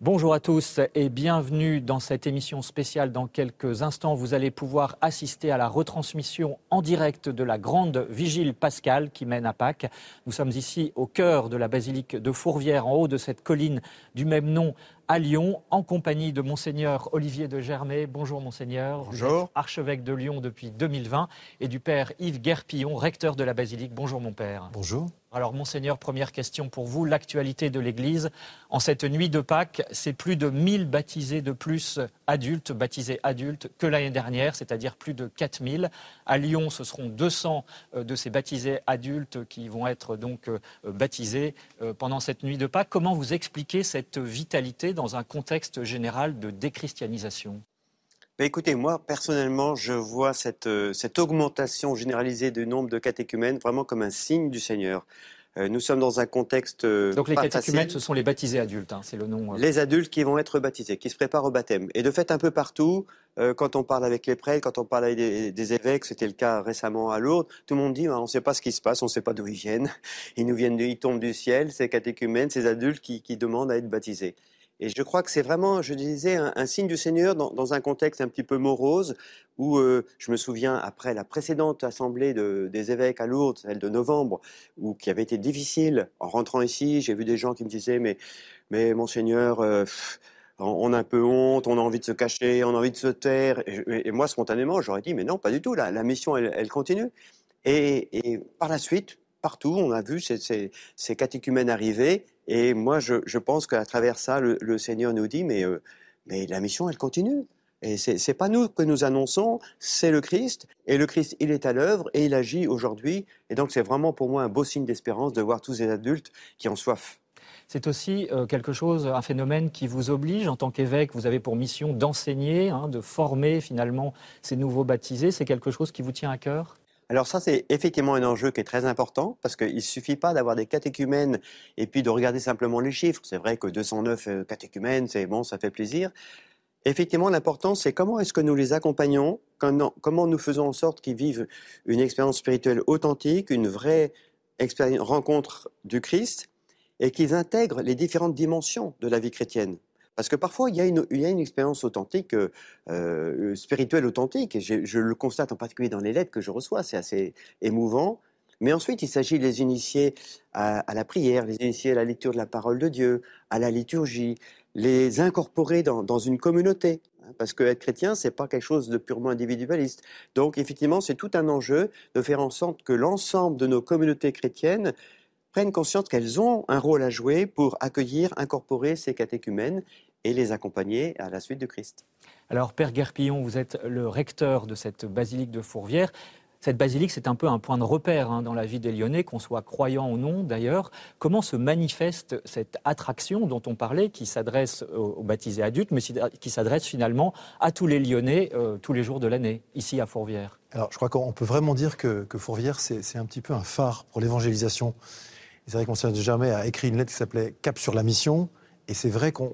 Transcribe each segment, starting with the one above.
Bonjour à tous et bienvenue dans cette émission spéciale. Dans quelques instants, vous allez pouvoir assister à la retransmission en direct de la grande vigile pascale qui mène à Pâques. Nous sommes ici au cœur de la basilique de Fourvière, en haut de cette colline du même nom à Lyon, en compagnie de Monseigneur Olivier de Germay. Bonjour Monseigneur. Bonjour. archevêque de Lyon depuis 2020 et du Père Yves Guerpillon, recteur de la basilique. Bonjour mon Père. Bonjour. Alors, Monseigneur, première question pour vous. L'actualité de l'Église en cette nuit de Pâques, c'est plus de 1000 baptisés de plus adultes, baptisés adultes, que l'année dernière, c'est-à-dire plus de 4000. À Lyon, ce seront 200 euh, de ces baptisés adultes qui vont être donc euh, baptisés euh, pendant cette nuit de Pâques. Comment vous expliquez cette vitalité dans un contexte général de déchristianisation? Bah, écoutez, moi, personnellement, je vois cette, euh, cette augmentation généralisée du nombre de catéchumènes vraiment comme un signe du Seigneur. Euh, nous sommes dans un contexte. Euh, Donc les catéchumènes, ce sont les baptisés adultes, hein, c'est le nom. Les adultes qui vont être baptisés, qui se préparent au baptême. Et de fait, un peu partout, euh, quand on parle avec les prêtres, quand on parle avec des, des évêques, c'était le cas récemment à Lourdes, tout le monde dit Ah, on ne sait pas ce qui se passe, on ne sait pas d'où ils viennent. Ils nous viennent, de, ils tombent du ciel, ces catéchumènes, ces adultes qui, qui demandent à être baptisés. Et je crois que c'est vraiment, je disais, un, signe du Seigneur dans, un contexte un petit peu morose, où euh, je me souviens, après la précédente assemblée de, des évêques à Lourdes, celle de novembre, où, qui avait été difficile, en rentrant ici, j'ai vu des gens qui me disaient, mais, mais monseigneur, euh, on a un peu honte, on a envie de se cacher, on a envie de se taire. Et, moi, spontanément, j'aurais dit, mais non, pas du tout, la, mission, elle, continue. Et, et par la suite, partout, on a vu ces, ces, ces catéchumènes arriver. Et moi, je, pense qu'à travers ça, le, Seigneur nous dit, mais, euh, mais la mission, elle continue. Et c'est pas nous que nous annonçons, c'est le Christ. Et le Christ, il est à l'œuvre et il agit aujourd'hui. Et donc, c'est vraiment pour moi un beau signe d'espérance de voir tous ces adultes qui ont soif. C'est aussi euh, quelque chose, un phénomène qui vous oblige en tant qu'évêque. Vous avez pour mission d'enseigner, hein, de former finalement ces nouveaux baptisés. C'est quelque chose qui vous tient à cœur? Alors ça, c'est effectivement un enjeu qui est très important parce qu'il ne suffit pas d'avoir des catéchumènes et puis de regarder simplement les chiffres. C'est vrai que 209 euh, catéchumènes, c'est bon, ça fait plaisir. Effectivement, l'important, c'est comment est-ce que nous les accompagnons, comment, nous faisons en sorte qu'ils vivent une expérience spirituelle authentique, une vraie rencontre du Christ, et qu'ils intègrent les différentes dimensions de la vie chrétienne. Parce que parfois, il y a une, expérience authentique, euh, euh, spirituelle authentique, je, le constate en particulier dans les lettres que je reçois, c'est assez émouvant. Mais ensuite, il s'agit de les initier à, la prière, les initier à la lecture de la parole de Dieu, à la liturgie, les incorporer dans, dans une communauté. hein, Parce que être chrétien, c'est pas quelque chose de purement individualiste. Donc, effectivement, c'est tout un enjeu de faire en sorte que l'ensemble de nos communautés chrétiennes prennent conscience qu'elles ont un rôle à jouer pour accueillir, incorporer ces catéchumènes et les accompagner à la suite de Christ. Alors, Père Guerpillon, vous êtes le recteur de cette basilique de Fourvière. Cette basilique, c'est un peu un point de repère hein, dans la vie des Lyonnais, qu'on soit croyant ou non d'ailleurs. Comment se manifeste cette attraction dont on parlait, qui s'adresse aux, aux baptisés adultes, mais qui s'adresse finalement à tous les Lyonnais euh, tous les jours de l'année, ici à Fourvière? Alors, je crois qu'on peut vraiment dire que, que Fourvière, c'est un petit peu un phare pour l'évangélisation. C'est vrai que Monseigneur de Germay a écrit une lettre qui s'appelait Cap sur la mission. Et c'est vrai qu'on.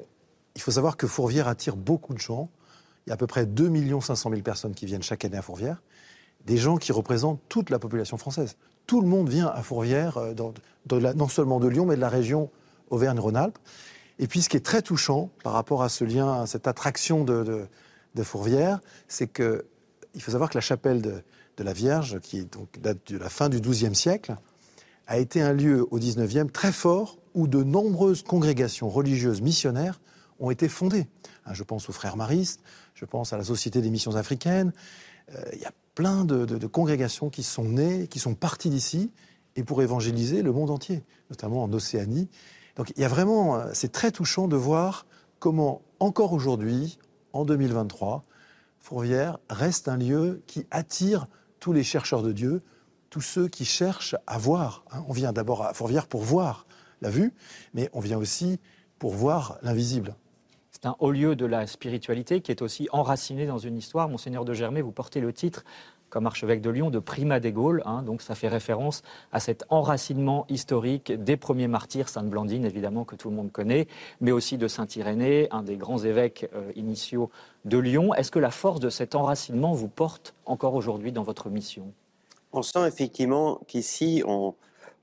Il faut savoir que Fourvière attire beaucoup de gens. Il y a à peu près 2 500 000 personnes qui viennent chaque année à Fourvière. Des gens qui représentent toute la population française. Tout le monde vient à Fourvière, euh, non seulement de Lyon, mais de la région Auvergne-Rhône-Alpes. Et puis, ce qui est très touchant par rapport à ce lien, à cette attraction de, de, Fourvière, c'est que il faut savoir que la chapelle de, la Vierge, qui date de la fin du XIIe siècle, a été un lieu au XIXe très fort où de nombreuses congrégations religieuses missionnaires ont été fondées. Hein, je pense aux frères maristes, je pense à la Société des missions africaines. Euh, Il y a plein de, de- congrégations qui sont nées, qui sont parties d'ici, et pour évangéliser le monde entier, notamment en Océanie. Donc il y a vraiment, euh, c'est très touchant de voir comment encore aujourd'hui, en 2023, Fourvière reste un lieu qui attire tous les chercheurs de Dieu, tous ceux qui cherchent à voir. hein. On vient d'abord à Fourvière pour voir la vue, mais on vient aussi pour voir l'invisible. C'est un haut lieu de la spiritualité qui est aussi enraciné dans une histoire. Monseigneur de Germay, vous portez le titre, comme archevêque de Lyon, de Prima des Gaules. hein. donc ça fait référence à cet enracinement historique des premiers martyrs, Sainte Blandine évidemment que tout le monde connaît, mais aussi de Saint Irénée, un des grands évêques euh, initiaux de Lyon. Est-ce que la force de cet enracinement vous porte encore aujourd'hui dans votre mission? On sent effectivement qu'ici, on,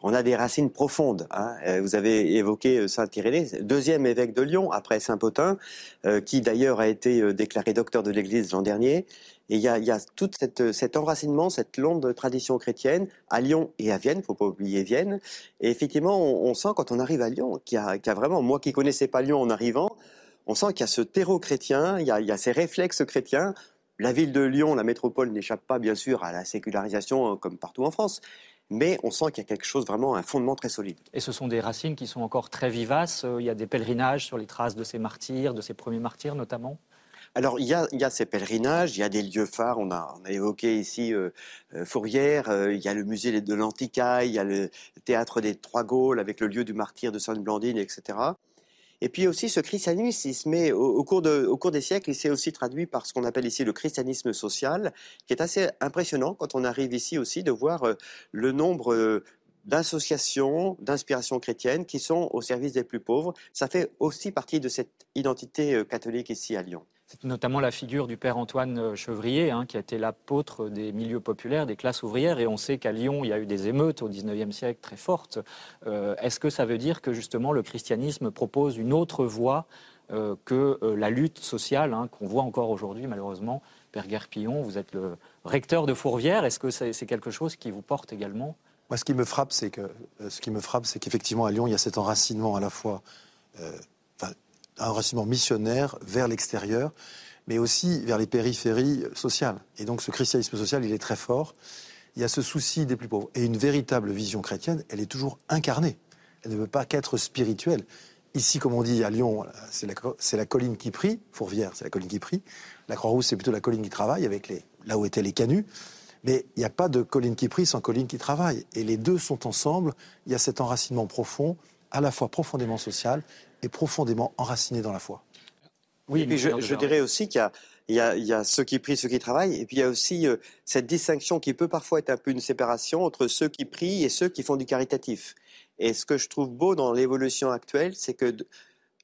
on a des racines profondes. Hein. Euh, vous avez évoqué euh, Saint-Irénée, deuxième évêque de Lyon après Saint-Potin, euh, qui d'ailleurs a été déclaré docteur de l'Église l'an dernier. Et il y a, tout cet enracinement, cette longue tradition chrétienne à Lyon et à Vienne, faut pas oublier Vienne. Et effectivement, on, sent quand on arrive à Lyon qu'il y, a vraiment, moi qui connaissais pas Lyon en arrivant, on sent qu'il y a ce terreau chrétien, il y a, il y a ces réflexes chrétiens. La ville de Lyon, la métropole, n'échappe pas bien sûr à la sécularisation comme partout en France mais on sent qu'il y a quelque chose vraiment, un fondement très solide. Et ce sont des racines qui sont encore très vivaces. Euh, il y a des pèlerinages sur les traces de ces martyrs, de ces premiers martyrs notamment alors, il y, a, ces pèlerinages, il y a des lieux phares. On a, évoqué ici euh, euh, Fourvière, il y a le musée de l'Anticaille, il y a le théâtre des Trois Gaules avec le lieu du martyr de Sainte-Blandine, etc. Et puis aussi, ce christianisme, au cours des siècles, il s'est aussi traduit par ce qu'on appelle ici le christianisme social, qui est assez impressionnant quand on arrive ici aussi de voir euh, le nombre euh, d'associations, d'inspiration chrétienne qui sont au service des plus pauvres. Ça fait aussi partie de cette identité euh, catholique ici à Lyon. C'est notamment la figure du père Antoine euh, Chevrier, hein, qui a été l'apôtre des milieux populaires, des classes ouvrières. Et on sait qu'à Lyon, il y a eu des émeutes au XIXe siècle très fortes. Euh, est-ce que ça veut dire que justement le christianisme propose une autre voie euh, que la lutte sociale hein, qu'on voit encore aujourd'hui, malheureusement? Père Guerpillon, vous êtes le recteur de Fourvière. Est-ce que c'est quelque chose qui vous porte également? Moi, ce qui me frappe, c'est ce qui me frappe, c'est qu'effectivement à Lyon, il y a cet enracinement à la fois un enracinement missionnaire vers l'extérieur, mais aussi vers les périphéries sociales. Et donc ce christianisme social, il est très fort. Il y a ce souci des plus pauvres. Et une véritable vision chrétienne, elle est toujours incarnée. Elle ne veut pas qu'être spirituelle. Ici, comme on dit à Lyon, c'est la, la, colline qui prie. Fourvière, c'est la colline qui prie. La Croix-Rousse, c'est plutôt la colline qui travaille, avec les, là où étaient les canuts. Mais il n'y a pas de colline qui prie sans colline qui travaille. Et les deux sont ensemble. Il y a cet enracinement profond, à la fois profondément social est profondément enraciné dans la foi. Oui, et puis je, dirais aussi qu'il y, a, ceux qui prient, ceux qui travaillent, et puis il y a aussi euh, cette distinction qui peut parfois être un peu une séparation entre ceux qui prient et ceux qui font du caritatif. Et ce que je trouve beau dans l'évolution actuelle, c'est que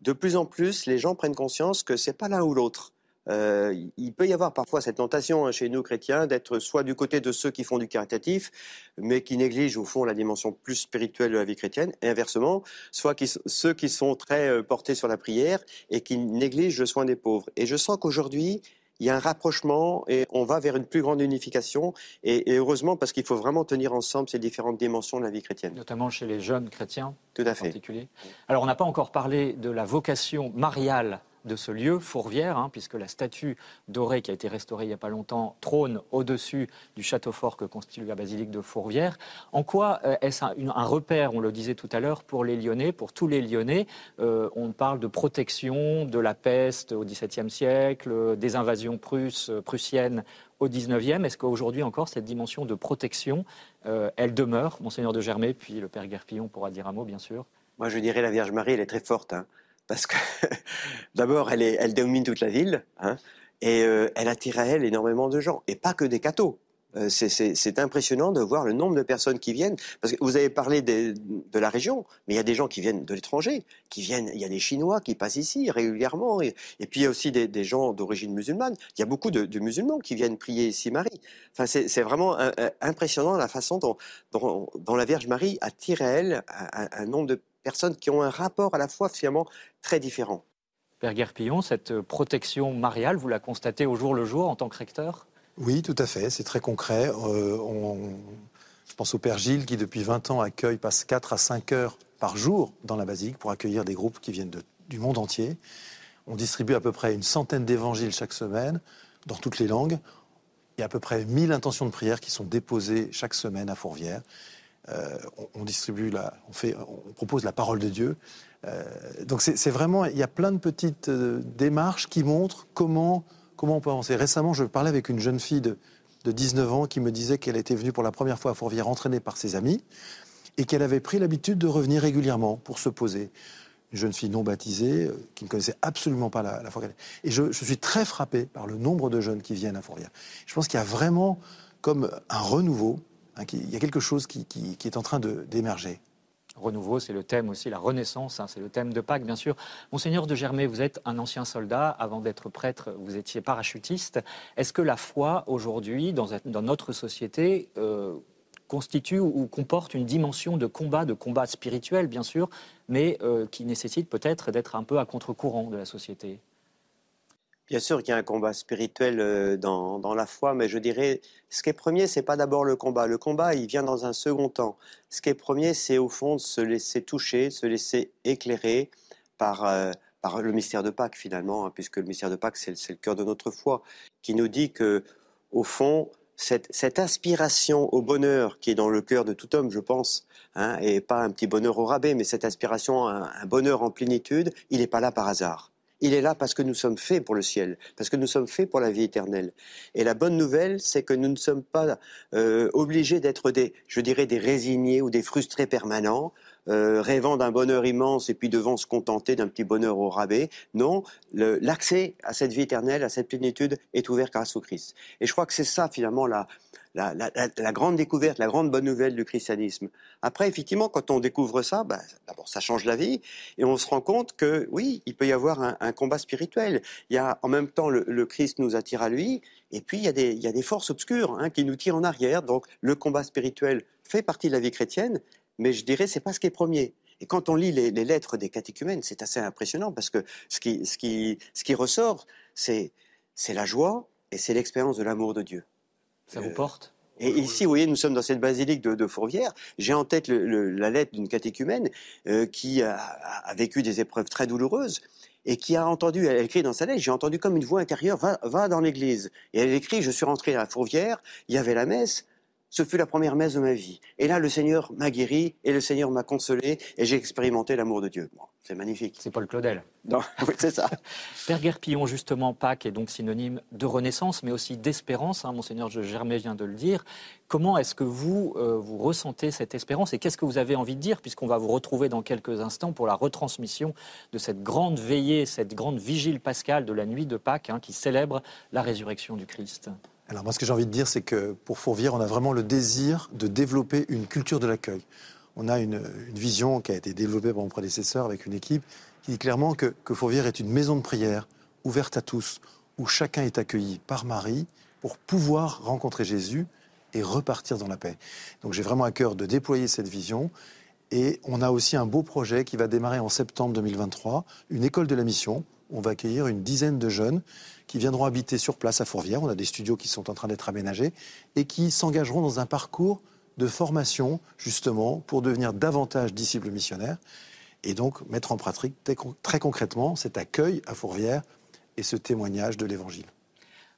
de, plus en plus, les gens prennent conscience que c'est pas l'un ou l'autre. Euh, il peut y avoir parfois cette tentation hein, chez nous chrétiens d'être soit du côté de ceux qui font du caritatif, mais qui négligent au fond la dimension plus spirituelle de la vie chrétienne, et inversement, soit ceux qui sont très euh, portés sur la prière et qui négligent le soin des pauvres. Et je sens qu'aujourd'hui, il y a un rapprochement et on va vers une plus grande unification. Et, et heureusement, parce qu'il faut vraiment tenir ensemble ces différentes dimensions de la vie chrétienne. Notamment chez les jeunes chrétiens. Tout à fait. Alors, on n'a pas encore parlé de la vocation mariale de ce lieu, Fourvière, hein, puisque la statue dorée qui a été restaurée il n'y a pas longtemps trône au-dessus du château fort que constitue la basilique de Fourvière. En quoi euh, est-ce un, repère, on le disait tout à l'heure, pour les Lyonnais, pour tous les Lyonnais? Euh, On parle de protection de la peste au XVIIe siècle, des invasions prussiennes au XIXe. Est-ce qu'aujourd'hui encore, cette dimension de protection, euh, elle demeure? Monseigneur de Germay, puis le Père Guerpillon pourra dire un mot, bien sûr. Moi, je dirais la Vierge Marie, elle est très forte. Hein parce que d'abord, elle, elle domine toute la ville, hein, et euh, elle attire à elle énormément de gens, et pas que des cathos. Euh, c'est impressionnant de voir le nombre de personnes qui viennent. Parce que vous avez parlé de, la région, mais il y a des gens qui viennent de l'étranger, qui viennent. Il y a des Chinois qui passent ici régulièrement, et, puis il y a aussi des, gens d'origine musulmane. Il y a beaucoup de, musulmans qui viennent prier ici Marie. Enfin, c'est vraiment impressionnant la façon dont, la Vierge Marie attire à elle un, un nombre de personnes qui ont un rapport à la foi finalement très différent. Père Guerpillon, cette protection mariale, vous la constatez au jour le jour en tant que recteur? Oui, tout à fait, c'est très concret. Euh, je pense au Père Gilles qui, depuis 20 ans, accueille, passe 4 à 5 heures par jour dans la basilique pour accueillir des groupes qui viennent du monde entier. On distribue à peu près une centaine d'évangiles chaque semaine dans toutes les langues. Il y a à peu près 1000 intentions de prière qui sont déposées chaque semaine à Fourvière. Euh, on, distribue, la, on, fait, on propose la parole de Dieu. Euh, donc c'est vraiment, il y a plein de petites euh, démarches qui montrent comment, comment on peut avancer. Récemment, je parlais avec une jeune fille de, de 19 ans qui me disait qu'elle était venue pour la première fois à Fourvière entraînée par ses amis et qu'elle avait pris l'habitude de revenir régulièrement pour se poser. Une jeune fille non baptisée qui ne connaissait absolument pas la, la Et je, je, suis très frappé par le nombre de jeunes qui viennent à Fourvière. Je pense qu'il y a vraiment comme un renouveau Hein, il y a quelque chose qui, est en train d'émerger. Renouveau, c'est le thème aussi, la renaissance, hein, c'est le thème de Pâques, bien sûr. Monseigneur de Germay, vous êtes un ancien soldat. Avant d'être prêtre, vous étiez parachutiste. Est-ce que la foi, aujourd'hui, dans, notre société, euh, constitue ou comporte une dimension de combat, de combat spirituel bien sûr, mais qui nécessite peut-être d'être un peu à contre-courant de la société? Bien sûr qu'il y a un combat spirituel euh, dans, la foi, mais je dirais, ce qui est premier, c'est pas d'abord le combat. Le combat, il vient dans un second temps. Ce qui est premier, c'est au fond de se laisser toucher, se laisser éclairer par, euh, le mystère de Pâques finalement, hein, puisque le mystère de Pâques, c'est le cœur de notre foi, qui nous dit que, au fond, cette, aspiration au bonheur qui est dans le cœur de tout homme, je pense, hein, et pas un petit bonheur au rabais, mais cette aspiration à un bonheur en plénitude, il n'est pas là par hasard. Il est là parce que nous sommes faits pour le ciel, parce que nous sommes faits pour la vie éternelle. Et la bonne nouvelle, c'est que nous ne sommes pas euh, obligés d'être des, je dirais, des résignés ou des frustrés permanents, euh, rêvant d'un bonheur immense et puis devant se contenter d'un petit bonheur au rabais. Non, l'accès à cette vie éternelle, à cette plénitude, est ouvert grâce au Christ. Et je crois que c'est ça finalement la, la, grande découverte, la grande bonne nouvelle du christianisme. Après, effectivement, quand on découvre ça, bah, d'abord, ça change la vie, et on se rend compte que oui, il peut y avoir un, combat spirituel. Il y a en même temps le, Christ nous attire à lui, et puis il y a des, forces obscures hein, qui nous tirent en arrière. Donc, le combat spirituel fait partie de la vie chrétienne, mais je dirais c'est pas ce qui est premier. Et quand on lit les, lettres des catéchumènes, c'est assez impressionnant parce que ce qui ressort, c'est la joie et c'est l'expérience de l'amour de Dieu. Ça vous porte et ici, vous voyez, nous sommes dans cette basilique de, Fourvière. J'ai en tête la lettre d'une catéchumène euh, qui a, vécu des épreuves très douloureuses et qui a entendu, elle écrit dans sa lettre, j'ai entendu comme une voix intérieure, va, va dans l'église. Et elle écrit, je suis rentré à Fourvière, il y avait la messe, ce fut la première messe de ma vie. Et là, le Seigneur m'a guéri et le Seigneur m'a consolé et j'ai expérimenté l'amour de Dieu. c'est magnifique. C'est Paul Claudel. Non, oui, c'est ça. Père Guerpillon, justement, Pâques est donc synonyme de renaissance, mais aussi d'espérance. Hein, Monseigneur Germain vient de le dire. Comment est-ce que vous, euh, vous ressentez cette espérance et qu'est-ce que vous avez envie de dire, puisqu'on va vous retrouver dans quelques instants pour la retransmission de cette grande veillée, cette grande vigile pascale de la nuit de Pâques hein, qui célèbre la résurrection du Christ alors moi, ce que j'ai envie de dire, c'est que pour Fourvière, on a vraiment le désir de développer une culture de l'accueil. On a une, vision qui a été développée par mon prédécesseur avec une équipe qui dit clairement que, que Fourvière est une maison de prière ouverte à tous, où chacun est accueilli par Marie pour pouvoir rencontrer Jésus et repartir dans la paix. Donc j'ai vraiment à cœur de déployer cette vision. Et on a aussi un beau projet qui va démarrer en septembre 2023, une école de la mission. On va accueillir une dizaine de jeunes qui viendront habiter sur place à Fourvière. On a des studios qui sont en train d'être aménagés et qui s'engageront dans un parcours de formation, justement, pour devenir davantage disciples missionnaires et donc mettre en pratique très concrètement cet accueil à Fourvière et ce témoignage de l'Évangile.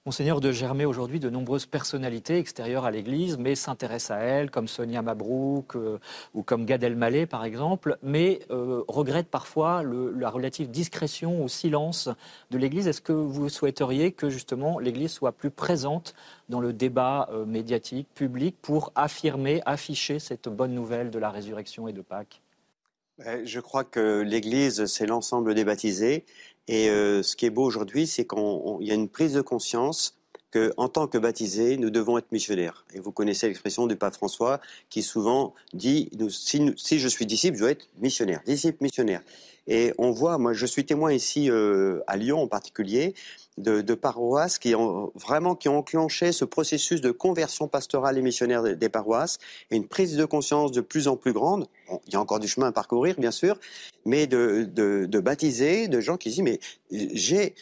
Monseigneur de Germay, aujourd'hui, de nombreuses personnalités extérieures à l'Église, mais s'intéressent à elle, comme Sonia Mabrouk euh, ou comme Gad Elmaleh, par exemple, mais euh, regrettent parfois la relative discrétion ou silence de l'Église. Est-ce que vous souhaiteriez que, justement, l'Église soit plus présente dans le débat euh, médiatique, public, pour affirmer, afficher cette bonne nouvelle de la résurrection et de Pâques? Ben, je crois que l'Église, c'est l'ensemble des baptisés. Et euh, ce qui est beau aujourd'hui, c'est qu'il y a une prise de conscience qu'en tant que baptisés, nous devons être missionnaires. Et vous connaissez l'expression du pape François qui souvent dit si, si, je suis disciple, je dois être missionnaire, disciple missionnaire. Et on voit, moi je suis témoin ici euh, à Lyon en particulier, de, paroisses qui ont vraiment qui ont enclenché ce processus de conversion pastorale et missionnaire des, paroisses et une prise de conscience de plus en plus grande. il y a encore du chemin à parcourir, bien sûr, mais de, de, de baptiser, de gens qui disent mais j'ai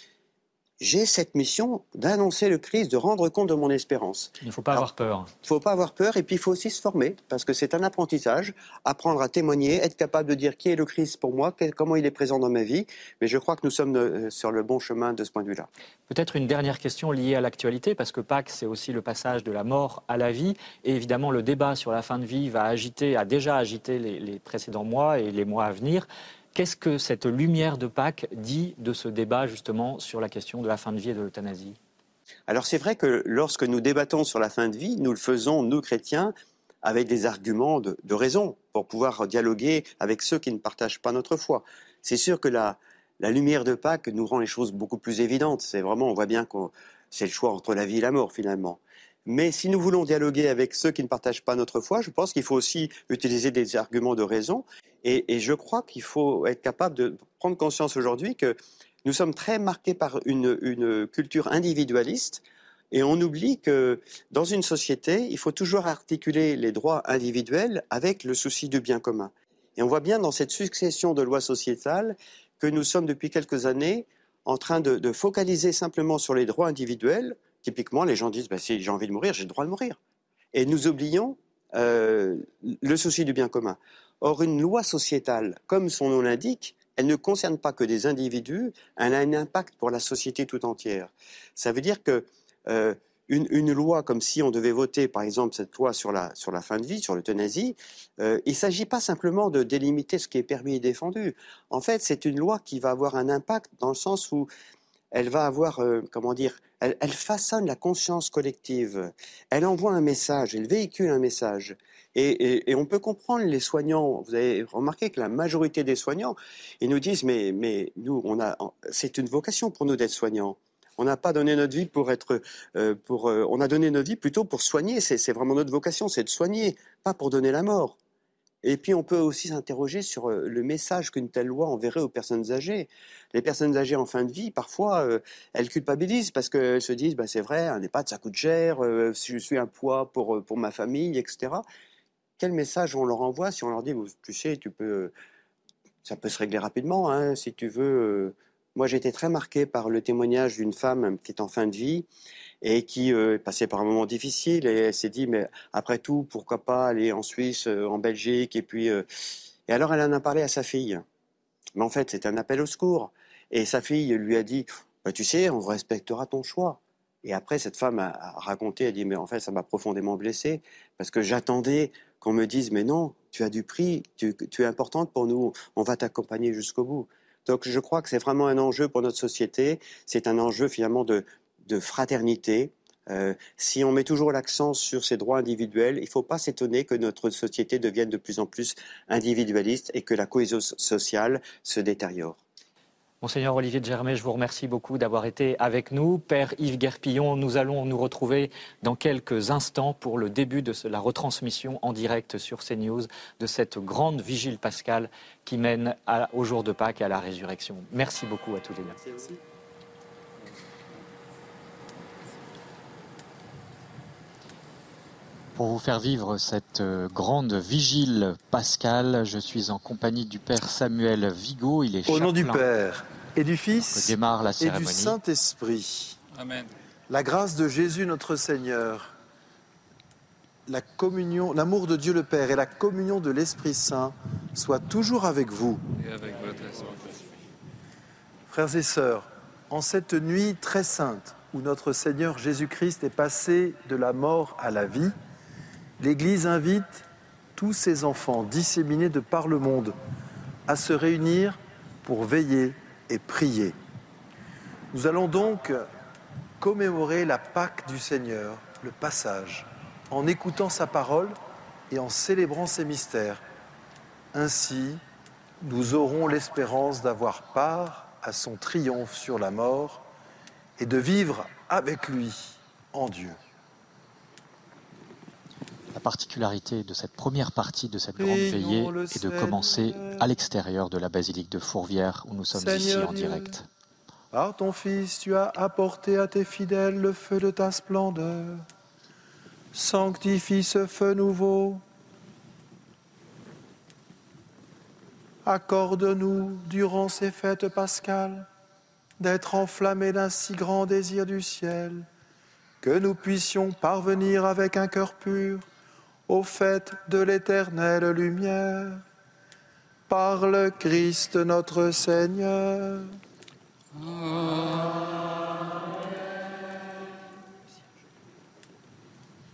j'ai cette mission d'annoncer le Christ, de rendre compte de mon espérance. Il ne faut pas avoir peur. Il ne faut pas avoir peur et puis il faut aussi se former parce que c'est un apprentissage, apprendre à témoigner, être capable de dire qui est le Christ pour moi, comment il est présent dans ma vie. Mais je crois que nous sommes euh, sur le bon chemin de ce point de vue-là. Peut-être une dernière question liée à l'actualité parce que Pâques, c'est aussi le passage de la mort à la vie. Et évidemment, le débat sur la fin de vie va agiter, a déjà agité les, les précédents mois et les mois à venir. Qu'est-ce que cette lumière de Pâques dit de ce débat justement sur la question de la fin de vie et de l'euthanasie? Alors c'est vrai que lorsque nous débattons sur la fin de vie, nous le faisons, nous chrétiens, avec des arguments de, raison pour pouvoir dialoguer avec ceux qui ne partagent pas notre foi. C'est sûr que la, la lumière de Pâques nous rend les choses beaucoup plus évidentes. C'est vraiment, on voit bien que c'est le choix entre la vie et la mort finalement. Mais si nous voulons dialoguer avec ceux qui ne partagent pas notre foi, je pense qu'il faut aussi utiliser des arguments de raison. Et, je crois qu'il faut être capable de prendre conscience aujourd'hui que nous sommes très marqués par une, culture individualiste Et on oublie que dans une société, il faut toujours articuler les droits individuels avec le souci du bien commun. Et on voit bien dans cette succession de lois sociétales que nous sommes depuis quelques années en train de, focaliser simplement sur les droits individuels. Typiquement, les gens disent bah, si j'ai envie de mourir, j'ai le droit de mourir. Et nous oublions euh, le souci du bien commun. Or, une loi sociétale, comme son nom l'indique, elle ne concerne pas que des individus, elle a un impact pour la société tout entière. Ça veut dire que euh, une, loi comme si on devait voter, par exemple, cette loi sur la, sur la fin de vie, sur l'euthanasie, euh, il ne s'agit pas simplement de délimiter ce qui est permis et défendu. En fait, c'est une loi qui va avoir un impact dans le sens où elle va avoir, euh, comment dire, elle, elle, façonne la conscience collective. Elle envoie un message, elle véhicule un message. Et, on peut comprendre les soignants. Vous avez remarqué que la majorité des soignants, ils nous disent, mais, mais nous, on a, c'est une vocation pour nous d'être soignants. On n'a pas donné notre vie pour être, euh, pour, euh, on a donné notre vie plutôt pour soigner. C'est vraiment notre vocation, c'est de soigner, pas pour donner la mort. Et puis on peut aussi s'interroger sur euh, le message qu'une telle loi enverrait aux personnes âgées. Les personnes âgées en fin de vie, parfois, elles culpabilisent parce qu'elles se disent, bah, c'est vrai, un EHPAD, ça coûte cher, je suis un poids pour, pour ma famille, etc quel message on leur envoie si on leur dit, tu sais, tu peux, ça peut se régler rapidement, hein, si tu veux. Euh. Moi, j'ai été très marqué par le témoignage d'une femme qui est en fin de vie et qui euh, passée par un moment difficile et elle s'est dit, mais après tout, pourquoi pas aller en Suisse, euh, en Belgique et puis. et alors, elle en a parlé à sa fille. Mais en fait, c'est un appel au secours. Et sa fille lui a dit, bah, tu sais, on respectera ton choix. Et après, cette femme a, raconté, elle dit, mais en fait, ça m'a profondément blessé parce que j'attendais qu'on me dise mais non, tu as du prix, tu, es importante pour nous, on va t'accompagner jusqu'au bout. Donc je crois que c'est vraiment un enjeu pour notre société, c'est un enjeu finalement de, fraternité. Euh, si on met toujours l'accent sur ces droits individuels, il ne faut pas s'étonner que notre société devienne de plus en plus individualiste et que la cohésion sociale se détériore. Monseigneur Olivier de Germay, je vous remercie beaucoup d'avoir été avec nous. Père Yves Guerpillon, nous allons nous retrouver dans quelques instants pour le début de la retransmission en direct sur CNews de cette grande vigile pascale qui mène au jour de Pâques et à la résurrection. Merci beaucoup à tous les deux. Merci. Pour vous faire vivre cette euh, grande vigile pascale, je suis en compagnie du Père Samuel Vigo. Il est Au nom du Père et du Fils démarre la et du Saint-Esprit. Amen. La grâce de Jésus notre Seigneur, la communion, l'amour de Dieu le Père et la communion de l'Esprit Saint soient toujours avec vous. Et avec votre Frères et sœurs, en cette nuit très sainte où notre Seigneur Jésus-Christ est passé de la mort à la vie, l'Église invite tous ses enfants disséminés de par le monde à se réunir pour veiller et prier. Nous allons donc commémorer la Pâque du Seigneur, le passage, en écoutant sa parole et en célébrant ses mystères. Ainsi, nous aurons l'espérance d'avoir part à son triomphe sur la mort et de vivre avec lui en Dieu. La particularité de cette première partie de cette grande veillée est de commencer à l'extérieur de la basilique de Fourvière où nous sommes ici en direct. Par ton Fils, tu as apporté à tes fidèles le feu de ta splendeur. Sanctifie ce feu nouveau. Accorde-nous, durant ces fêtes pascales, d'être enflammés d'un si grand désir du ciel, que nous puissions parvenir avec un cœur pur au fait de l'éternelle lumière, par le Christ notre Seigneur.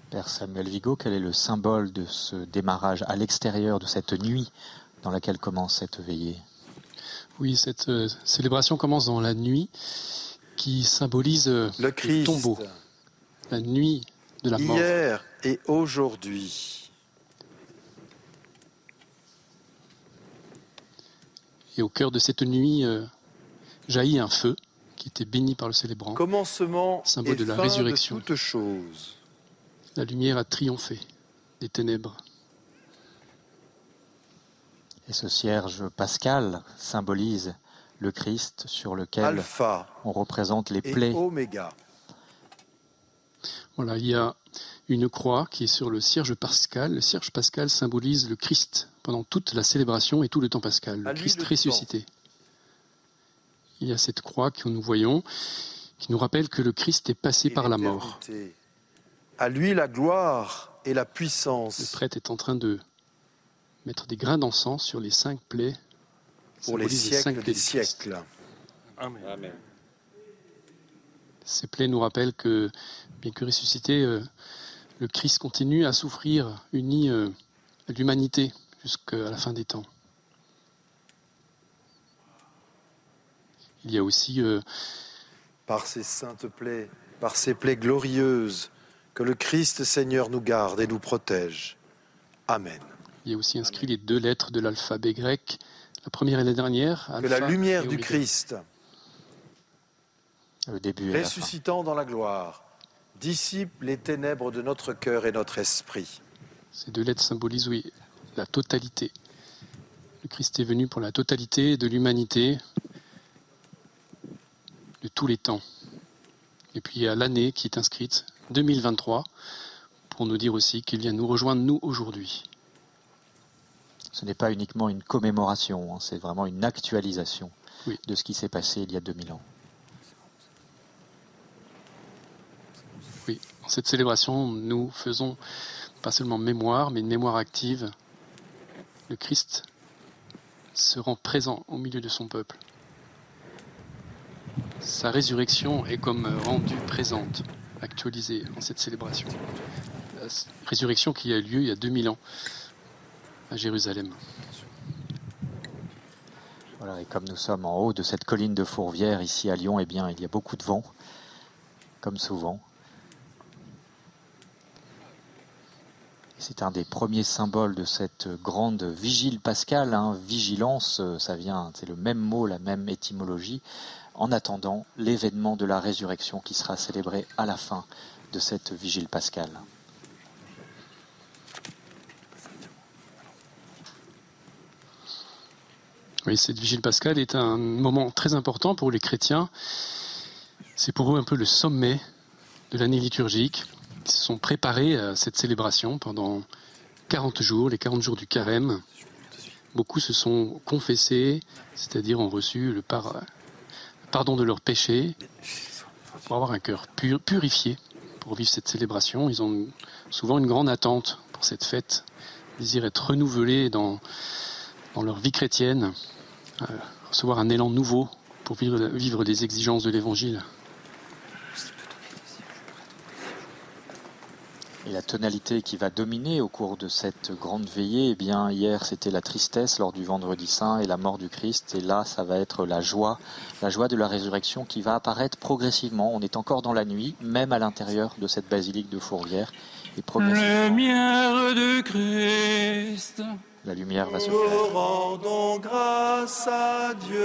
Père Samuel Vigo, quel est le symbole de ce démarrage à l'extérieur de cette nuit dans laquelle commence cette veillée? Oui, cette euh, célébration commence dans la nuit qui symbolise euh, le, Christ. tombeau. La nuit de la mort. Hier et aujourd'hui. Et au cœur de cette nuit euh, jaillit un feu qui était béni par le célébrant. Commencement symbole de la résurrection. De chose. La lumière a triomphé des ténèbres. Et ce cierge pascal symbolise le Christ sur lequel on représente les plaies Oméga Voilà, il y a une croix qui est sur le cierge pascal. Le cierge pascal symbolise le Christ pendant toute la célébration et tout le temps pascal, le Christ ressuscité. Il y a cette croix que nous voyons qui nous rappelle que le Christ est passé par la mort. À lui la gloire et la puissance. Le prêtre est en train de mettre des grains d'encens sur les cinq plaies pour les siècles des siècles. Amen. Ces plaies nous rappellent que, bien que ressuscité, euh, le Christ continue à souffrir, uni euh, à l'humanité jusqu'à la fin des temps. Il y a aussi... Euh, par ces saintes plaies, par ces plaies glorieuses, que le Christ Seigneur nous garde et nous protège. Amen. Il y a aussi inscrit les deux lettres de l'alphabet grec, la première et la dernière. que la lumière du Christ, le début ressuscitant dans la gloire, dissipe les ténèbres de notre cœur et notre esprit. Ces deux lettres symbolisent, oui, la totalité. Le Christ est venu pour la totalité de l'humanité, de tous les temps. Et puis il y a l'année qui est inscrite, 2023, pour nous dire aussi qu'il vient nous rejoindre, nous, aujourd'hui. Ce n'est pas uniquement une commémoration, hein, c'est vraiment une actualisation de ce qui s'est passé il y a 2000 ans. En cette célébration, nous faisons pas seulement mémoire, mais une mémoire active. Le Christ se rend présent au milieu de son peuple. Sa résurrection est comme rendue présente, actualisée en cette célébration. La résurrection qui a eu lieu il y a 2000 ans à Jérusalem. Voilà, et comme nous sommes en haut de cette colline de Fourvière, ici à Lyon, eh bien, il y a beaucoup de vent, comme souvent. C'est un des premiers symboles de cette grande vigile pascale. Hein. Vigilance, ça vient, c'est le même mot, la même étymologie en attendant l'événement de la résurrection qui sera célébré à la fin de cette vigile pascale. Oui, cette vigile pascale est un moment très important pour les chrétiens. C'est pour eux un peu le sommet de l'année liturgique. Ils se sont préparés à cette célébration pendant 40 jours, les 40 jours du carême. Beaucoup se sont confessés, c'est-à-dire ont reçu le, par, pardon de leurs péchés, pour avoir un cœur purifié pour vivre cette célébration. Ils ont souvent une grande attente pour cette fête, désir être renouvelés dans, leur vie chrétienne, euh, recevoir un élan nouveau pour vivre les exigences de l'Évangile. Et la tonalité qui va dominer au cours de cette grande veillée, eh bien, hier c'était la tristesse lors du vendredi saint et la mort du Christ, et là ça va être la joie, la joie de la résurrection qui va apparaître progressivement. On est encore dans la nuit, même à l'intérieur de cette basilique de Fourvière. Et progressivement. Lumière de Christ. La lumière va se faire. Nous rendons grâce à Dieu.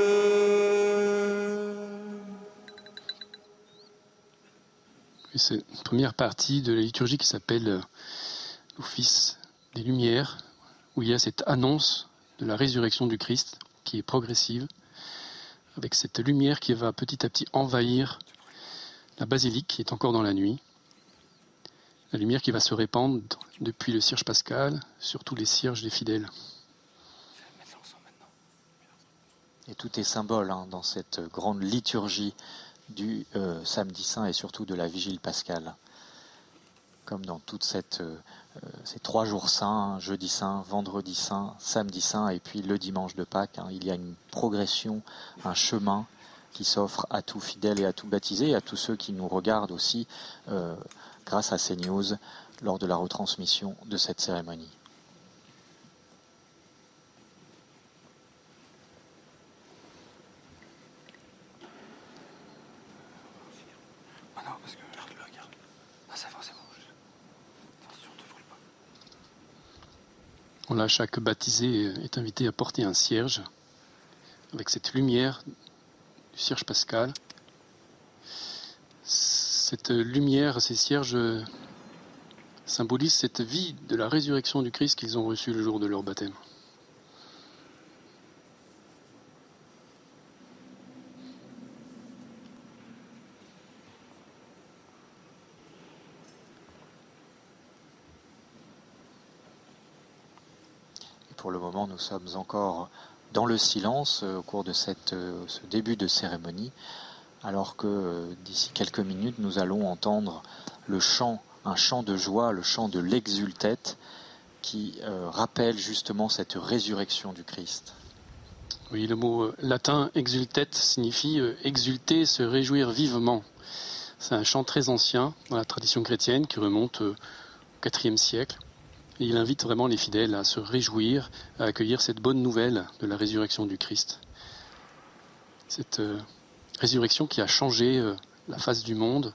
C'est une première partie de la liturgie qui s'appelle euh, l'Office des Lumières, où il y a cette annonce de la résurrection du Christ qui est progressive, avec cette lumière qui va petit à petit envahir la basilique qui est encore dans la nuit, la lumière qui va se répandre depuis le cierge pascal sur tous les cierges des fidèles. Et tout est symbole hein, dans cette grande liturgie du euh, samedi saint et surtout de la vigile pascale. Comme dans toute euh, euh, ces trois jours saints, jeudi saint, vendredi saint, samedi saint et puis le dimanche de Pâques, hein, il y a une progression, un chemin qui s'offre à tout fidèle et à tout baptisé, et à tous ceux qui nous regardent aussi grâce à ces news lors de la retransmission de cette cérémonie. Voilà, chaque baptisé est invité à porter un cierge avec cette lumière du cierge pascal. Cette lumière, ces cierges symbolisent cette vie de la résurrection du Christ qu'ils ont reçue le jour de leur baptême. pour le moment, nous sommes encore dans le silence au cours de cette, ce début de cérémonie, alors que d'ici quelques minutes, nous allons entendre le chant, un chant de joie, le chant de l'exultète, qui rappelle justement cette résurrection du Christ. Oui, le mot euh, latin exultet signifie euh, exulter, se réjouir vivement. C'est un chant très ancien dans la tradition chrétienne qui remonte euh, au IVe siècle. Et il invite vraiment les fidèles à se réjouir, à accueillir cette bonne nouvelle de la résurrection du Christ. Cette résurrection qui a changé la face du monde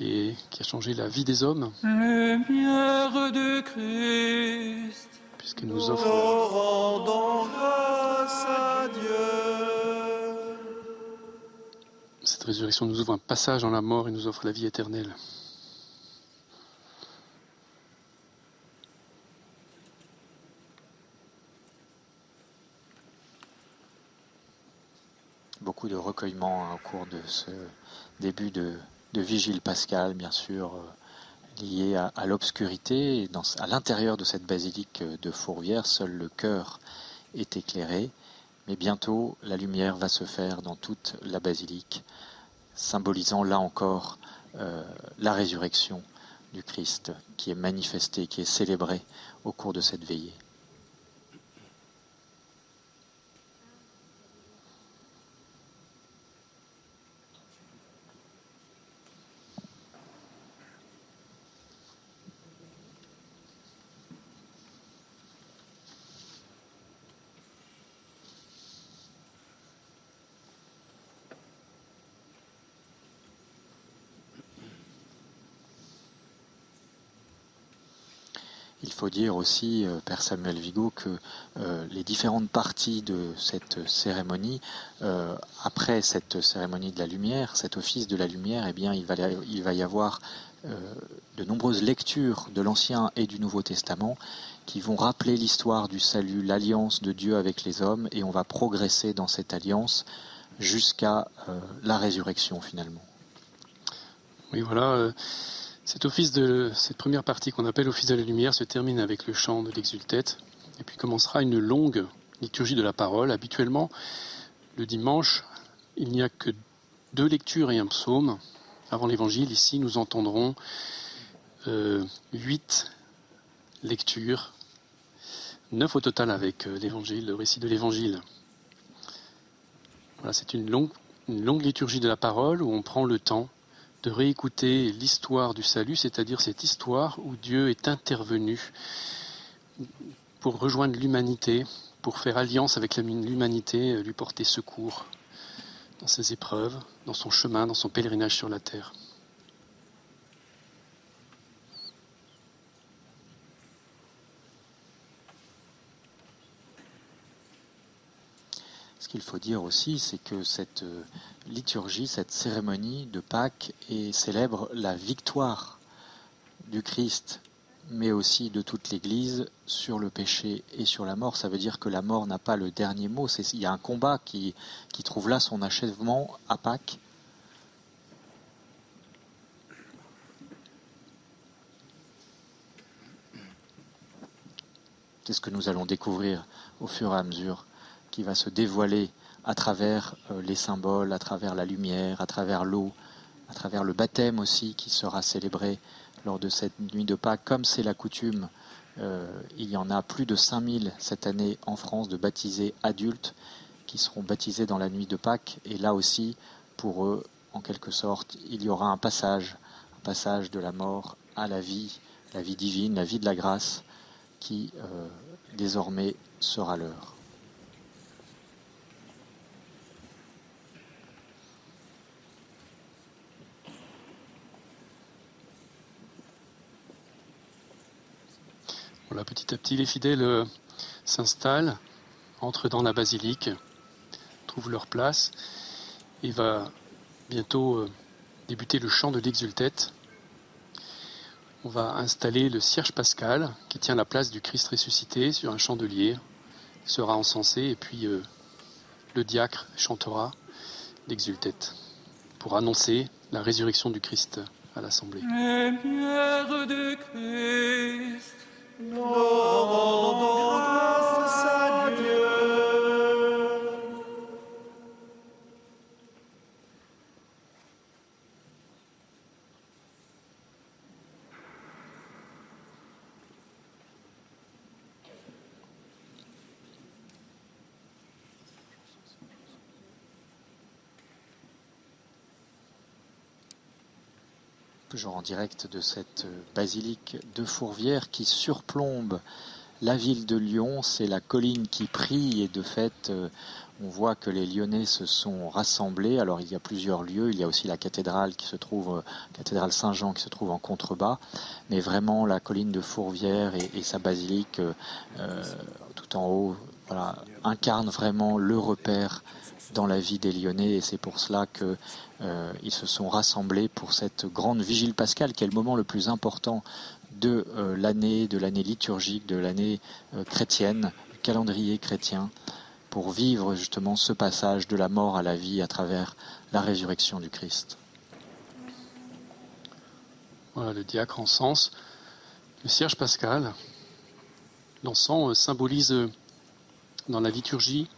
et qui a changé la vie des hommes. Lumière de Christ nous offre. Nous à Dieu. Cette résurrection nous ouvre un passage dans la mort et nous offre la vie éternelle. Beaucoup de recueillements hein, au cours de ce début de, vigile pascal, bien sûr, euh, lié à, l'obscurité. À l'intérieur de cette basilique de Fourvière, seul le cœur est éclairé, mais bientôt la lumière va se faire dans toute la basilique, symbolisant là encore euh, la résurrection du Christ qui est manifestée, qui est célébrée au cours de cette veillée. Il faut dire aussi, euh, Père Samuel Vigo, que euh, les différentes parties de cette cérémonie, euh, après cette cérémonie de la lumière, cet office de la lumière, eh bien, il va, il va y avoir de nombreuses lectures de l'Ancien et du Nouveau Testament qui vont rappeler l'histoire du salut, l'alliance de Dieu avec les hommes, et on va progresser dans cette alliance jusqu'à la résurrection finalement. Oui, voilà. Cet office cette première partie qu'on appelle Office de la lumière se termine avec le chant de l'exultète et puis commencera une longue liturgie de la parole. Habituellement, le dimanche, il n'y a que deux lectures et un psaume avant l'évangile. Ici, nous entendrons euh, huit lectures, neuf au total avec euh, l'évangile, le récit de l'évangile. Voilà, c'est une longue, une longue liturgie de la parole où on prend le temps de réécouter l'histoire du salut, c'est-à-dire cette histoire où Dieu est intervenu pour rejoindre l'humanité, pour faire alliance avec l'humanité, euh, lui porter secours dans ses épreuves, dans son chemin, dans son pèlerinage sur la terre. Ce qu'il faut dire aussi, c'est que cette euh, liturgie, cette cérémonie de Pâques célèbre la victoire du Christ, mais aussi de toute l'Église sur le péché et sur la mort. Ça veut dire que la mort n'a pas le dernier mot. Il y a un combat qui, qui trouve là son achèvement à Pâques. C'est ce que nous allons découvrir au fur et à mesure qui va se dévoiler à travers euh, les symboles, à travers la lumière, à travers l'eau, à travers le baptême aussi qui sera célébré lors de cette nuit de Pâques. Comme c'est la coutume, euh, il y en a plus de 5000 cette année en France de baptisés adultes qui seront baptisés dans la nuit de Pâques. Et là aussi, pour eux, en quelque sorte, il y aura un passage, un passage de la mort à la vie, la vie divine, la vie de la grâce, qui euh, désormais sera leur. Petit à petit, les fidèles euh, s'installent, entrent dans la basilique, trouvent leur place, et va bientôt euh, débuter le chant de l'exultète. On va installer le cierge pascal qui tient la place du Christ ressuscité sur un chandelier. Sera encensé et puis euh, le diacre chantera l'exultète pour annoncer la résurrection du Christ à l'assemblée. De Christ toujours en direct de cette basilique de Fourvière qui surplombe la ville de Lyon. C'est la colline qui prie et de fait, euh, on voit que les Lyonnais se sont rassemblés. Alors il y a plusieurs lieux. Il y a aussi la cathédrale qui se trouve, euh, cathédrale Saint-Jean qui se trouve en contrebas. Mais vraiment, la colline de Fourvière et, sa basilique euh, tout en haut, voilà, incarne vraiment le repère dans la vie des Lyonnais et c'est pour cela qu'ils euh, se sont rassemblés pour cette grande vigile pascale qui est le moment le plus important de euh, l'année, de l'année liturgique, de l'année euh, chrétienne, du calendrier chrétien, pour vivre justement ce passage de la mort à la vie à travers la résurrection du Christ? Voilà le diacre en sens. Le cierge pascal, l'encens symbolise dans la liturgie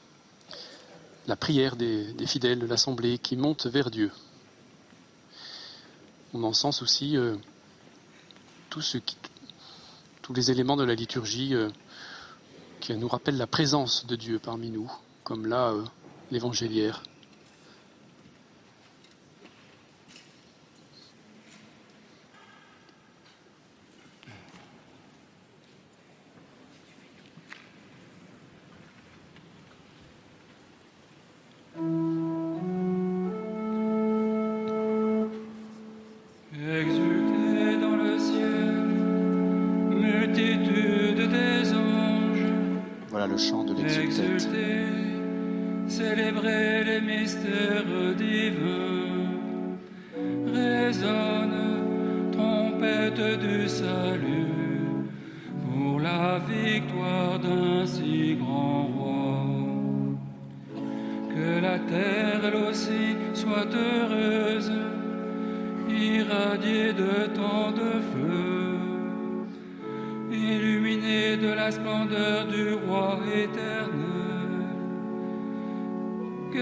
la prière des, fidèles de l'Assemblée qui monte vers Dieu. On en sens aussi euh, tous les éléments de la liturgie euh, qui nous rappellent la présence de Dieu parmi nous, comme là le chant de. Célébrer les mystères divins, résonne, trompette du salut, pour la victoire d'un si grand roi. Que la terre elle aussi soit heureuse, irradiée de tant de feux, illuminée de la splendeur du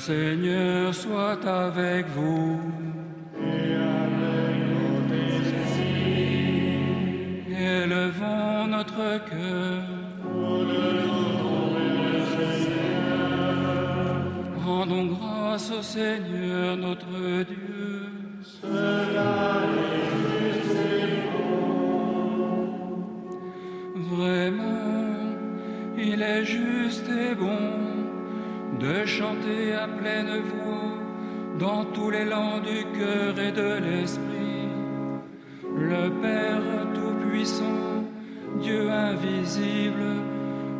Seigneur soit avec vous. Et avec notre esprit. Élevons notre cœur. Rendons grâce au Seigneur notre Dieu. Cela il est juste et bon de chanter à pleine voix dans tous les lands du cœur et de l'esprit. Le Père Tout-Puissant, Dieu invisible,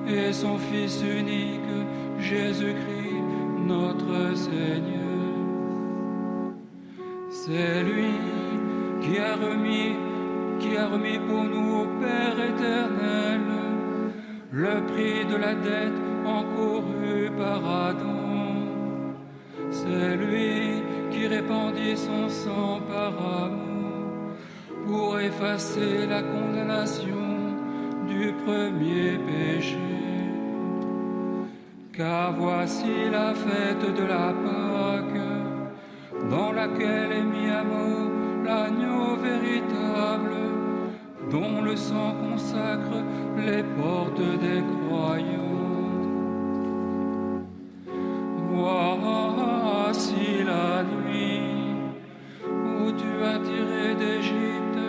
et son Fils unique, Jésus-Christ, notre Seigneur. C'est lui qui a remis, qui a remis pour nous Père éternel le prix de la dette encourue par Adam. C'est lui qui répandit son sang par amour pour effacer la condamnation du premier péché. Car voici la fête de la Pâque, dans laquelle est mis à mort l'agneau véritable dont le sang consacre les portes des croyants. Voici la nuit où tu as tiré d'Égypte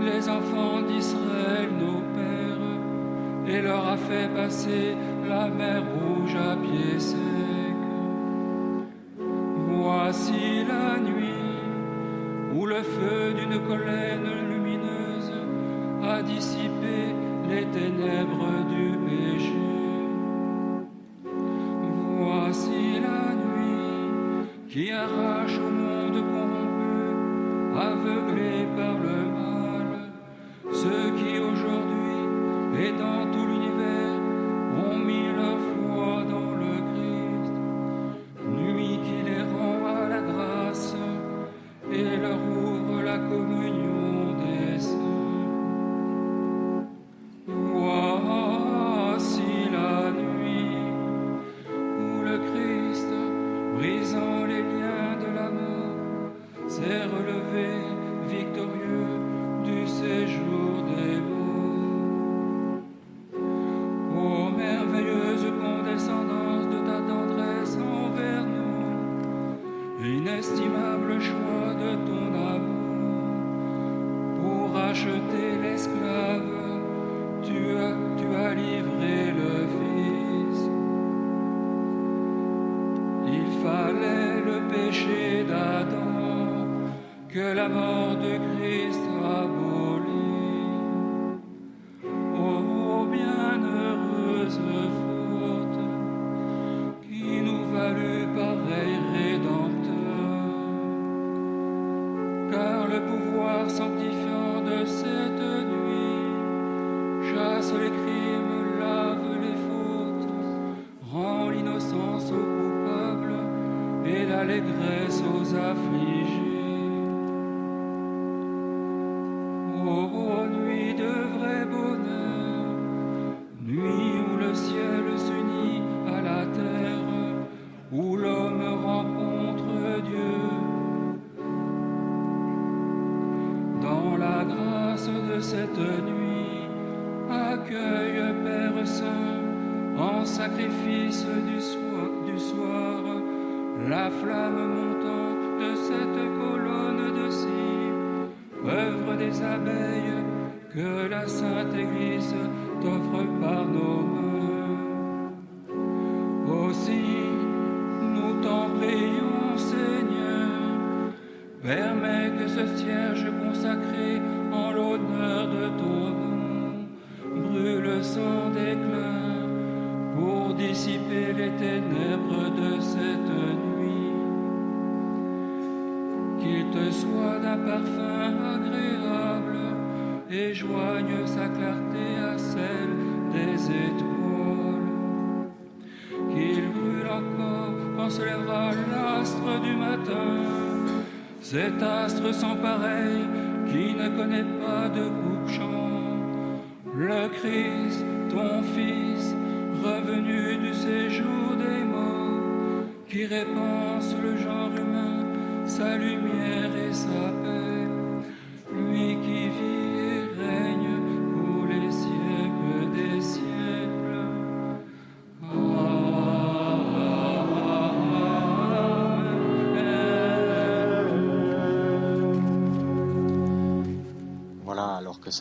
les enfants d'Israël, nos pères, et leur a fait passer la mer rouge à pied sec. Voici la nuit où le feu d'une colère lumineuse a dissipé les ténèbres du péché. Qui arrache au monde corrompu, aveuglé par le mal, ceux qui aujourd'hui et dans tout l'univers ont mis leur foi dans le Christ. Nuit qui les rend à la grâce et leur ouvre la communion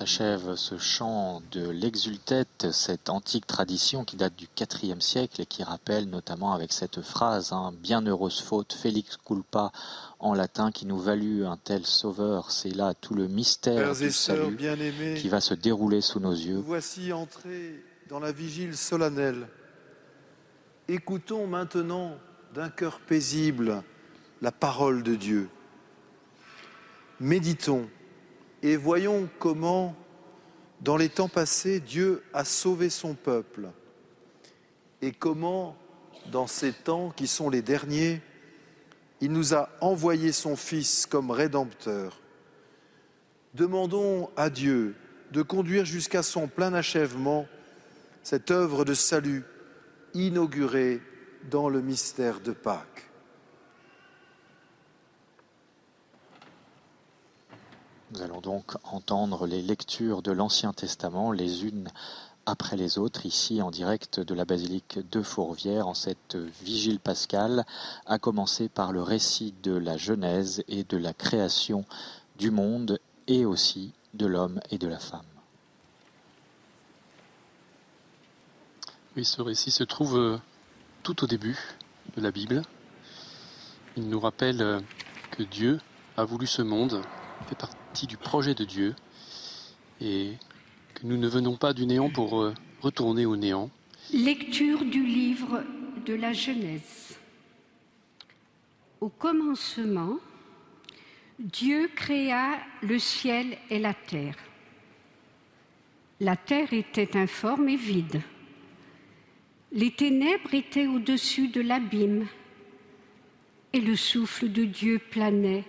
s'achève ce chant de l'exultète, cette antique tradition qui date du IVe siècle et qui rappelle notamment avec cette phrase hein, Bienheureuse faute, Felix culpa en latin, qui nous valut un tel sauveur. C'est là tout le mystère du qui va se dérouler sous nos yeux. voici entrés dans la vigile solennelle. Écoutons maintenant d'un cœur paisible la parole de Dieu. Méditons et voyons comment, dans les temps passés, Dieu a sauvé son peuple et comment, dans ces temps qui sont les derniers, il nous a envoyé son Fils comme rédempteur. Demandons à Dieu de conduire jusqu'à son plein achèvement cette œuvre de salut inaugurée dans le mystère de Pâques. Nous allons donc entendre les lectures de l'Ancien Testament les unes après les autres, ici en direct de la basilique de Fourvière, en cette vigile pascale, à commencer par le récit de la Genèse et de la création du monde et aussi de l'homme et de la femme. Oui, ce récit se trouve euh, tout au début de la Bible. Il nous rappelle euh, que Dieu a voulu ce monde, fait partie du projet de Dieu, et que nous ne venons pas du néant pour euh, retourner au néant. Lecture du livre de la Genèse. Au commencement, Dieu créa le ciel et la terre. La terre était informe et vide. Les ténèbres étaient au-dessus de l'abîme et le souffle de Dieu planait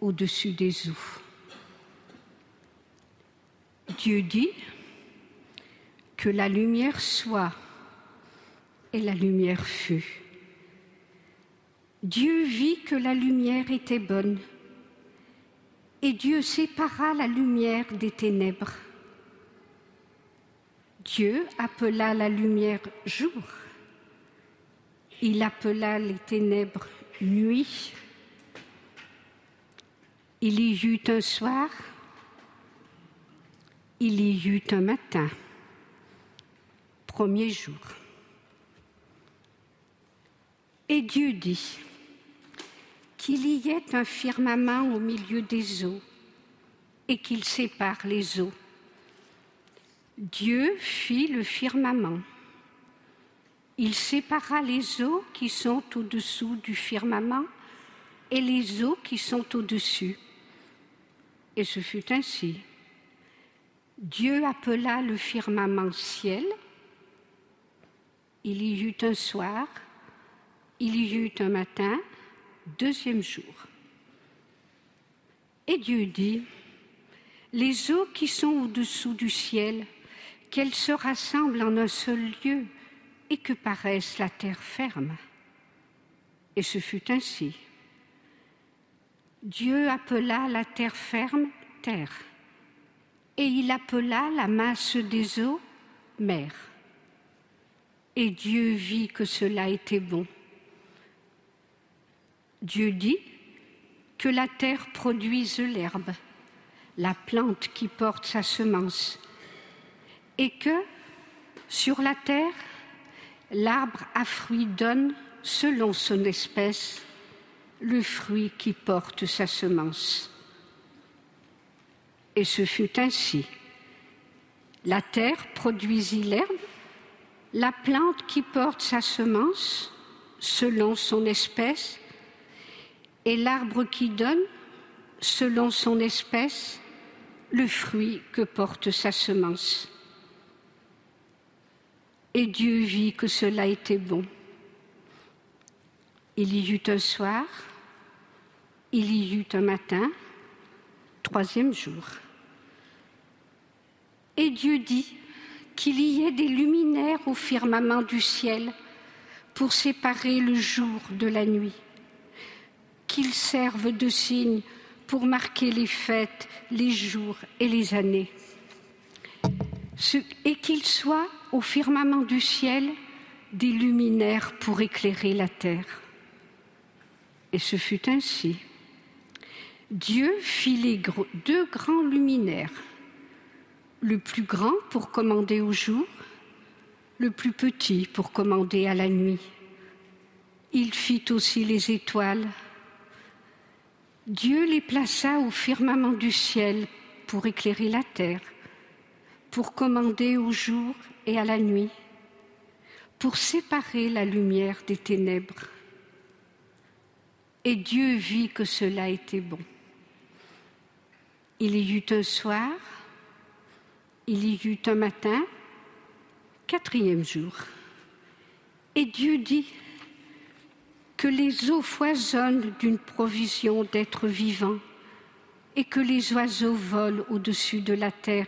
au-dessus des eaux. Dieu dit que la lumière soit et la lumière fut. Dieu vit que la lumière était bonne et Dieu sépara la lumière des ténèbres. Dieu appela la lumière jour. Il appela les ténèbres nuit. Il y eut un soir. Il y eut un matin. Premier jour. Et Dieu dit, qu'il y ait un firmament au milieu des eaux et qu'il sépare les eaux. Dieu fit le firmament. Il sépara les eaux qui sont au-dessous du firmament et les eaux qui sont au-dessus. Et ce fut ainsi. Dieu appela le firmament ciel. Il y eut un soir, il y eut un matin, deuxième jour. Et Dieu dit, les eaux qui sont au-dessous du ciel, qu'elles se rassemblent en un seul lieu et que paraisse la terre ferme. Et ce fut ainsi. Dieu appela la terre ferme terre, et il appela la masse des eaux mer. Et Dieu vit que cela était bon. Dieu dit que la terre produise l'herbe, la plante qui porte sa semence, et que sur la terre, l'arbre à fruits donne, selon son espèce, le fruit qui porte sa semence. Et ce fut ainsi. La terre produisit l'herbe, la plante qui porte sa semence, selon son espèce, et l'arbre qui donne, selon son espèce, le fruit que porte sa semence. Et Dieu vit que cela était bon. Il y eut un soir, il y eut un matin, troisième jour. Et Dieu dit qu'il y ait des luminaires au firmament du ciel pour séparer le jour de la nuit qu'ils servent de signe pour marquer les fêtes, les jours et les années. et qu'ils soient au firmament du ciel des luminaires pour éclairer la terre. Et ce fut ainsi. Dieu fit les deux grands luminaires, le plus grand pour commander au jour, le plus petit pour commander à la nuit. Il fit aussi les étoiles Dieu les plaça au firmament du ciel pour éclairer la terre, pour commander au jour et à la nuit, pour séparer la lumière des ténèbres. Et Dieu vit que cela était bon. Il y eut un soir, il y eut un matin, quatrième jour. Et Dieu dit, que les eaux foisonnent d'une provision d'êtres vivants et que les oiseaux volent au-dessus de la terre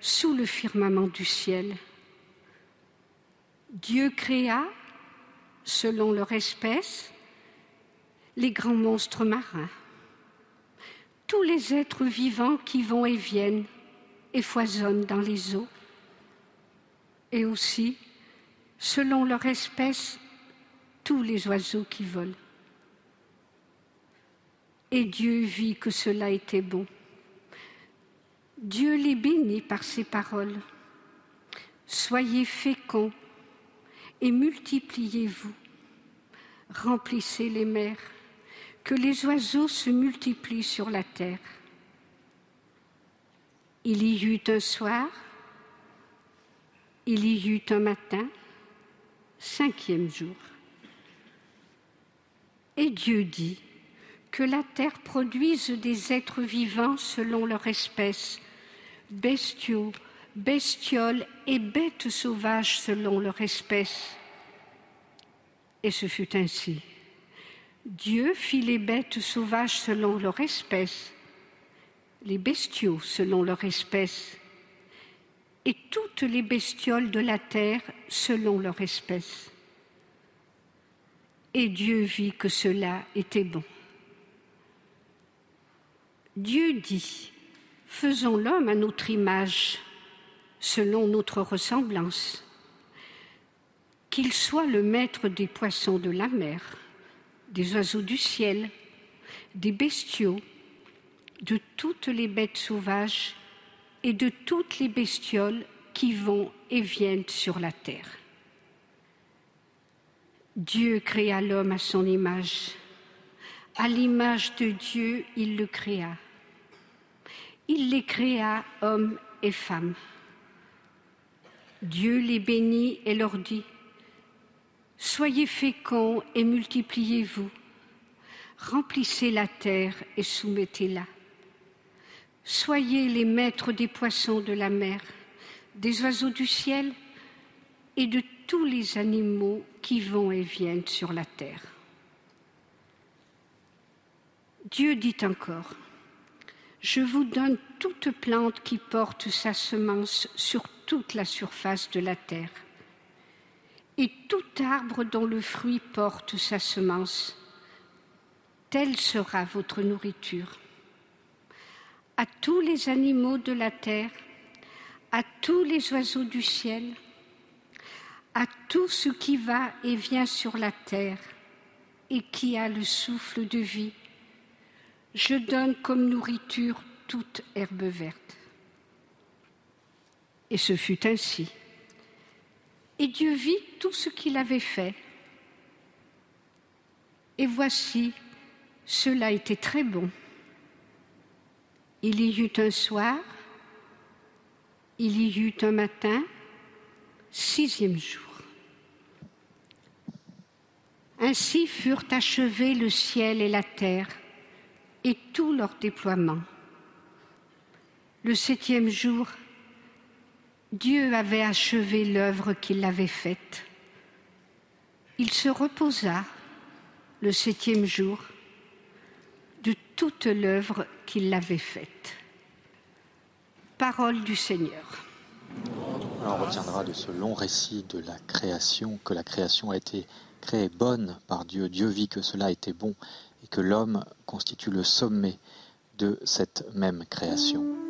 sous le firmament du ciel. Dieu créa, selon leur espèce, les grands monstres marins, tous les êtres vivants qui vont et viennent et foisonnent dans les eaux, et aussi, selon leur espèce, tous les oiseaux qui volent. Et Dieu vit que cela était bon. Dieu les bénit par ses paroles. Soyez féconds et multipliez-vous. Remplissez les mers, que les oiseaux se multiplient sur la terre. Il y eut un soir, il y eut un matin, cinquième jour. Et Dieu dit que la terre produise des êtres vivants selon leur espèce, bestiaux, bestioles et bêtes sauvages selon leur espèce. Et ce fut ainsi. Dieu fit les bêtes sauvages selon leur espèce, les bestiaux selon leur espèce, et toutes les bestioles de la terre selon leur espèce. Et Dieu vit que cela était bon. Dieu dit, faisons l'homme à notre image, selon notre ressemblance, qu'il soit le maître des poissons de la mer, des oiseaux du ciel, des bestiaux, de toutes les bêtes sauvages et de toutes les bestioles qui vont et viennent sur la terre. Dieu créa l'homme à son image. À l'image de Dieu, il le créa. Il les créa hommes et femmes. Dieu les bénit et leur dit, Soyez féconds et multipliez-vous, remplissez la terre et soumettez-la. Soyez les maîtres des poissons de la mer, des oiseaux du ciel et de tous les animaux qui vont et viennent sur la terre. Dieu dit encore, Je vous donne toute plante qui porte sa semence sur toute la surface de la terre, et tout arbre dont le fruit porte sa semence. Telle sera votre nourriture à tous les animaux de la terre, à tous les oiseaux du ciel, à tout ce qui va et vient sur la terre et qui a le souffle de vie. Je donne comme nourriture toute herbe verte. Et ce fut ainsi. Et Dieu vit tout ce qu'il avait fait. Et voici, cela était très bon. Il y eut un soir, il y eut un matin, sixième jour. Ainsi furent achevés le ciel et la terre et tout leur déploiement. Le septième jour, Dieu avait achevé l'œuvre qu'il avait faite. Il se reposa le septième jour toute l'œuvre qu'il avait faite. Parole du Seigneur. on retiendra de ce long récit de la création que la création a été créée bonne par Dieu. Dieu vit que cela était bon et que l'homme constitue le sommet de cette même création.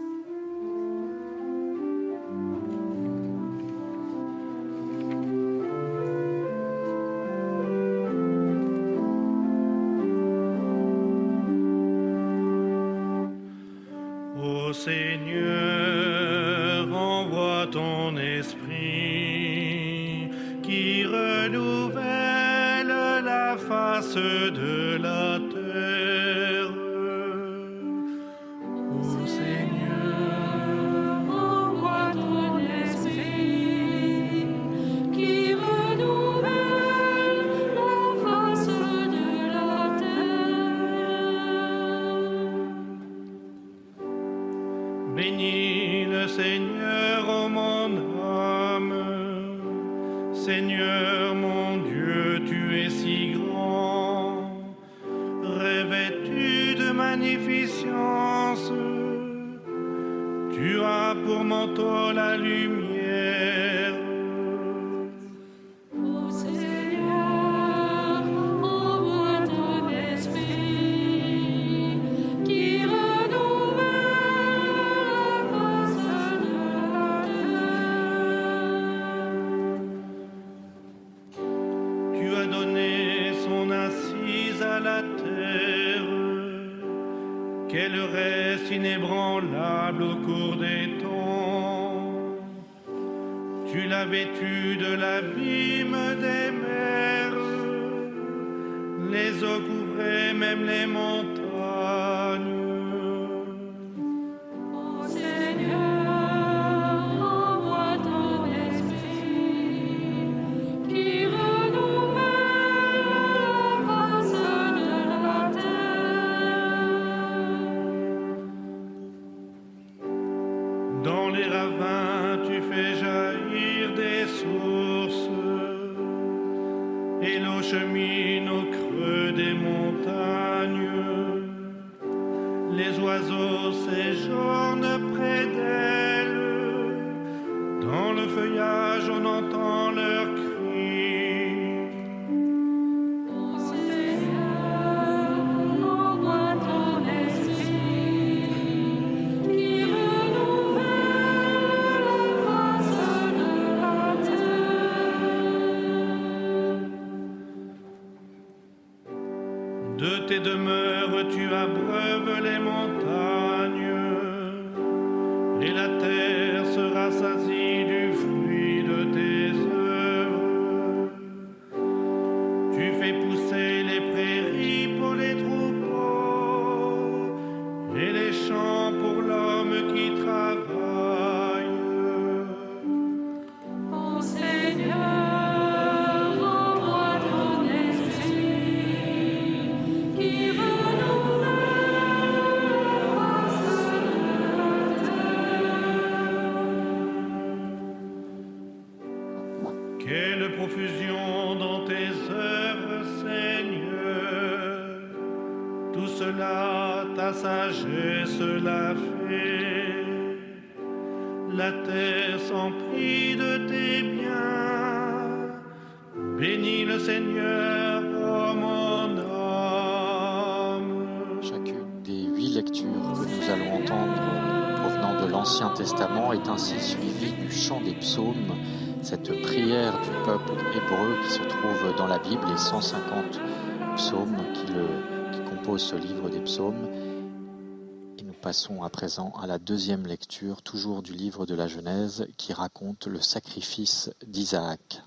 Présent à la deuxième lecture, toujours du livre de la Genèse, qui raconte le sacrifice d'Isaac.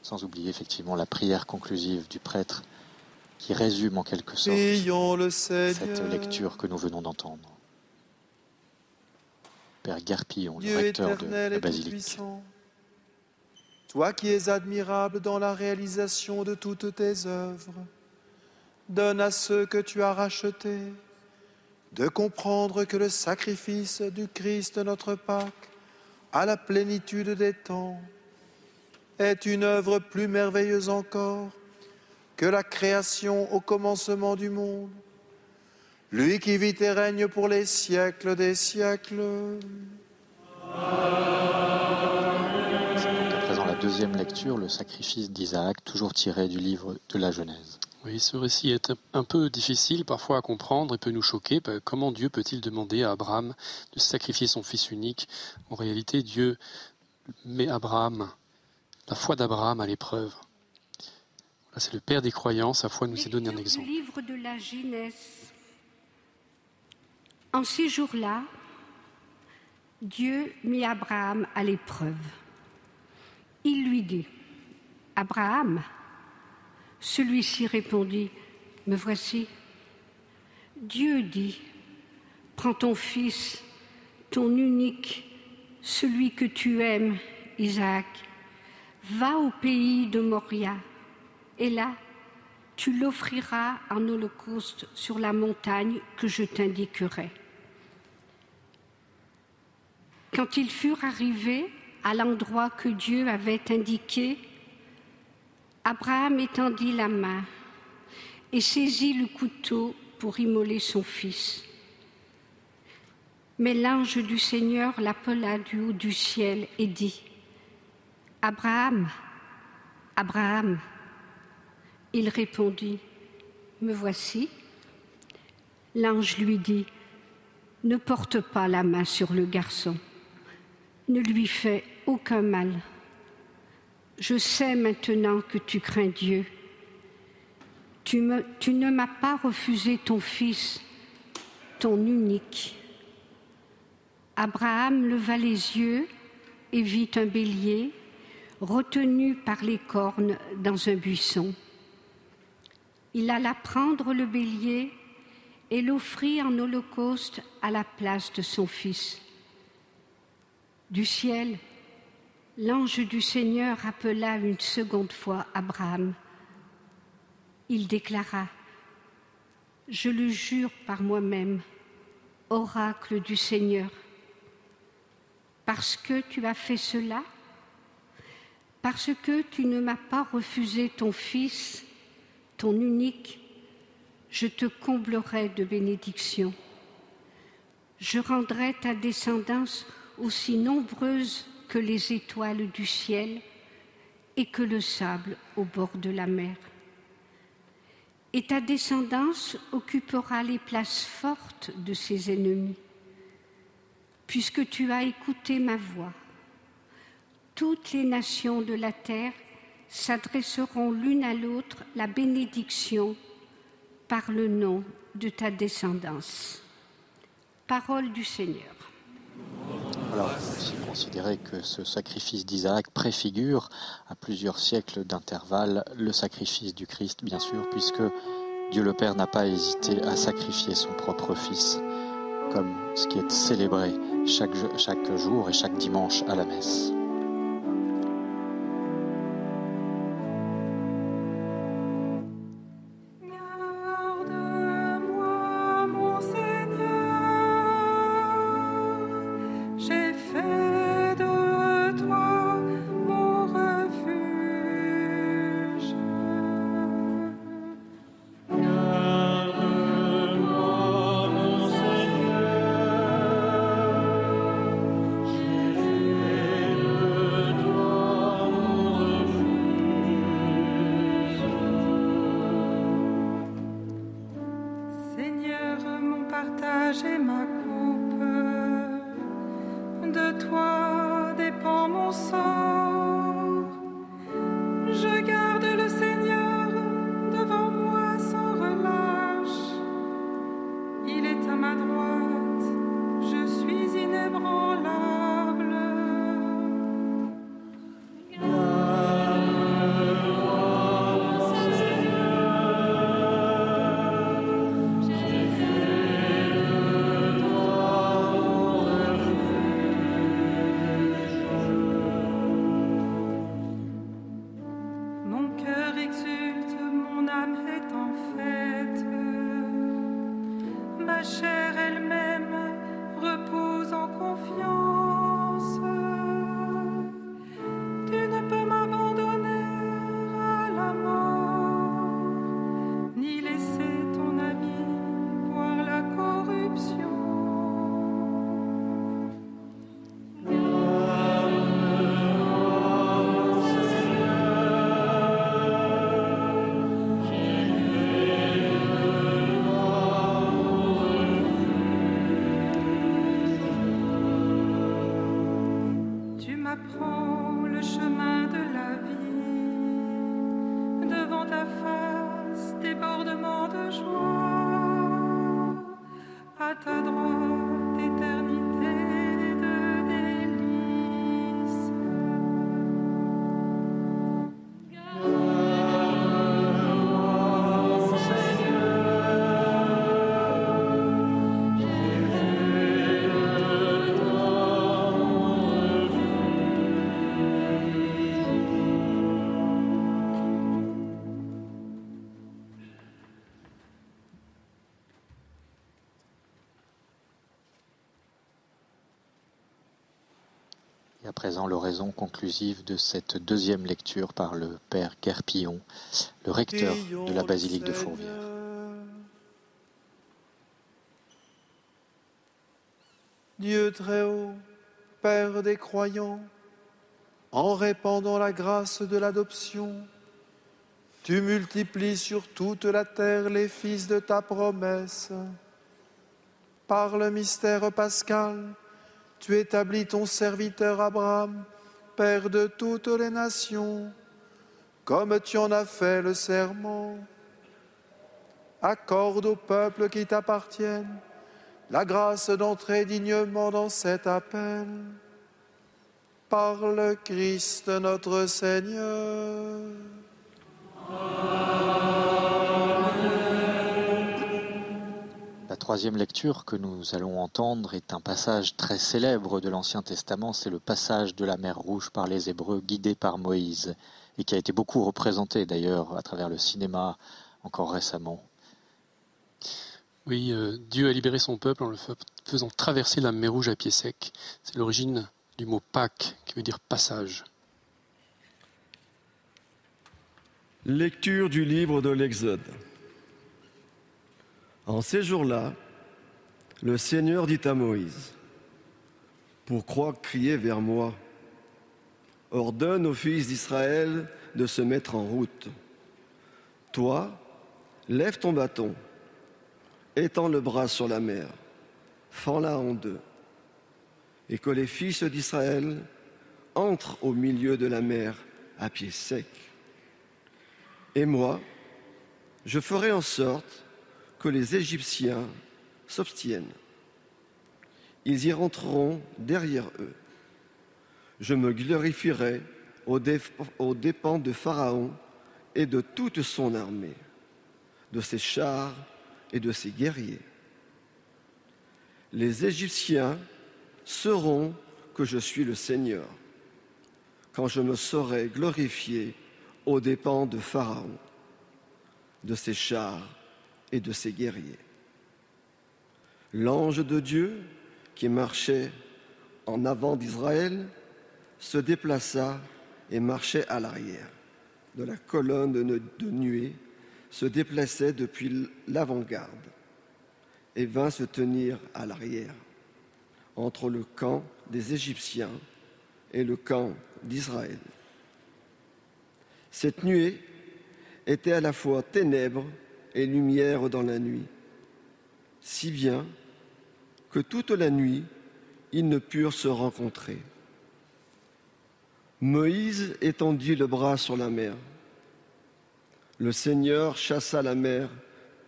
Sans oublier effectivement la prière conclusive du prêtre qui résume en quelque sorte le cette lecture que nous venons d'entendre. Père Garpillon, le recteur de la basilique. Toi qui es admirable dans la réalisation de toutes tes œuvres, donne à ceux que tu as rachetés de comprendre que le sacrifice du Christ notre Pâque, à la plénitude des temps, est une œuvre plus merveilleuse encore que la création au commencement du monde. Lui qui vit et règne pour les siècles des siècles. Deuxième lecture, le sacrifice d'Isaac, toujours tiré du livre de la Genèse. Oui, ce récit est un peu difficile parfois à comprendre et peut nous choquer. Ben, Comment Dieu peut-il demander à Abraham de sacrifier son fils unique? En réalité, Dieu met Abraham, la foi d'Abraham à l'épreuve. Là, c'est le Père des croyants, sa foi nous est donné un exemple. Du livre de la Genèse. En ces jours-là, Dieu mit Abraham à l'épreuve. Il lui dit Abraham, celui-ci répondit Me voici. Dieu dit Prends ton fils, ton unique, celui que tu aimes, Isaac, va au pays de Moria, et là, tu l'offriras en holocauste sur la montagne que je t'indiquerai. Quand ils furent arrivés à l'endroit que Dieu avait indiqué, Abraham étendit la main et saisit le couteau pour immoler son fils. Mais l'ange du Seigneur l'appela du haut du ciel et dit, Abraham, Abraham. Il répondit, Me voici. L'ange lui dit, Ne porte pas la main sur le garçon, ne lui fais aucun mal. Je sais maintenant que tu crains Dieu. Tu, tu ne m'as pas refusé ton fils, ton unique. Abraham leva les yeux et vit un bélier retenu par les cornes dans un buisson. Il alla prendre le bélier et l'offrit en holocauste à la place de son fils. Du ciel, l'ange du Seigneur appela une seconde fois Abraham. Il déclara, Je le jure par moi-même, oracle du Seigneur, parce que tu as fait cela, parce que tu ne m'as pas refusé ton fils, ton unique, je te comblerai de bénédictions. Je rendrai ta descendance aussi nombreuse que les étoiles du ciel et que le sable au bord de la mer. Et ta descendance occupera les places fortes de ses ennemis, puisque tu as écouté ma voix. Toutes les nations de la terre s'adresseront l'une à l'autre la bénédiction par le nom de ta descendance. Parole du Seigneur. Alors, on peut aussi considérer que ce sacrifice d'Isaac préfigure à plusieurs siècles d'intervalle le sacrifice du Christ, bien sûr, puisque Dieu le Père n'a pas hésité à sacrifier son propre Fils, comme ce qui est célébré chaque jour et chaque dimanche à la messe. À présent, l'oraison conclusive de cette deuxième lecture par le Père Guerpillon, le recteur de la basilique de Fourvière. Dieu très haut, Père des croyants, en répandant la grâce de l'adoption, tu multiplies sur toute la terre les fils de ta promesse. Par le mystère pascal, tu établis ton serviteur Abraham, Père de toutes les nations, comme tu en as fait le serment. Accorde aux peuples qui t'appartiennent la grâce d'entrer dignement dans cet appel. par le Christ notre Seigneur. Troisième lecture que nous allons entendre est un passage très célèbre de l'Ancien Testament, c'est le passage de la mer Rouge par les Hébreux guidé par Moïse, et qui a été beaucoup représenté d'ailleurs à travers le cinéma encore récemment. Oui, euh, Dieu a libéré son peuple en le fa- faisant traverser la mer Rouge à pied sec. C'est l'origine du mot Pâques, qui veut dire passage. Lecture du livre de l'Exode. En ces jours-là, le Seigneur dit à Moïse, Pourquoi crier vers moi? Ordonne aux fils d'Israël de se mettre en route. Toi, lève ton bâton, étends le bras sur la mer, fends-la en deux, et que les fils d'Israël entrent au milieu de la mer à pied sec. Et moi, je ferai en sorte que les Égyptiens s'obstiennent. Ils y rentreront derrière eux. Je me glorifierai aux, dép- aux dépens de Pharaon et de toute son armée, de ses chars et de ses guerriers. Les Égyptiens sauront que je suis le Seigneur quand je me serai glorifié aux dépens de Pharaon, de ses chars et de ses guerriers. L'ange de Dieu qui marchait en avant d'Israël se déplaça et marchait à l'arrière. De la colonne de nuée se déplaçait depuis l'avant-garde et vint se tenir à l'arrière, entre le camp des Égyptiens et le camp d'Israël. Cette nuée était à la fois ténèbres lumière dans la nuit, si bien que toute la nuit ils ne purent se rencontrer. Moïse étendit le bras sur la mer. Le Seigneur chassa la mer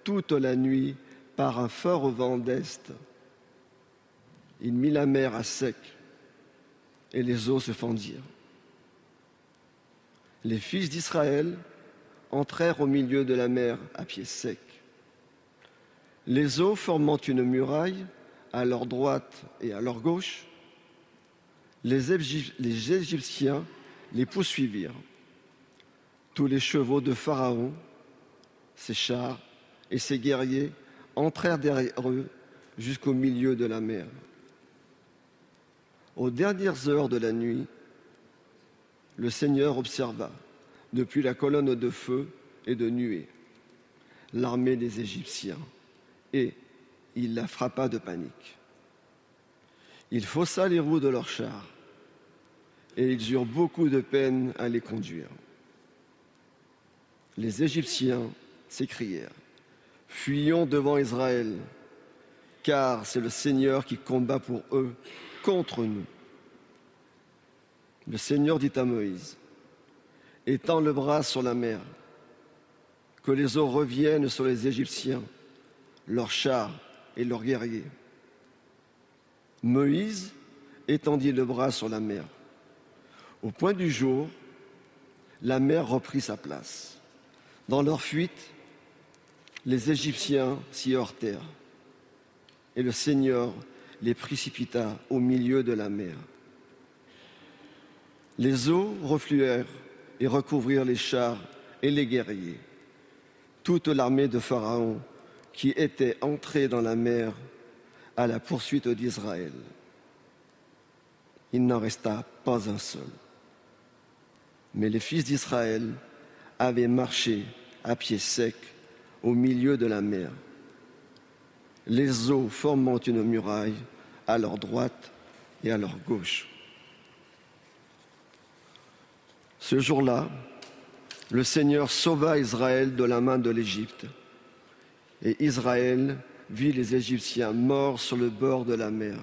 toute la nuit par un fort vent d'est. Il mit la mer à sec et les eaux se fendirent. Les fils d'Israël entrèrent au milieu de la mer à pied sec. Les eaux formant une muraille à leur droite et à leur gauche, les, Égy- les Égyptiens les poursuivirent. Tous les chevaux de Pharaon, ses chars et ses guerriers entrèrent derrière eux jusqu'au milieu de la mer. Aux dernières heures de la nuit, le Seigneur observa, depuis la colonne de feu et de nuée, l'armée des Égyptiens, et il la frappa de panique. Il faussa les roues de leurs chars, et ils eurent beaucoup de peine à les conduire. Les Égyptiens s'écrièrent, Fuyons devant Israël, car c'est le Seigneur qui combat pour eux contre nous. Le Seigneur dit à Moïse, Étends le bras sur la mer, que les eaux reviennent sur les Égyptiens, leurs chars et leurs guerriers. Moïse étendit le bras sur la mer. Au point du jour, la mer reprit sa place. Dans leur fuite, les Égyptiens s'y heurtèrent, et le Seigneur les précipita au milieu de la mer. Les eaux refluèrent et recouvrirent les chars et les guerriers. Toute l'armée de Pharaon qui était entrée dans la mer à la poursuite d'Israël. Il n'en resta pas un seul. Mais les fils d'Israël avaient marché à pied sec au milieu de la mer, les eaux formant une muraille à leur droite et à leur gauche. Ce jour-là, le Seigneur sauva Israël de la main de l'Égypte. Et Israël vit les Égyptiens morts sur le bord de la mer.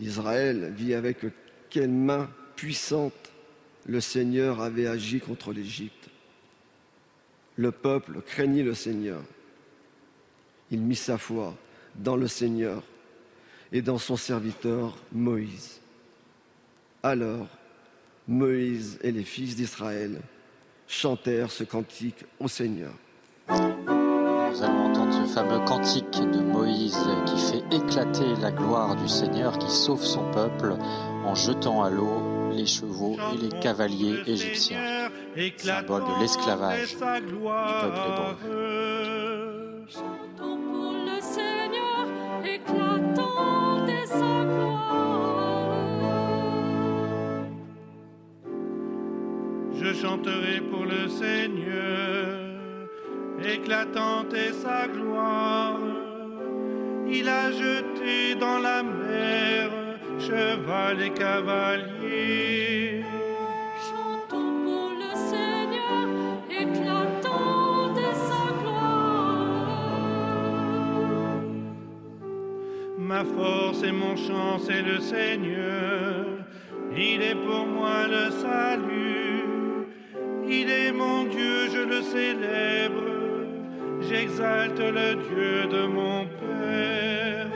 Israël vit avec quelle main puissante le Seigneur avait agi contre l'Égypte. Le peuple craignit le Seigneur. Il mit sa foi dans le Seigneur et dans son serviteur Moïse. Alors, Moïse et les fils d'Israël chantèrent ce cantique au Seigneur. Nous allons entendre ce fameux cantique de Moïse qui fait éclater la gloire du Seigneur qui sauve son peuple en jetant à l'eau les chevaux et les cavaliers égyptiens, symbole de l'esclavage du peuple hébreu. Chanterai pour le Seigneur, éclatante est sa gloire. Il a jeté dans la mer cheval et cavalier. Chantons pour le Seigneur, éclatante est sa gloire. Ma force et mon chant, c'est le Seigneur. Il est pour moi le salut. Il est mon Dieu, je le célèbre. J'exalte le Dieu de mon Père.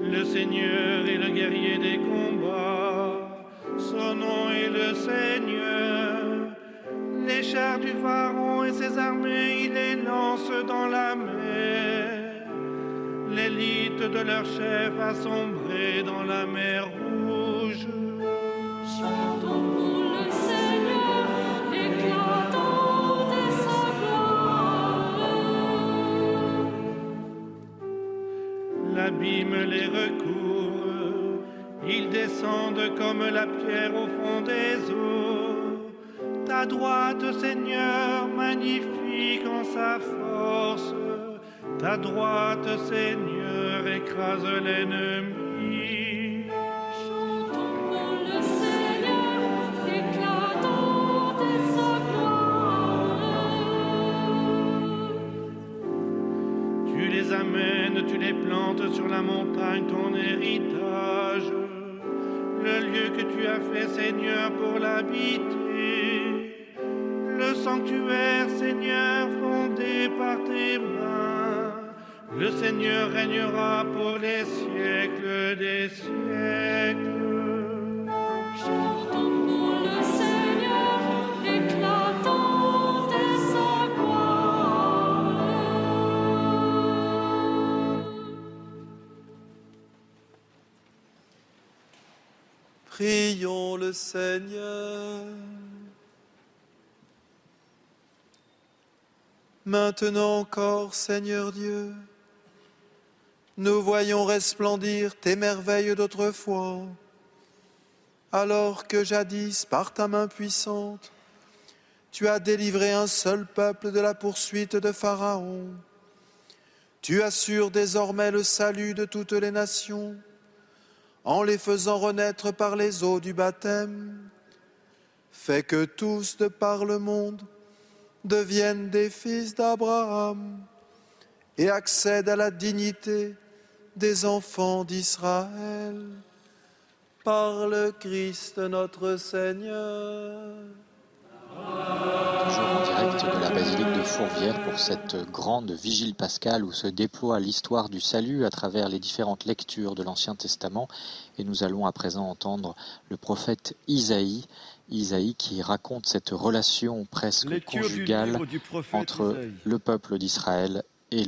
Le Seigneur est le guerrier des combats. Son nom est le Seigneur. Les chars du Pharaon et ses armées, il les lance dans la mer. L'élite de leur chef a sombré dans la mer rouge. Chantons pour le Seigneur, est sa gloire. L'abîme les recouvre, ils descendent comme la pierre au fond des eaux. Ta droite, Seigneur, magnifique en sa force. Ta droite, Seigneur, écrase l'ennemi. Chantons le Seigneur, éclatante est sa gloire. Tu les amènes, tu les plantes sur la montagne, ton héritage. Le lieu que tu as fait, Seigneur, pour l'habiter. Le sanctuaire, Seigneur, fondé par tes mains. Le Seigneur régnera pour les siècles des siècles. Chantons le Seigneur, éclatante est sa gloire. Prions le Seigneur. Maintenant encore, Seigneur Dieu, nous voyons resplendir tes merveilles d'autrefois, alors que jadis, par ta main puissante, tu as délivré un seul peuple de la poursuite de Pharaon. Tu assures désormais le salut de toutes les nations en les faisant renaître par les eaux du baptême. Fais que tous de par le monde deviennent des fils d'Abraham et accèdent à la dignité des enfants d'Israël. Par le Christ notre Seigneur. Toujours en direct de la basilique de Fourvière pour cette grande vigile pascale où se déploie l'histoire du salut à travers les différentes lectures de l'Ancien Testament. Et nous allons à présent entendre le prophète Isaïe, Isaïe qui raconte cette relation presque Lecture du conjugale du prophète entre Isaïe. le peuple d'Israël et.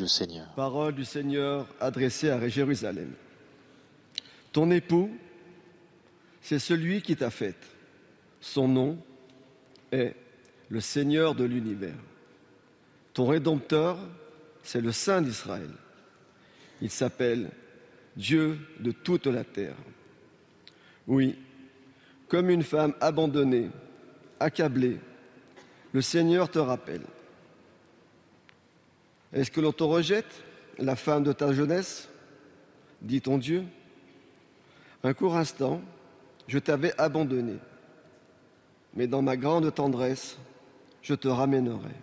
Parole du Seigneur adressée à Jérusalem. Ton époux, c'est celui qui t'a faite. Son nom est le Seigneur de l'univers. Ton Rédempteur, c'est le Saint d'Israël. Il s'appelle Dieu de toute la terre. Oui, comme une femme abandonnée, accablée, le Seigneur te rappelle. Est-ce que l'on te rejette, la femme de ta jeunesse dit ton Dieu. Un court instant, je t'avais abandonné, mais dans ma grande tendresse, je te ramènerai.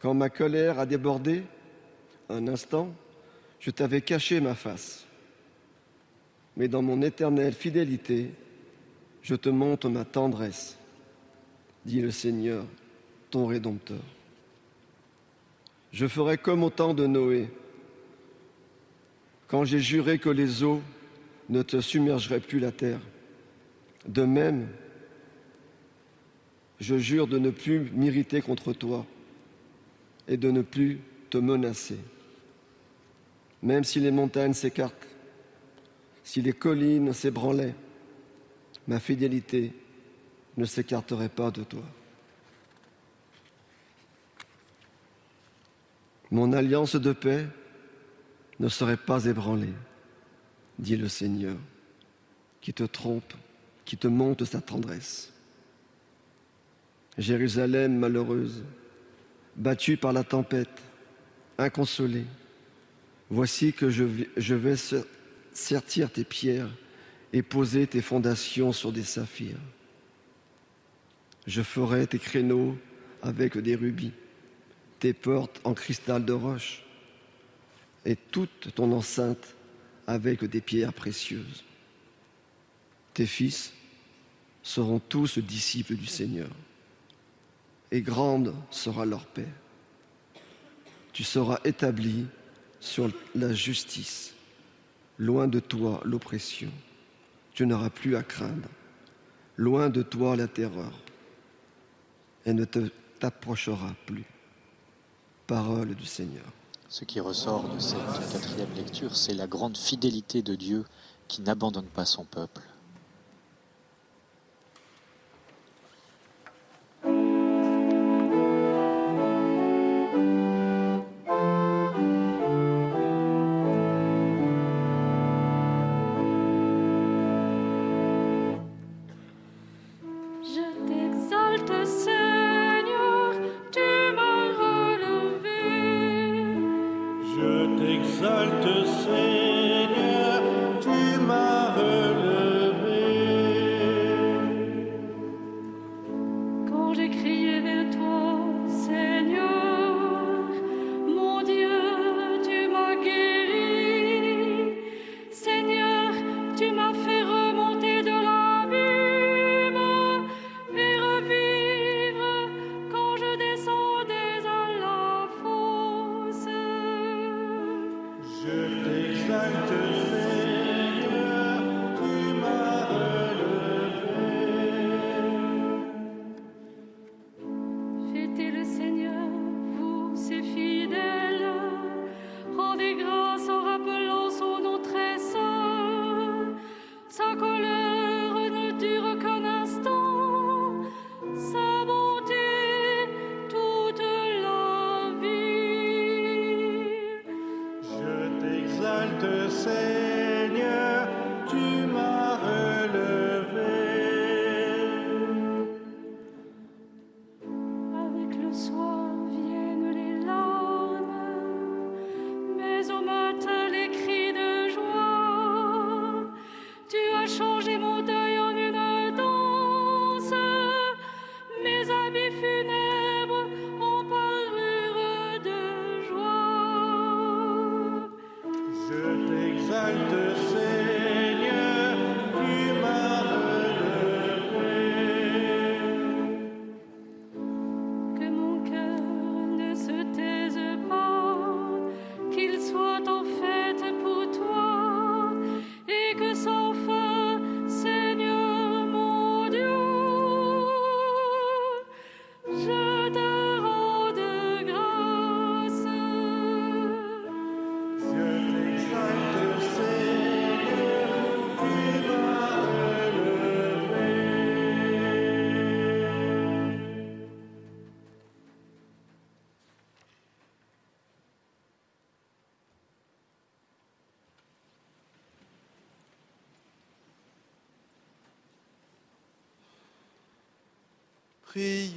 Quand ma colère a débordé, un instant, je t'avais caché ma face, mais dans mon éternelle fidélité, je te montre ma tendresse, dit le Seigneur. ton Rédempteur. Je ferai comme au temps de Noé, quand j'ai juré que les eaux ne te submergeraient plus la terre. De même, je jure de ne plus m'irriter contre toi et de ne plus te menacer. Même si les montagnes s'écartent, si les collines s'ébranlaient, ma fidélité ne s'écarterait pas de toi. Mon alliance de paix ne serait pas ébranlée, dit le Seigneur, qui te trompe, qui te monte sa tendresse. Jérusalem malheureuse, battue par la tempête, inconsolée, voici que je vais, sertir tes pierres et poser tes fondations sur des saphirs. Je ferai tes créneaux avec des rubis, tes portes en cristal de roche et toute ton enceinte avec des pierres précieuses. Tes fils seront tous disciples du Seigneur et grande sera leur paix. Tu seras établi sur la justice, loin de toi l'oppression. Tu n'auras plus à craindre, loin de toi la terreur, et ne t'approchera plus. Parole du Seigneur. Ce qui ressort de cette quatrième lecture, c'est la grande fidélité de Dieu qui n'abandonne pas son peuple.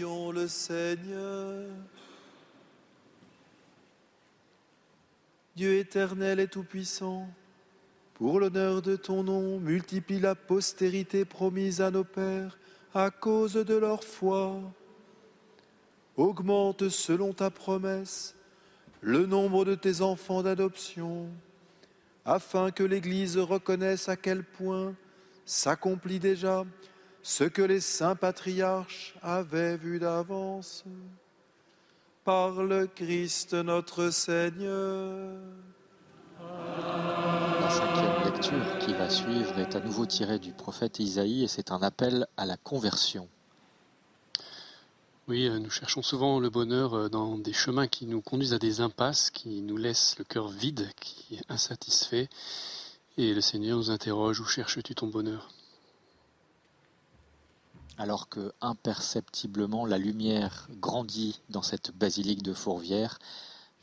Le Seigneur. Dieu éternel et tout-puissant, pour l'honneur de ton nom, multiplie la postérité promise à nos pères à cause de leur foi. Augmente selon ta promesse le nombre de tes enfants d'adoption, afin que l'Église reconnaisse à quel point s'accomplit déjà ce que les saints patriarches avaient vu d'avance. par le Christ notre Seigneur. La cinquième lecture qui va suivre est à nouveau tirée du prophète Isaïe et c'est un appel à la conversion. Oui, euh, nous cherchons souvent le bonheur euh, dans des chemins qui nous conduisent à des impasses, qui nous laissent le cœur vide, qui est insatisfait. Et le Seigneur nous interroge, où cherches-tu ton bonheur? Alors que imperceptiblement la lumière grandit dans cette basilique de Fourvière,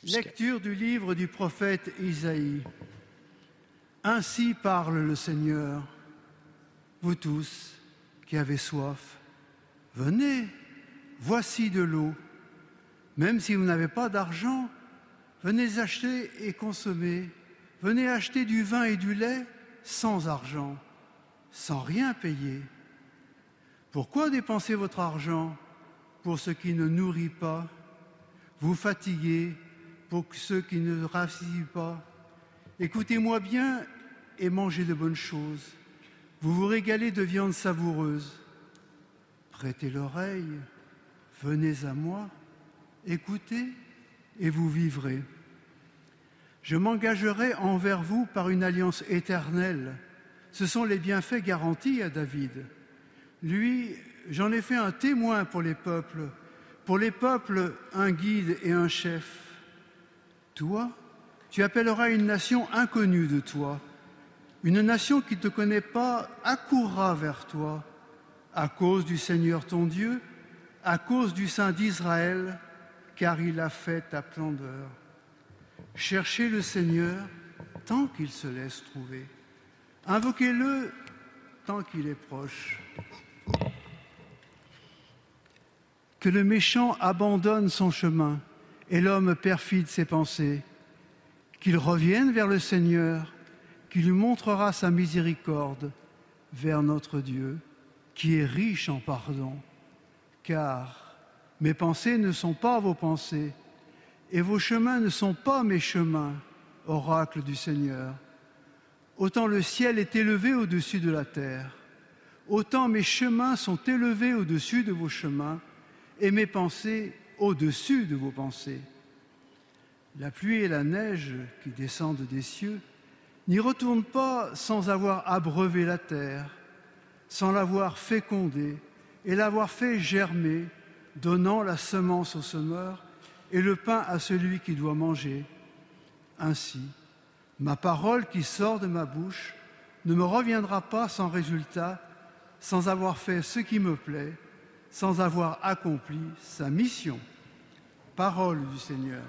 Lecture du livre du prophète Isaïe. Ainsi parle le Seigneur. Vous tous qui avez soif, venez, voici de l'eau. Même si vous n'avez pas d'argent, venez acheter et consommer. Venez acheter du vin et du lait sans argent, sans rien payer. Pourquoi dépenser votre argent pour ce qui ne nourrit pas Vous fatiguez pour ceux qui ne rassisent pas? Écoutez-moi bien et mangez de bonnes choses. Vous vous régalez de viande savoureuse. Prêtez l'oreille, venez à moi, écoutez et vous vivrez. Je m'engagerai envers vous par une alliance éternelle. Ce sont les bienfaits garantis à David. Lui, j'en ai fait un témoin pour les peuples, pour les peuples un guide et un chef. Toi, tu appelleras une nation inconnue de toi. Une nation qui ne te connaît pas accourra vers toi à cause du Seigneur ton Dieu, à cause du Saint d'Israël, car il a fait ta splendeur. Cherchez le Seigneur tant qu'il se laisse trouver. Invoquez-le tant qu'il est proche. Que le méchant abandonne son chemin et l'homme perfide ses pensées. Qu'il revienne vers le Seigneur, qui lui montrera sa miséricorde vers notre Dieu, qui est riche en pardon. Car mes pensées ne sont pas vos pensées, et vos chemins ne sont pas mes chemins, oracle du Seigneur. Autant le ciel est élevé au-dessus de la terre, autant mes chemins sont élevés au-dessus de vos chemins, et mes pensées au-dessus de vos pensées. La pluie et la neige qui descendent des cieux n'y retournent pas sans avoir abreuvé la terre, sans l'avoir fécondée et l'avoir fait germer, donnant la semence au semeur et le pain à celui qui doit manger. Ainsi, ma parole qui sort de ma bouche ne me reviendra pas sans résultat, sans avoir fait ce qui me plaît, sans avoir accompli sa mission. Parole du Seigneur.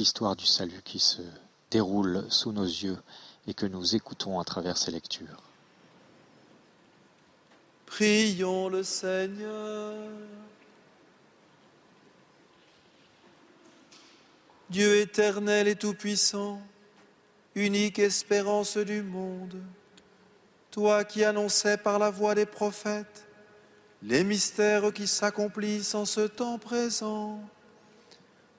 L'histoire du salut qui se déroule sous nos yeux et que nous écoutons à travers ces lectures. Prions le Seigneur. Dieu éternel et tout-puissant, unique espérance du monde, toi qui annonçais par la voix des prophètes les mystères qui s'accomplissent en ce temps présent,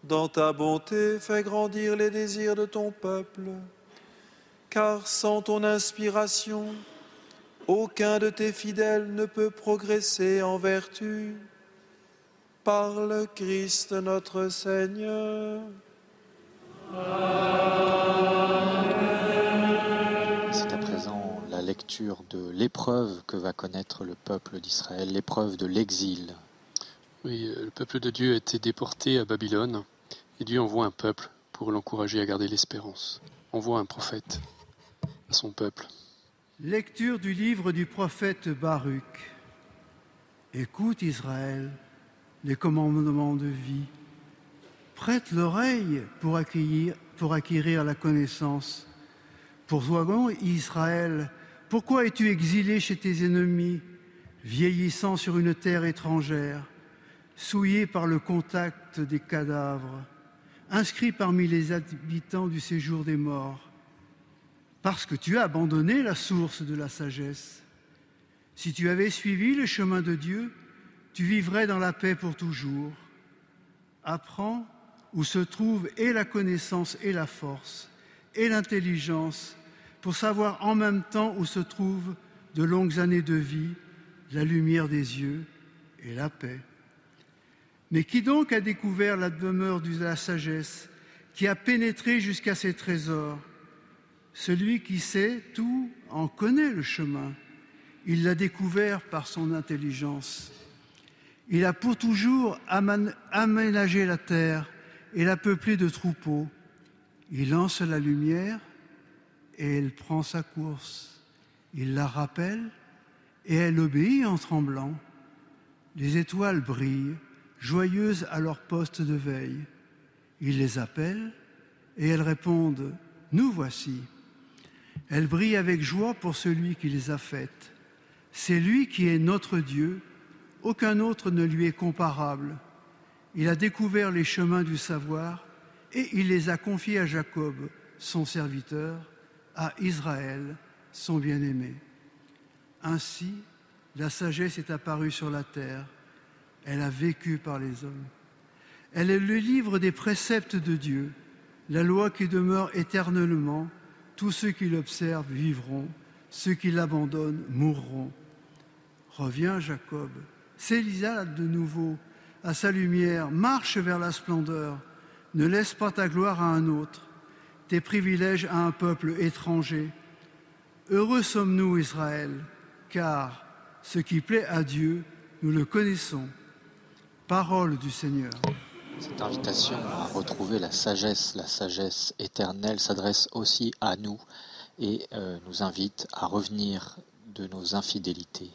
dans ta bonté, fais grandir les désirs de ton peuple, car sans ton inspiration, aucun de tes fidèles ne peut progresser en vertu. Par le Christ notre Seigneur. C'est à présent la lecture de l'épreuve que va connaître le peuple d'Israël, l'épreuve de l'exil. Oui, euh, le peuple de Dieu a été déporté à Babylone et Dieu envoie un peuple pour l'encourager à garder l'espérance. Envoie un prophète à son peuple. Lecture du livre du prophète Baruch. Écoute Israël, les commandements de vie. Prête l'oreille pour acquérir, la connaissance. Pour toi, Israël, pourquoi es-tu exilé chez tes ennemis, vieillissant sur une terre étrangère, souillé par le contact des cadavres, inscrit parmi les habitants du séjour des morts parce que tu as abandonné la source de la sagesse. Si tu avais suivi le chemin de Dieu, tu vivrais dans la paix pour toujours. Apprends où se trouvent et la connaissance et la force et l'intelligence pour savoir en même temps où se trouvent de longues années de vie, la lumière des yeux et la paix. Mais qui donc a découvert la demeure de la sagesse, qui a pénétré jusqu'à ses trésors? Celui qui sait tout en connaît le chemin. Il l'a découvert par son intelligence. Il a pour toujours aménagé la terre et l'a peuplée de troupeaux. Il lance la lumière et elle prend sa course. Il la rappelle et elle obéit en tremblant. Les étoiles brillent, joyeuses à leur poste de veille. Il les appelle et elles répondent Nous voici. Elles brillent avec joie pour celui qui les a faites. C'est lui qui est notre Dieu, aucun autre ne lui est comparable. Il a découvert les chemins du savoir et il les a confiés à Jacob, son serviteur, à Israël, son bien-aimé. Ainsi, la sagesse est apparue sur la terre, elle a vécu par les hommes. Elle est le livre des préceptes de Dieu, la loi qui demeure éternellement tous ceux qui l'observent vivront, ceux qui l'abandonnent mourront. Reviens, Jacob, saisis-la de nouveau à sa lumière, marche vers la splendeur, ne laisse pas ta gloire à un autre, tes privilèges à un peuple étranger. Heureux sommes-nous, Israël, car ce qui plaît à Dieu, nous le connaissons. Parole du Seigneur. Cette invitation à retrouver la sagesse, la sagesse éternelle, s'adresse aussi à nous et euh, nous invite à revenir de nos infidélités.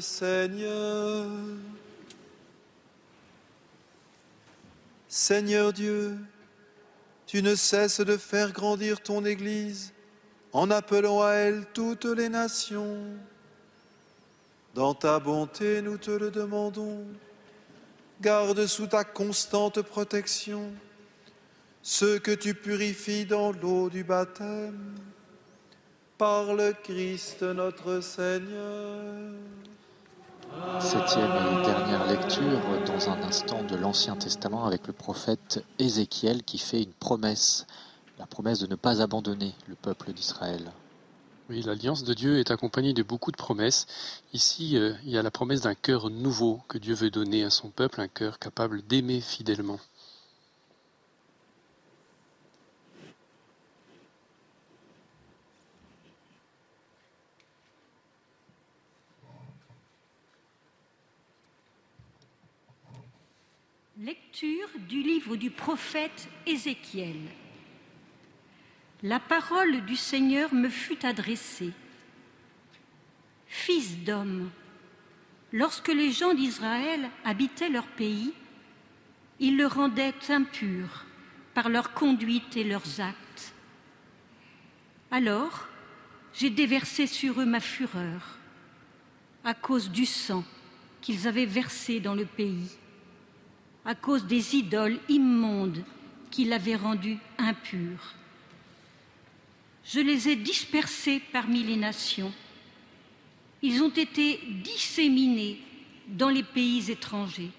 Seigneur. Seigneur Dieu, tu ne cesses de faire grandir ton Église en appelant à elle toutes les nations. Dans ta bonté, nous te le demandons. Garde sous ta constante protection ceux que tu purifies dans l'eau du baptême. Par le Christ notre Seigneur. Septième et dernière lecture dans un instant de l'Ancien Testament avec le prophète Ézéchiel qui fait une promesse, la promesse de ne pas abandonner le peuple d'Israël. Oui, l'alliance de Dieu est accompagnée de beaucoup de promesses. Ici, euh, il y a la promesse d'un cœur nouveau que Dieu veut donner à son peuple, un cœur capable d'aimer fidèlement. Du livre du prophète Ézéchiel. La parole du Seigneur me fut adressée. Fils d'homme, lorsque les gens d'Israël habitaient leur pays, ils le rendaient impur par leur conduite et leurs actes. Alors, j'ai déversé sur eux ma fureur à cause du sang qu'ils avaient versé dans le pays à cause des idoles immondes qui l'avaient rendu impur. Je les ai dispersés parmi les nations. Ils ont été disséminés dans les pays étrangers.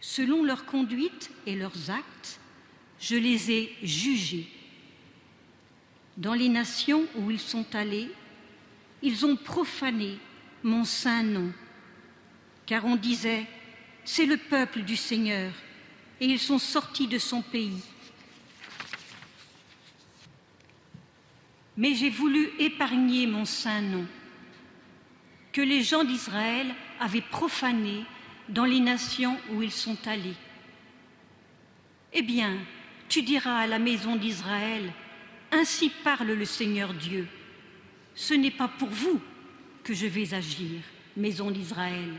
Selon leur conduite et leurs actes, je les ai jugés. Dans les nations où ils sont allés, ils ont profané mon saint nom, car on disait c'est le peuple du Seigneur, et ils sont sortis de son pays. Mais j'ai voulu épargner mon saint nom, que les gens d'Israël avaient profané dans les nations où ils sont allés. Eh bien, tu diras à la maison d'Israël, Ainsi parle le Seigneur Dieu. Ce n'est pas pour vous que je vais agir, maison d'Israël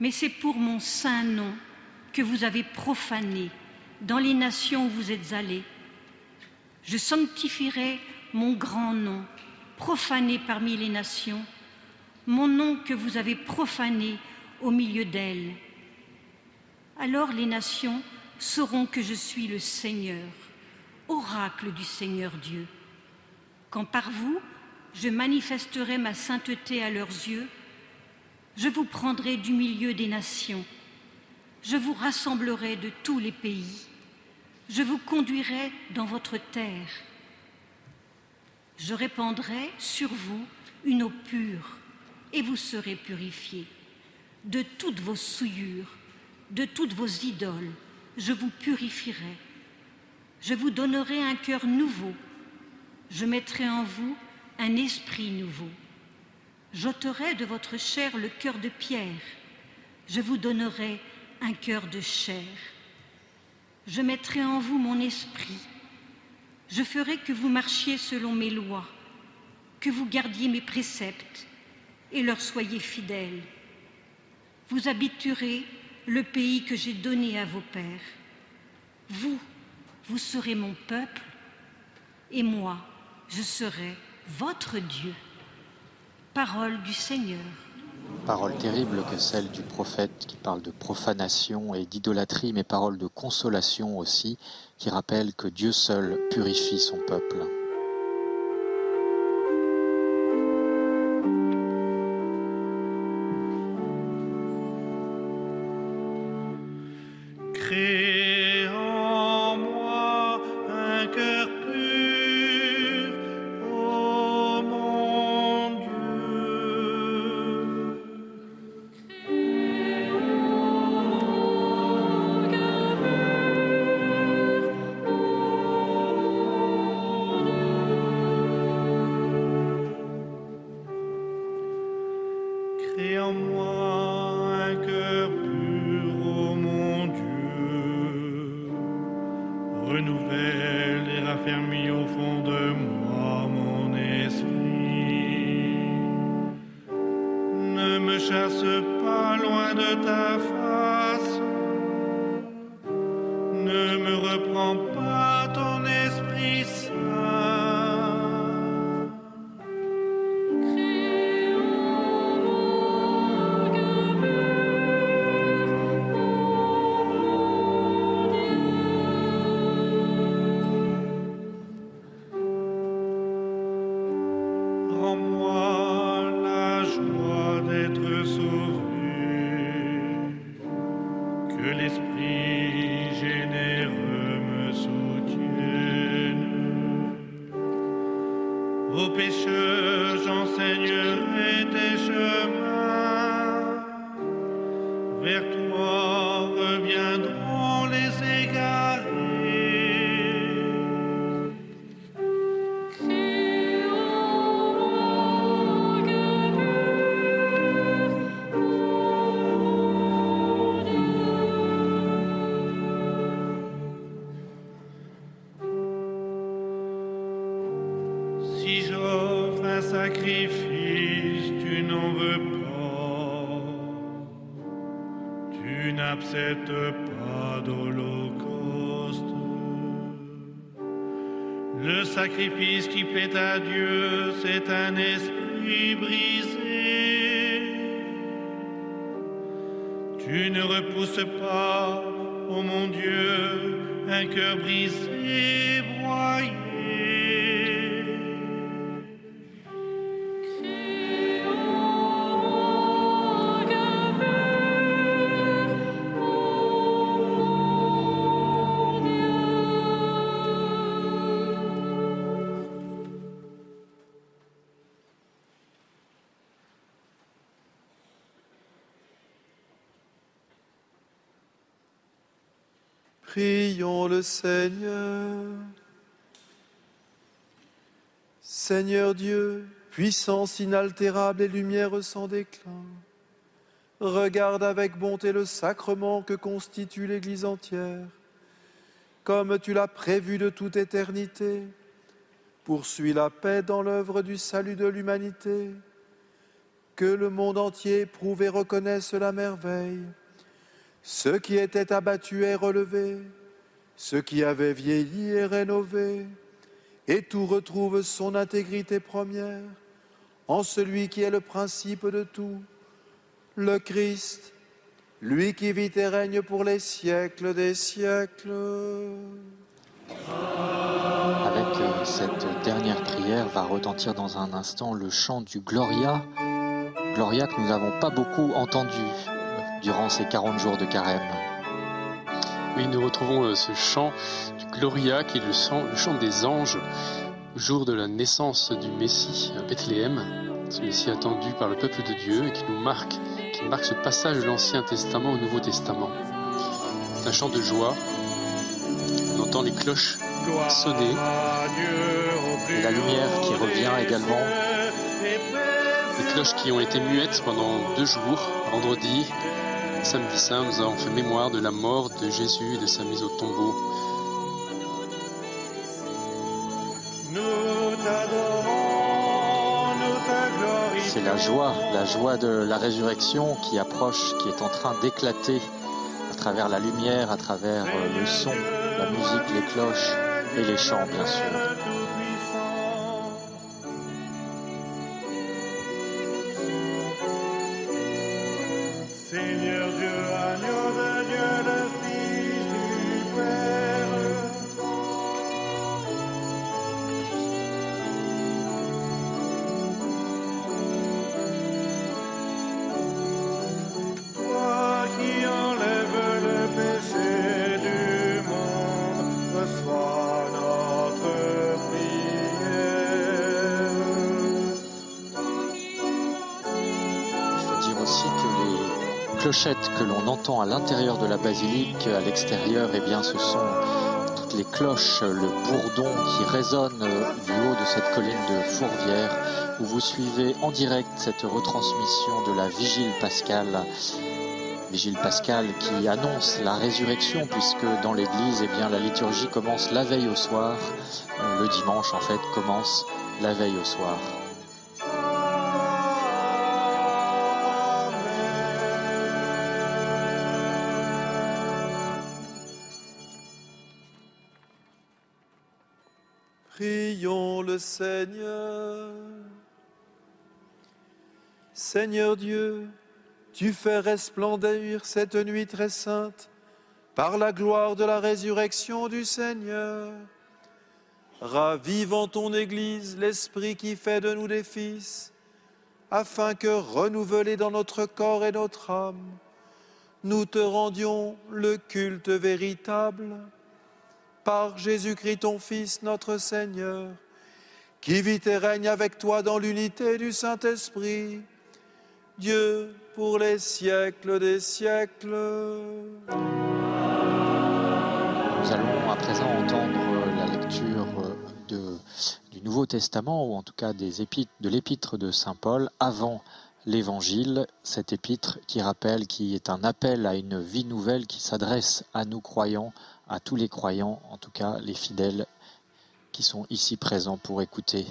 mais c'est pour mon saint nom que vous avez profané dans les nations où vous êtes allés. Je sanctifierai mon grand nom, profané parmi les nations, mon nom que vous avez profané au milieu d'elles. Alors les nations sauront que je suis le Seigneur, oracle du Seigneur Dieu. Quand par vous, je manifesterai ma sainteté à leurs yeux, je vous prendrai du milieu des nations, je vous rassemblerai de tous les pays, je vous conduirai dans votre terre. Je répandrai sur vous une eau pure, et vous serez purifiés. De toutes vos souillures, de toutes vos idoles, je vous purifierai. Je vous donnerai un cœur nouveau. Je mettrai en vous un esprit nouveau. J'ôterai de votre chair le cœur de pierre, je vous donnerai un cœur de chair. Je mettrai en vous mon esprit, je ferai que vous marchiez selon mes lois, que vous gardiez mes préceptes et leur soyez fidèles. Vous habiterez le pays que j'ai donné à vos pères. Vous, vous serez mon peuple et moi, je serai votre Dieu. Parole du Seigneur. Parole terrible que celle du prophète qui parle de profanation et d'idolâtrie, mais parole de consolation aussi, qui rappelle que Dieu seul purifie son peuple. Seigneur. Seigneur Dieu, puissance inaltérable et lumière sans déclin, regarde avec bonté le sacrement que constitue l'Église entière, comme tu l'as prévu de toute éternité. Poursuis la paix dans l'œuvre du salut de l'humanité, que le monde entier éprouve et reconnaisse la merveille. Ce qui était abattu est relevé, ce qui avait vieilli est rénové, et tout retrouve son intégrité première en celui qui est le principe de tout, le Christ, lui qui vit et règne pour les siècles des siècles. Avec euh, cette dernière prière va retentir dans un instant le chant du Gloria. Gloria que nous n'avons pas beaucoup entendu durant ces 40 jours de carême. Oui, nous retrouvons euh, ce chant du Gloria qui est le chant, le chant des anges au jour de la naissance du Messie à Bethléem, ce Messie attendu par le peuple de Dieu et qui nous marque, qui marque ce passage de l'Ancien Testament au Nouveau Testament. C'est un chant de joie. On entend les cloches sonner Et la lumière qui revient également. Les cloches qui ont été muettes pendant deux jours, vendredi, samedi saint, nous avons fait mémoire de la mort de Jésus et de sa mise au tombeau. C'est la joie, la joie de la résurrection qui approche, qui est en train d'éclater à travers la lumière, à travers euh, le son, la musique, les cloches et les chants, bien sûr. Que l'on entend à l'intérieur de la basilique, à l'extérieur, eh bien, ce sont toutes les cloches, le bourdon qui résonne euh, du haut de cette colline de Fourvière, où vous suivez en direct cette retransmission de la vigile pascale. Vigile pascale qui annonce la résurrection, puisque dans l'église, eh bien, la liturgie commence la veille au soir. Euh, Le dimanche, en fait, commence la veille au soir. Prions le Seigneur. Seigneur Dieu, tu fais resplendir cette nuit très sainte par la gloire de la résurrection du Seigneur. Ravive en ton Église l'Esprit qui fait de nous des fils, afin que, renouvelés dans notre corps et notre âme, nous te rendions le culte véritable par Jésus-Christ ton Fils, notre Seigneur, qui vit et règne avec toi dans l'unité du Saint-Esprit, Dieu pour les siècles des siècles. Nous allons à présent entendre la lecture du Nouveau Testament, ou en tout cas des épîtres, de l'épître de Saint Paul, avant l'Évangile, cet épître qui rappelle, qui est un appel à une vie nouvelle qui s'adresse à nous croyants, à tous les croyants, en tout cas les fidèles qui sont ici présents pour écouter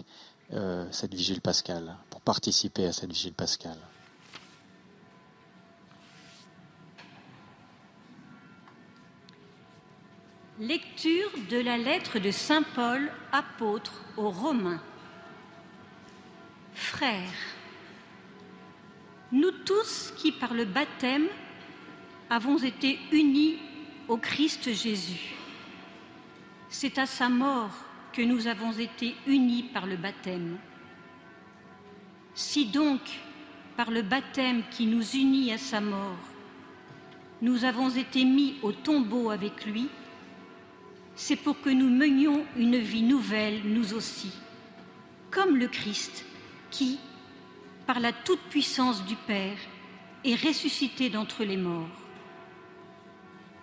euh, cette vigile pascale, pour participer à cette vigile pascale. Lecture de la lettre de Saint Paul, apôtre aux Romains. Frères, nous tous qui par le baptême avons été unis au Christ Jésus, c'est à sa mort que nous avons été unis par le baptême. Si donc, par le baptême qui nous unit à sa mort, nous avons été mis au tombeau avec lui, c'est pour que nous menions une vie nouvelle, nous aussi, comme le Christ, qui, par la toute-puissance du Père, est ressuscité d'entre les morts.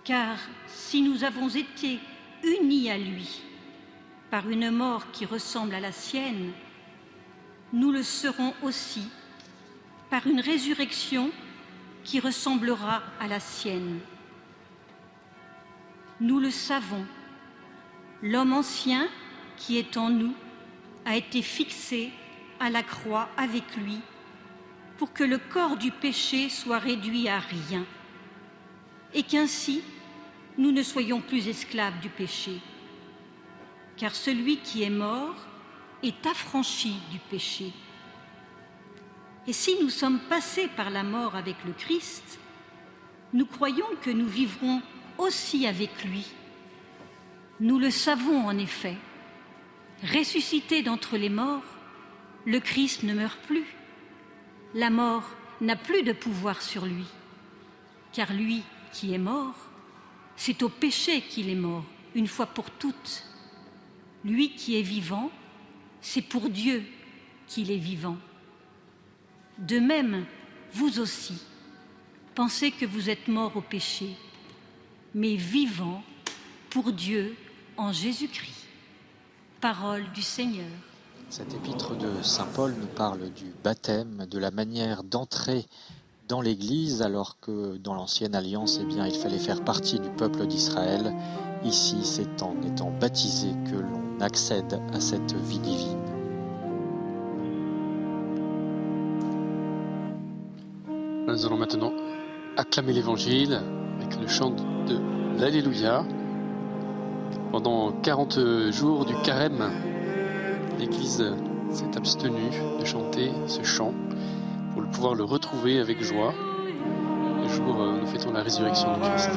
Car si nous avons été unis à lui par une mort qui ressemble à la sienne, nous le serons aussi par une résurrection qui ressemblera à la sienne. Nous le savons, l'homme ancien qui est en nous a été fixé à la croix avec lui pour que le corps du péché soit réduit à rien et qu'ainsi nous ne soyons plus esclaves du péché. Car celui qui est mort est affranchi du péché. Et si nous sommes passés par la mort avec le Christ, nous croyons que nous vivrons aussi avec lui. Nous le savons en effet. Ressuscité d'entre les morts, le Christ ne meurt plus. La mort n'a plus de pouvoir sur lui, car lui qui est mort, c'est au péché qu'il est mort, une fois pour toutes. Lui qui est vivant, c'est pour Dieu qu'il est vivant. De même, vous aussi, pensez que vous êtes mort au péché, mais vivant pour Dieu en Jésus-Christ. Parole du Seigneur. Cet épître de Saint Paul nous parle du baptême, de la manière d'entrer dans l'Église, alors que dans l'ancienne alliance, eh il fallait faire partie du peuple d'Israël. Ici, c'est en étant baptisé que l'on accède à cette vie divine. Nous allons maintenant acclamer l'Évangile avec le chant de l'Alléluia. Pendant 40 jours du carême, l'Église s'est abstenue de chanter ce chant pouvoir le retrouver avec joie. Le jour où nous fêtons la résurrection de Christ.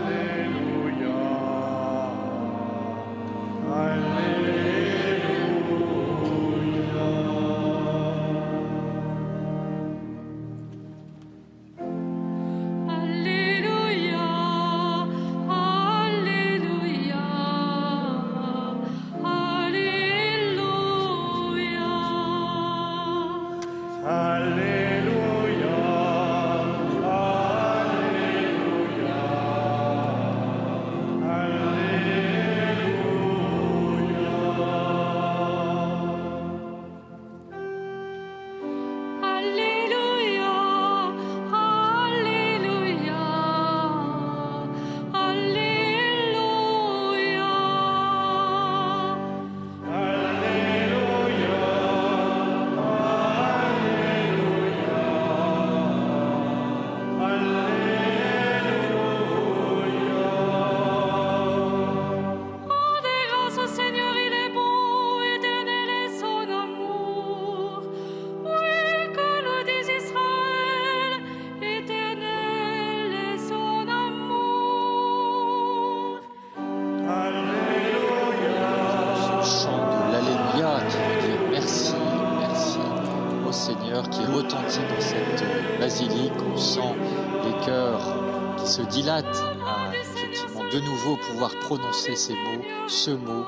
Ce mot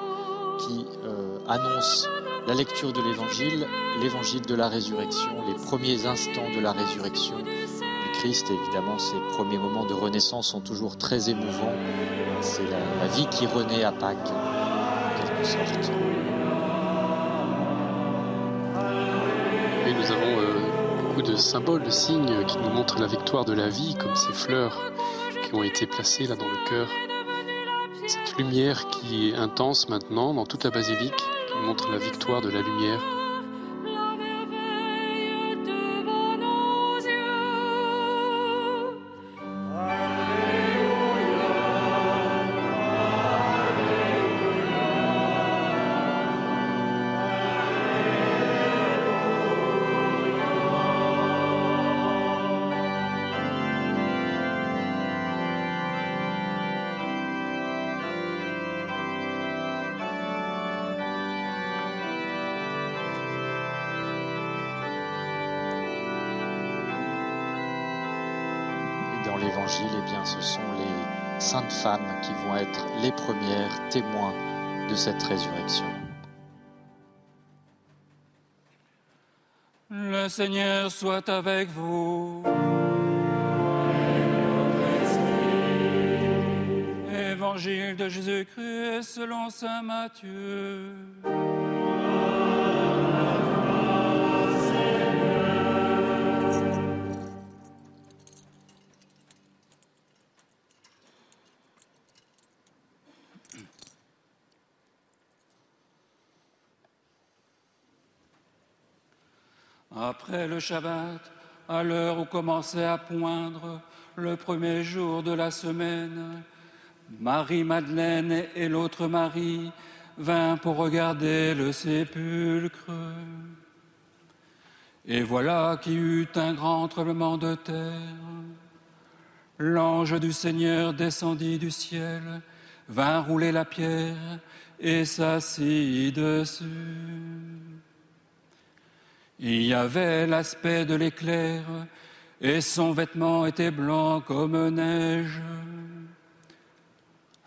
qui euh, annonce la lecture de l'évangile, l'évangile de la résurrection, les premiers instants de la résurrection du Christ. évidemment, ces premiers moments de renaissance sont toujours très émouvants. C'est la, vie qui renaît à Pâques, en quelque sorte. Et nous avons euh, beaucoup de symboles, de signes qui nous montrent la victoire de la vie, comme ces fleurs qui ont été placées là dans le cœur. Lumière qui est intense maintenant dans toute la basilique, qui montre la victoire de la lumière. Les premières témoins de cette résurrection. Le Seigneur soit avec vous. Évangile de Jésus-Christ selon Saint Matthieu. Après le Shabbat, à l'heure où commençait à poindre le premier jour de la semaine, Marie-Madeleine et l'autre Marie vinrent pour regarder le sépulcre. Et voilà qu'il eut un grand tremblement de terre. L'ange du Seigneur descendit du ciel, vint rouler la pierre et s'assit dessus. Il avait l'aspect de l'éclair, et son vêtement était blanc comme neige.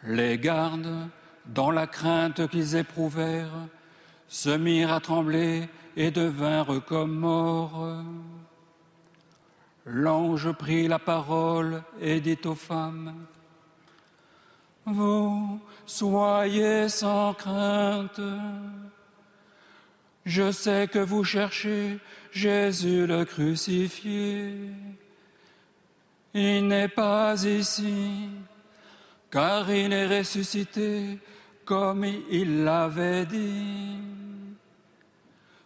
Les gardes, dans la crainte qu'ils éprouvèrent, se mirent à trembler et devinrent comme morts. L'ange prit la parole et dit aux femmes, Vous soyez sans crainte. Je sais que vous cherchez Jésus le crucifié. Il n'est pas ici, car il est ressuscité comme il l'avait dit.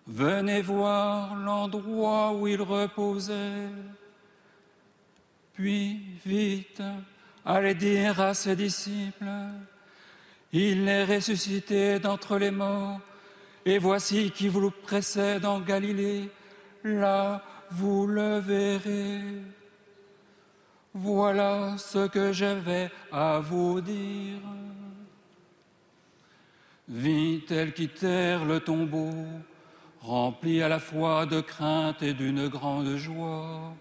Venez voir l'endroit où il reposait. Puis, vite, allez dire à ses disciples, il est ressuscité d'entre les morts et voici qui vous précède en Galilée, là vous le verrez. Voilà ce que j'avais à vous dire. Vite, elles quittèrent le tombeau, remplies à la fois de crainte et d'une grande joie.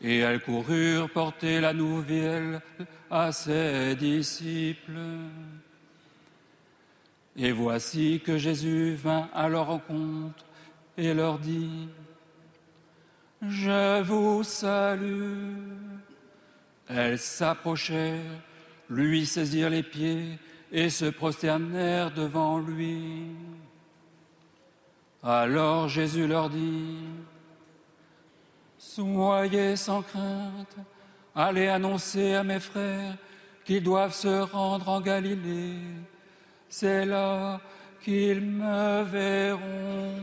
Et elles coururent porter la nouvelle à ses disciples. Et voici que Jésus vint à leur rencontre et leur dit, Je vous salue. Elles s'approchèrent, lui saisirent les pieds et se prosternèrent devant lui. Alors Jésus leur dit, Soyez sans crainte, allez annoncer à mes frères qu'ils doivent se rendre en Galilée c'est là qu'ils me verront.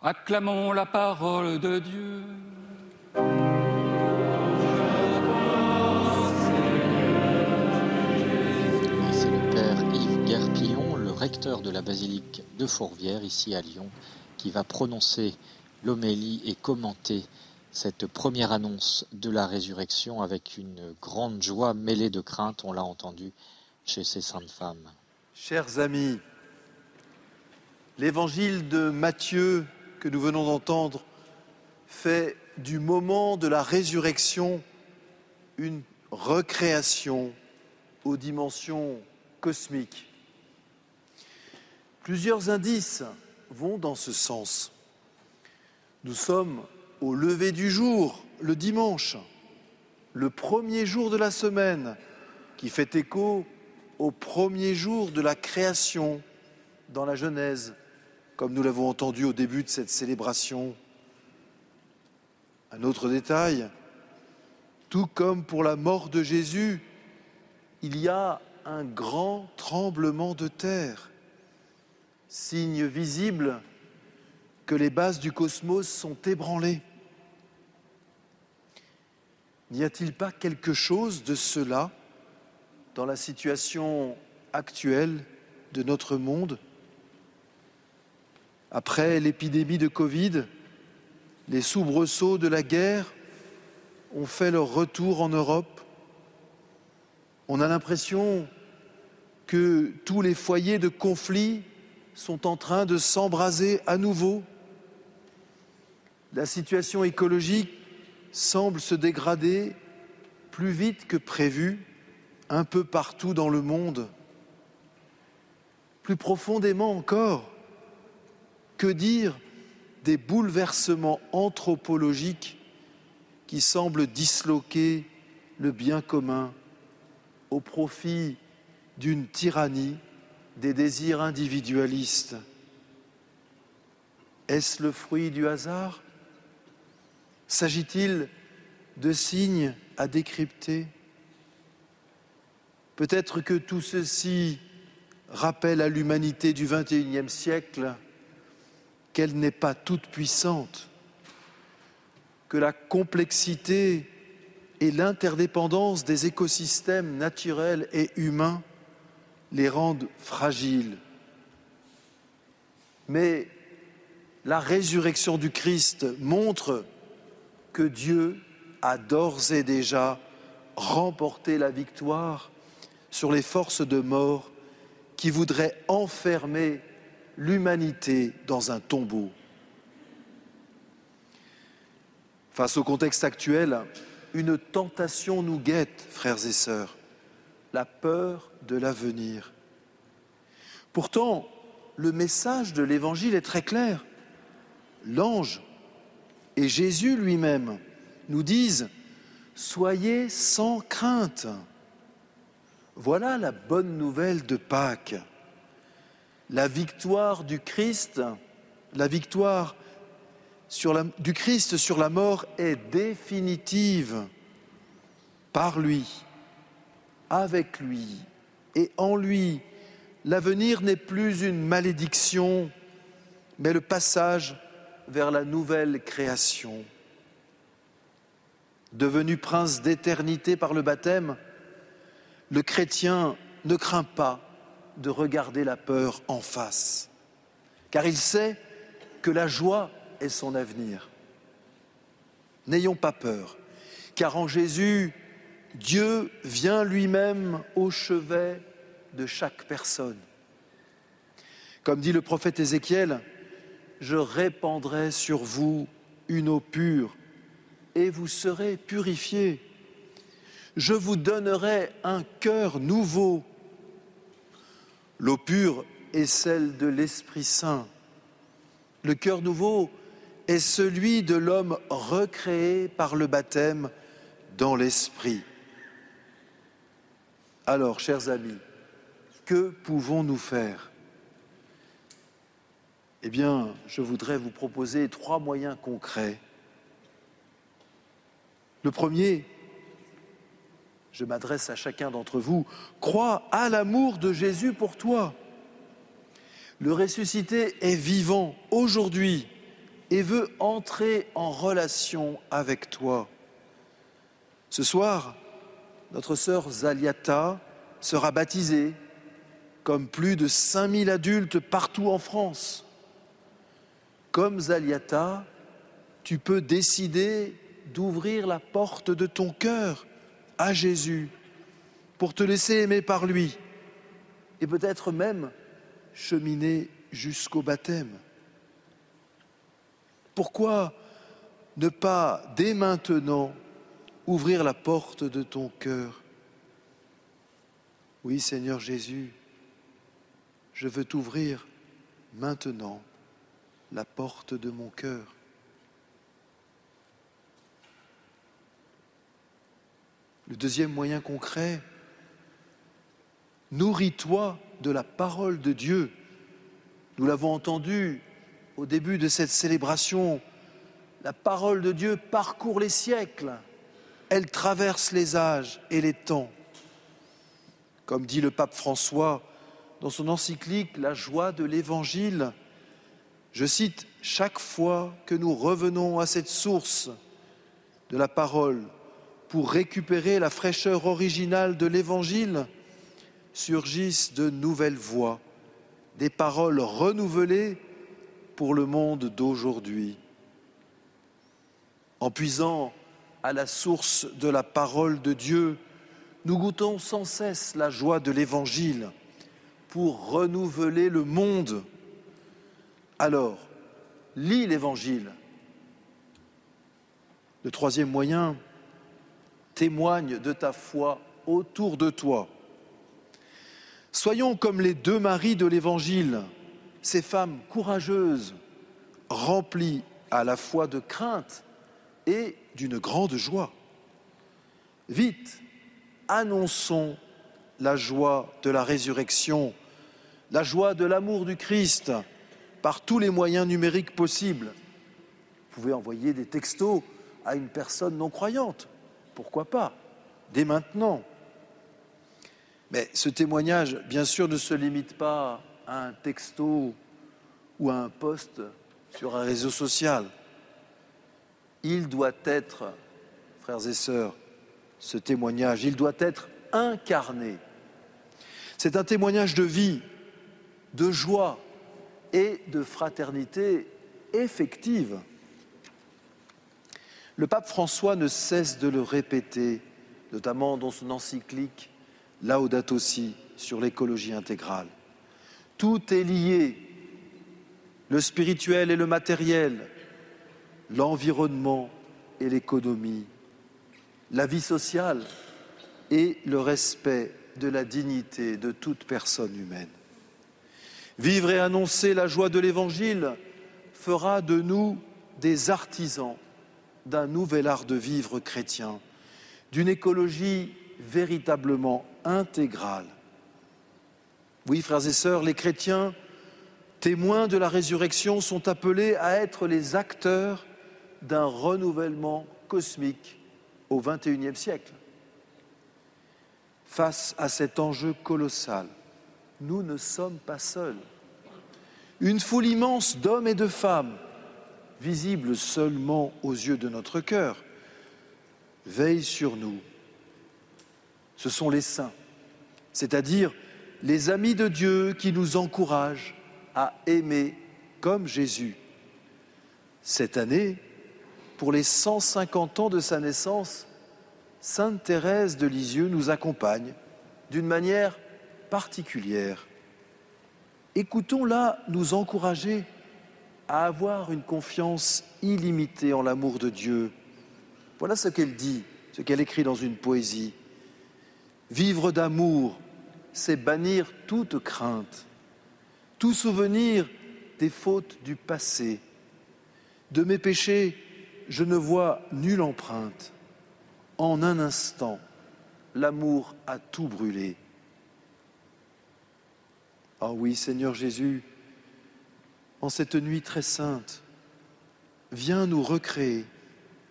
Acclamons la parole de Dieu. C'est le père Yves Guerpillon, le recteur de la basilique de Fourvière, ici à Lyon, qui va prononcer l'homélie et commenter cette première annonce de la résurrection avec une grande joie mêlée de crainte, on l'a entendu chez ces saintes femmes. Chers amis, L'évangile de Matthieu que nous venons d'entendre fait du moment de la résurrection une recréation aux dimensions cosmiques. Plusieurs indices vont dans ce sens. Nous sommes au lever du jour, le dimanche, le premier jour de la semaine, qui fait écho au premier jour de la création dans la Genèse, comme nous l'avons entendu au début de cette célébration. Un autre détail, tout comme pour la mort de Jésus, il y a un grand tremblement de terre, signe visible que les bases du cosmos sont ébranlées. N'y a-t-il pas quelque chose de cela dans la situation actuelle de notre monde? Après l'épidémie de Covid, les soubresauts de la guerre ont fait leur retour en Europe. On a l'impression que tous les foyers de conflit sont en train de s'embraser à nouveau. La situation écologique semble se dégrader plus vite que prévu un peu partout dans le monde. Plus profondément encore, que dire des bouleversements anthropologiques qui semblent disloquer le bien commun au profit d'une tyrannie des désirs individualistes? Est-ce le fruit du hasard? S'agit-il de signes à décrypter? Peut-être que tout ceci rappelle à l'humanité du XXIe siècle qu'elle n'est pas toute puissante, que la complexité et l'interdépendance des écosystèmes naturels et humains les rendent fragiles. Mais la résurrection du Christ montre Dieu a d'ores et déjà remporté la victoire sur les forces de mort qui voudraient enfermer l'humanité dans un tombeau. Face au contexte actuel, une tentation nous guette, frères et sœurs, la peur de l'avenir. Pourtant, le message de l'Évangile est très clair. L'ange et Jésus lui-même nous disent Soyez sans crainte. Voilà la bonne nouvelle de Pâques. La victoire du Christ, la victoire du Christ sur la mort est définitive par lui, avec lui et en lui. L'avenir n'est plus une malédiction, mais le passage vers la nouvelle création. Devenu prince d'éternité par le baptême, le chrétien ne craint pas de regarder la peur en face, car il sait que la joie est son avenir. N'ayons pas peur, car en Jésus, Dieu vient lui-même au chevet de chaque personne. Comme dit le prophète Ézéchiel, je répandrai sur vous une eau pure et vous serez purifiés. Je vous donnerai un cœur nouveau. L'eau pure est celle de l'Esprit Saint. Le cœur nouveau est celui de l'homme recréé par le baptême dans l'Esprit. Alors, chers amis, que pouvons-nous faire? Eh bien, je voudrais vous proposer trois moyens concrets. Le premier, je m'adresse à chacun d'entre vous, crois à l'amour de Jésus pour toi. Le ressuscité est vivant aujourd'hui et veut entrer en relation avec toi. Ce soir, notre sœur Zaliata sera baptisée, comme plus de 5000 adultes partout en France. Comme Zaliata, tu peux décider d'ouvrir la porte de ton cœur à Jésus pour te laisser aimer par lui et peut-être même cheminer jusqu'au baptême. Pourquoi ne pas dès maintenant ouvrir la porte de ton cœur? Oui Seigneur Jésus, je veux t'ouvrir maintenant la porte de mon cœur. Le deuxième moyen concret, nourris-toi de la parole de Dieu. Nous l'avons entendu au début de cette célébration. La parole de Dieu parcourt les siècles. Elle traverse les âges et les temps. Comme dit le pape François dans son encyclique La joie de l'Évangile, je cite, Chaque fois que nous revenons à cette source de la parole, pour récupérer la fraîcheur originale de l'Évangile, surgissent de nouvelles voix, des paroles renouvelées pour le monde d'aujourd'hui. En puisant à la source de la parole de Dieu, nous goûtons sans cesse la joie de l'Évangile pour renouveler le monde. Alors, lis l'Évangile. Le troisième moyen, témoigne de ta foi autour de toi. Soyons comme les deux maris de l'Évangile, ces femmes courageuses, remplies à la fois de crainte et d'une grande joie. Vite, annonçons la joie de la résurrection, la joie de l'amour du Christ par tous les moyens numériques possibles. Vous pouvez envoyer des textos à une personne non croyante pourquoi pas, dès maintenant. Mais ce témoignage, bien sûr, ne se limite pas à un texto ou à un post sur un réseau social. Il doit être, frères et sœurs, ce témoignage, il doit être incarné. C'est un témoignage de vie, de joie et de fraternité effective. Le pape François ne cesse de le répéter, notamment dans son encyclique Laudato sur l'écologie intégrale. Tout est lié, le spirituel et le matériel, l'environnement et l'économie, la vie sociale et le respect de la dignité de toute personne humaine. Vivre et annoncer la joie de l'Évangile fera de nous des artisans d'un nouvel art de vivre chrétien, d'une écologie véritablement intégrale. Oui, frères et sœurs, les chrétiens, témoins de la résurrection, sont appelés à être les acteurs d'un renouvellement cosmique au XXIe siècle. Face à cet enjeu colossal, nous ne sommes pas seuls. Une foule immense d'hommes et de femmes visible seulement aux yeux de notre cœur, veille sur nous. Ce sont les saints, c'est-à-dire les amis de Dieu qui nous encouragent à aimer comme Jésus. Cette année, pour les 150 ans de sa naissance, Sainte Thérèse de Lisieux nous accompagne d'une manière particulière. Écoutons-la nous encourager à avoir une confiance illimitée en l'amour de Dieu. Voilà ce qu'elle dit, ce qu'elle écrit dans une poésie. Vivre d'amour, c'est bannir toute crainte, tout souvenir des fautes du passé. De mes péchés, je ne vois nulle empreinte. En un instant, l'amour a tout brûlé. Ah oui, Seigneur Jésus, en cette nuit très sainte, viens nous recréer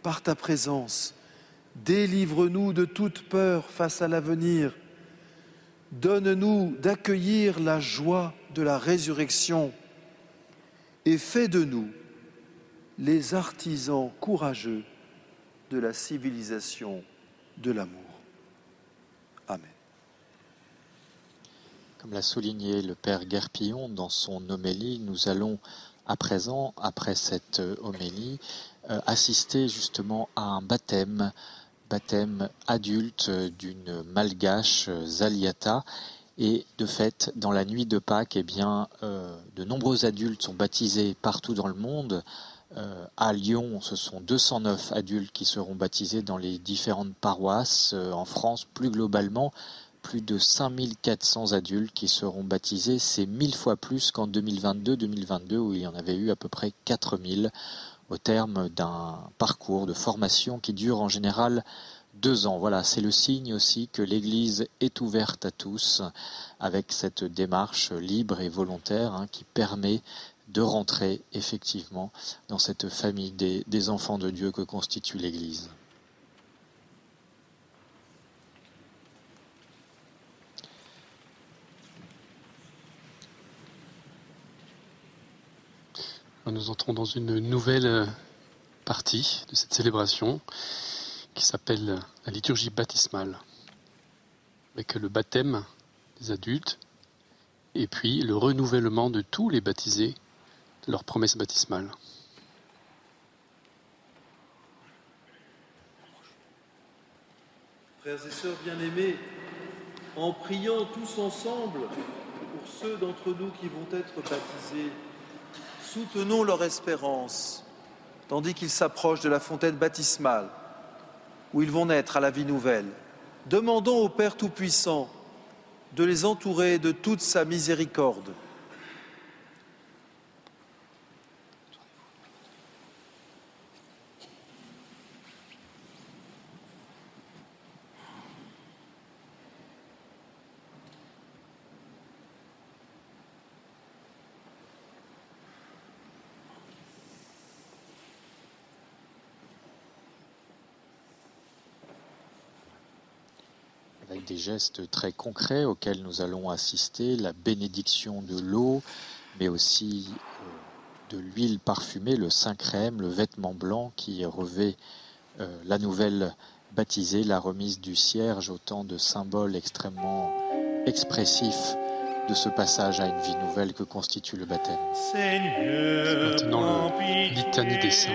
par ta présence. Délivre-nous de toute peur face à l'avenir. Donne-nous d'accueillir la joie de la résurrection et fais de nous les artisans courageux de la civilisation de l'amour. Amen. Comme l'a souligné le Père Guerpillon dans son homélie, nous allons à présent, après cette homélie, euh, assister justement à un baptême, baptême adulte d'une malgache Zaliata. Et de fait, dans la nuit de Pâques, eh bien, euh, de nombreux adultes sont baptisés partout dans le monde. Euh, à Lyon, ce sont 209 adultes qui seront baptisés dans les différentes paroisses. En France, plus globalement, plus de 5400 adultes qui seront baptisés. C'est mille fois plus qu'en 2022-2022 où il y en avait eu à peu près 4000 au terme d'un parcours de formation qui dure en général deux ans. Voilà, c'est le signe aussi que l'Église est ouverte à tous avec cette démarche libre et volontaire hein, qui permet de rentrer effectivement dans cette famille des enfants de Dieu que constitue l'Église. Nous entrons dans une nouvelle partie de cette célébration qui s'appelle la liturgie baptismale, avec le baptême des adultes et puis le renouvellement de tous les baptisés de leur promesse baptismale. Frères et sœurs bien-aimés, en priant tous ensemble pour ceux d'entre nous qui vont être baptisés, soutenons leur espérance, tandis qu'ils s'approchent de la fontaine baptismale, où ils vont naître à la vie nouvelle. Demandons au Père Tout-Puissant de les entourer de toute sa miséricorde. Gestes très concrets auxquels nous allons assister, la bénédiction de l'eau, mais aussi euh, de l'huile parfumée, le saint crème, le vêtement blanc qui revêt euh, la nouvelle baptisée, la remise du cierge, autant de symboles extrêmement expressifs de ce passage à une vie nouvelle que constitue le baptême. Seigneur, Maintenant, le litanie des saints.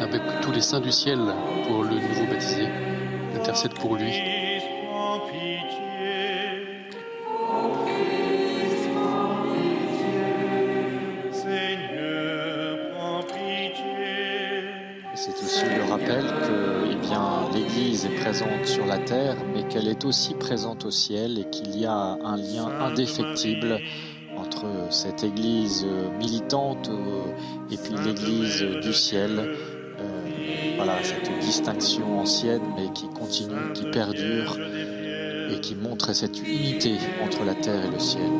Avec tous les saints du ciel pour le nouveau baptisé, intercède pour lui. Présente sur la terre, mais qu'elle est aussi présente au ciel et qu'il y a un lien indéfectible entre cette Église militante euh, et puis l'Église du ciel. Euh, voilà, cette distinction ancienne, mais qui continue, qui perdure et qui montre cette unité entre la terre et le ciel.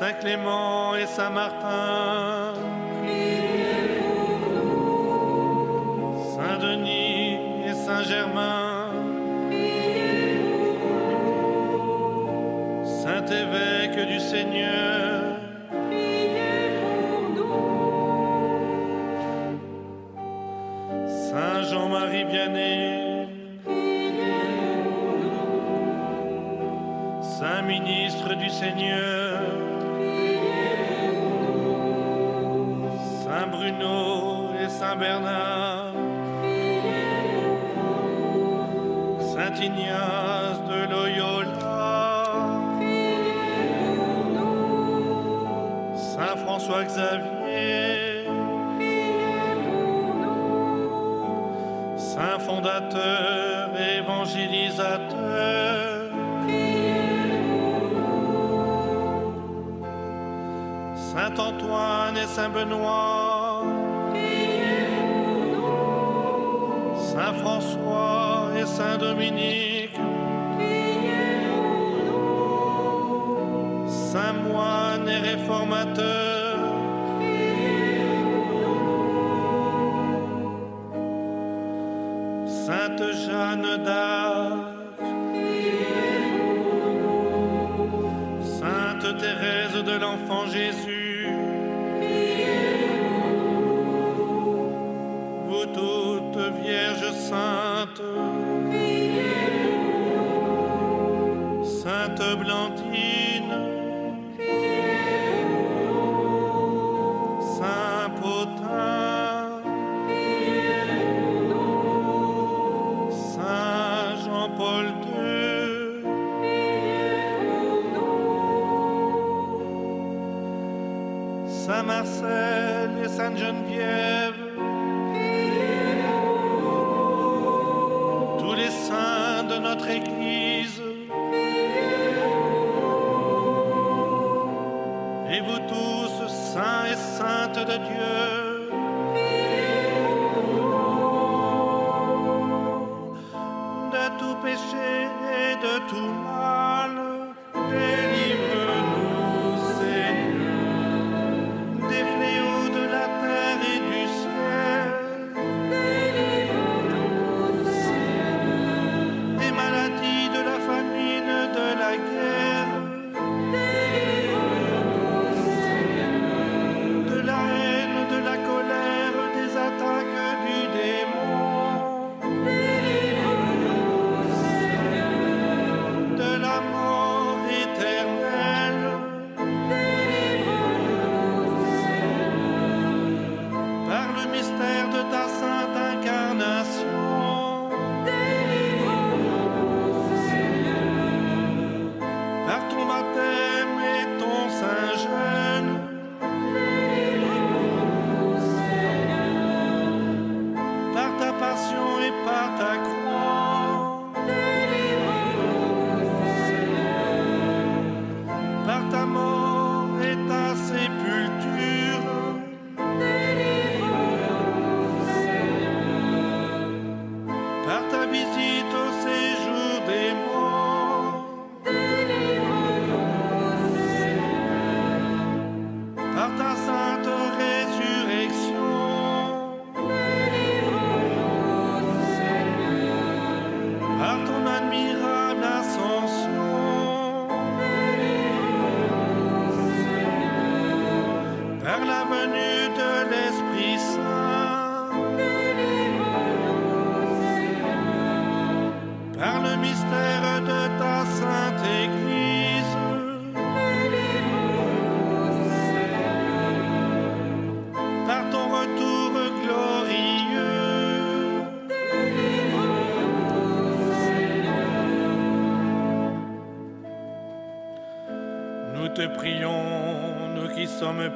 Saint Clément et Saint Martin, Saint Denis et Saint Germain, Saint évêque du Seigneur, Saint Jean-Marie Vianney, Saint ministre du Seigneur, Saint Bernard, Saint Ignace de Loyola, Saint François Xavier, Saint fondateur évangélisateur, Saint Antoine et Saint Benoît, Saint Dominique, Saint moine et réformateur, Sainte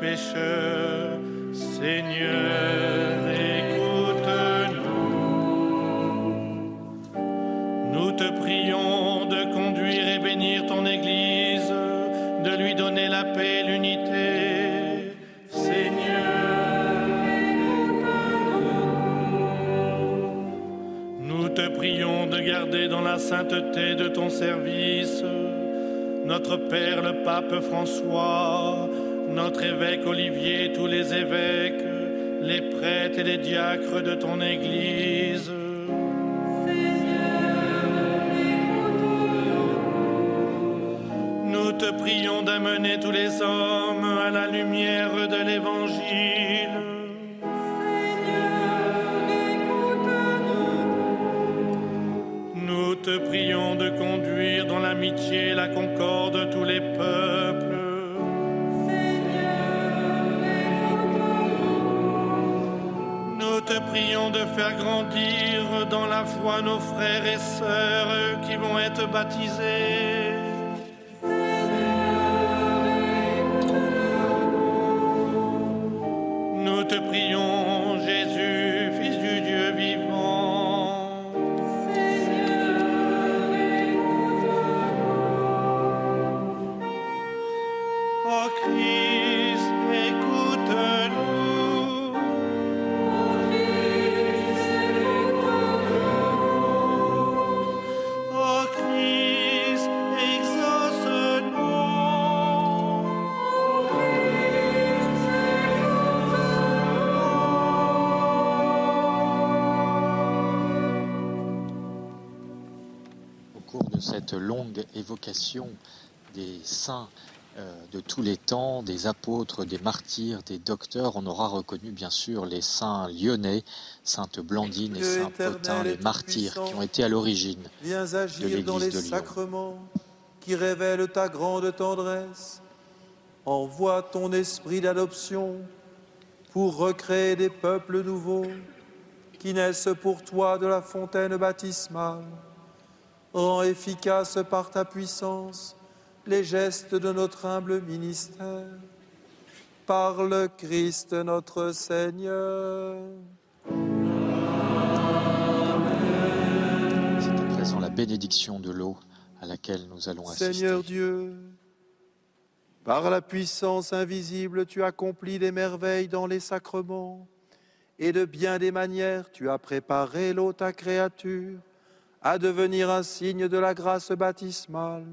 pécheurs, cette longue évocation des saints euh, de tous les temps, des apôtres, des martyrs, des docteurs, on aura reconnu bien sûr les saints lyonnais, Sainte Blandine et Saint Potin, les martyrs qui ont été à l'origine de agir dans les l'église de Lyon. sacrements qui révèlent ta grande tendresse. Envoie ton esprit d'adoption pour recréer des peuples nouveaux qui naissent pour toi de la fontaine baptismale. Rends efficace par ta puissance les gestes de notre humble ministère. Par le Christ notre Seigneur. C'est à présent la bénédiction de l'eau à laquelle nous allons assister. Seigneur Dieu, par la puissance invisible, tu accomplis des merveilles dans les sacrements, et de bien des manières, tu as préparé l'eau, ta créature, à devenir un signe de la grâce baptismale.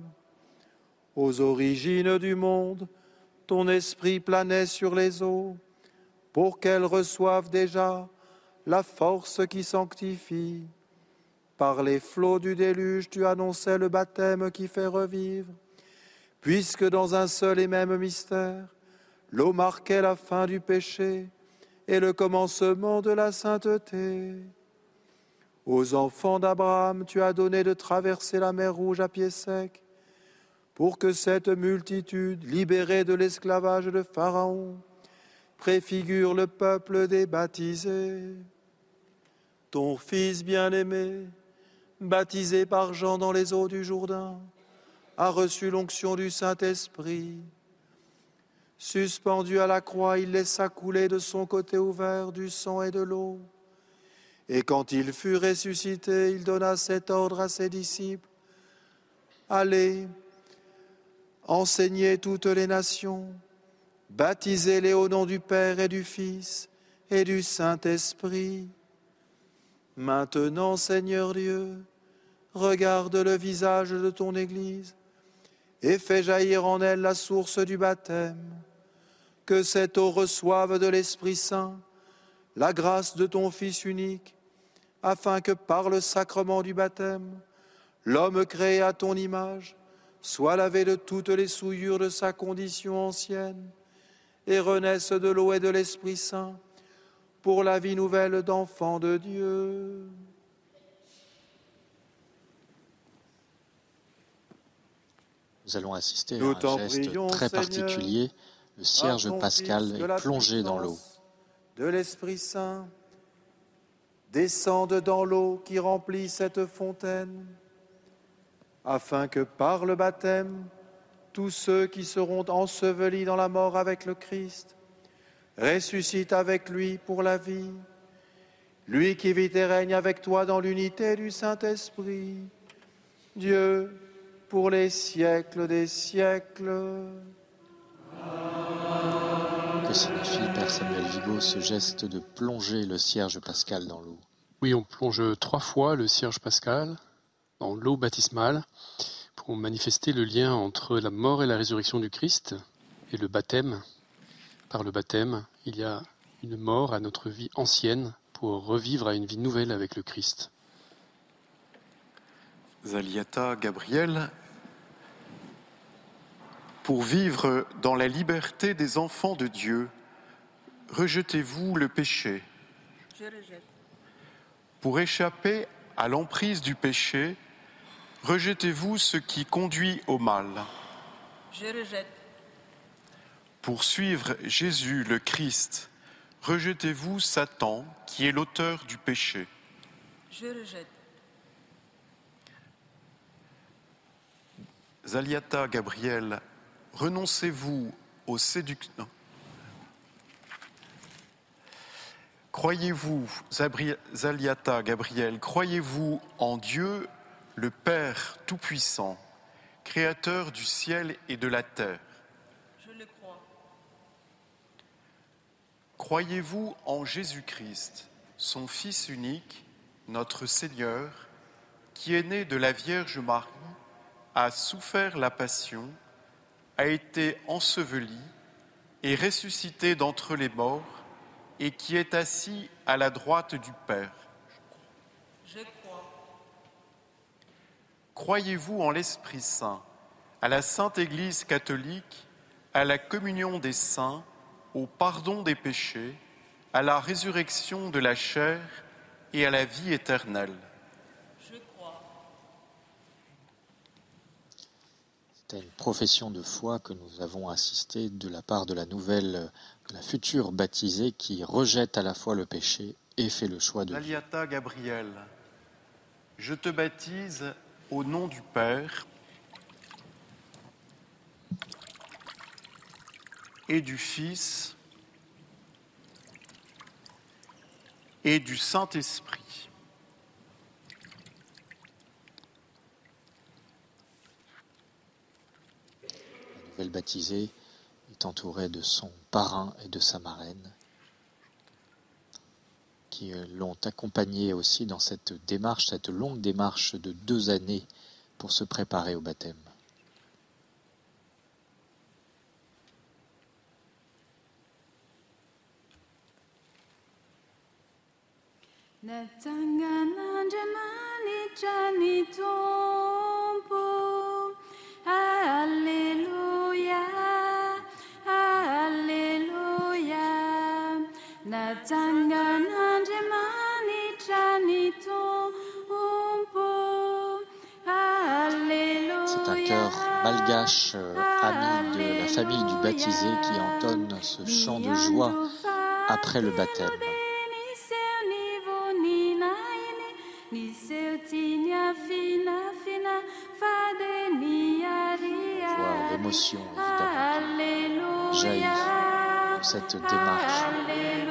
Aux origines du monde, ton esprit planait sur les eaux, pour qu'elles reçoivent déjà la force qui sanctifie. Par les flots du déluge, tu annonçais le baptême qui fait revivre, puisque dans un seul et même mystère, l'eau marquait la fin du péché et le commencement de la sainteté. Aux enfants d'Abraham, tu as donné de traverser la mer Rouge à pied sec, pour que cette multitude, libérée de l'esclavage de Pharaon, préfigure le peuple des baptisés. Ton Fils bien-aimé, baptisé par Jean dans les eaux du Jourdain, a reçu l'onction du Saint-Esprit. Suspendu à la croix, il laissa couler de son côté ouvert du sang et de l'eau. Et quand il fut ressuscité, il donna cet ordre à ses disciples. Allez, enseignez toutes les nations, baptisez-les au nom du Père et du Fils et du Saint-Esprit. Maintenant, Seigneur Dieu, regarde le visage de ton Église et fais jaillir en elle la source du baptême. Que cette eau reçoive de l'Esprit Saint la grâce de ton Fils unique, afin que par le sacrement du baptême, l'homme créé à ton image soit lavé de toutes les souillures de sa condition ancienne et renaisse de l'eau et de l'Esprit Saint pour la vie nouvelle d'enfant de Dieu. Nous allons assister Nous à un geste prions, très Seigneur, particulier. Le cierge pascal est plongé dans l'eau. De l'Esprit Saint, descende dans l'eau qui remplit cette fontaine, afin que par le baptême, tous ceux qui seront ensevelis dans la mort avec le Christ. Ressuscite avec lui pour la vie. Lui qui vit et règne avec toi dans l'unité du Saint-Esprit. Dieu, pour les siècles des siècles. Que signifie, Père Samuel Vigo, ce geste de plonger le cierge pascal dans l'eau? Oui, on plonge trois fois le cierge pascal dans l'eau baptismale pour manifester le lien entre la mort et la résurrection du Christ et le baptême. Par le baptême, il y a une mort à notre vie ancienne pour revivre à une vie nouvelle avec le Christ. Zaliata Gabriel, pour vivre dans la liberté des enfants de Dieu, rejetez-vous le péché. Je rejette. Pour échapper à l'emprise du péché, rejetez-vous ce qui conduit au mal. Je rejette. Pour suivre Jésus le Christ, rejetez-vous Satan qui est l'auteur du péché. Je rejette. Zaliata Gabriel, renoncez-vous aux séductions. Croyez-vous, Zaliata Gabriel, croyez-vous en Dieu, le Père Tout-Puissant, Créateur du ciel et de la terre? Je le crois. Croyez-vous en Jésus-Christ, son Fils unique, notre Seigneur, qui est né de la Vierge Marie, a souffert la passion, a été enseveli et ressuscité d'entre les morts, et qui est assis à la droite du Père Je crois. Croyez-vous en l'Esprit Saint, à la Sainte Église catholique, à la communion des saints, au pardon des péchés, à la résurrection de la chair et à la vie éternelle Je crois. Une profession de foi que nous avons assisté de la part de la nouvelle, de la future baptisée qui rejette à la fois le péché et fait le choix de Dieu. Gabriel, je te baptise au nom du Père et du Fils et du Saint-Esprit. La nouvelle baptisée est entourée de son parrain et de sa marraine qui euh, l'ont accompagnée aussi dans cette démarche, cette longue démarche de deux années pour se préparer au baptême. Natangana C'est un chœur malgache, euh, ami de la famille du baptisé, qui entonne ce chant de joie après le baptême. Voit l'émotion évidemment jaillit de cette démarche.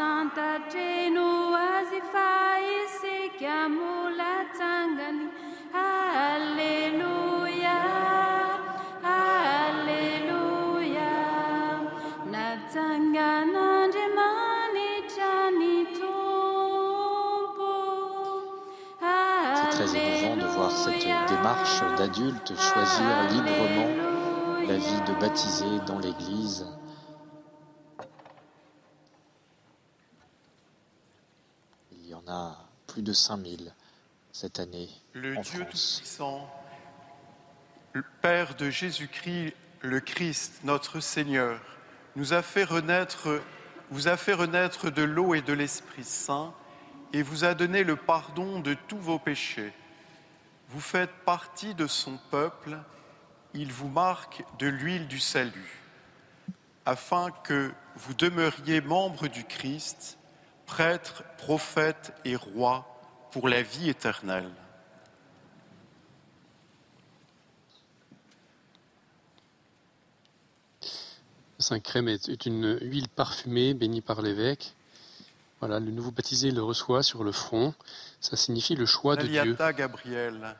Santa treno azifai se chiamo la tangani Alléluia Alléluia Natangana demani chani tompo. C'est très émouvant de voir cette démarche d'adultes choisir librement la vie de baptisé dans l'Église. Il y en a plus de 5000 cette année Le en Dieu. Tout-Puissant, le Père de Jésus-Christ, le Christ, notre Seigneur, nous a fait renaître, vous a fait renaître de l'eau et de l'Esprit Saint et vous a donné le pardon de tous vos péchés. Vous faites partie de son peuple, il vous marque de l'huile du salut, afin que vous demeuriez membres du Christ, prêtre, prophète et roi pour la vie éternelle. Le Saint Crème est une huile parfumée bénie par l'évêque. Voilà, le nouveau baptisé le reçoit sur le front. Ça signifie le choix de Dieu. Gabriel,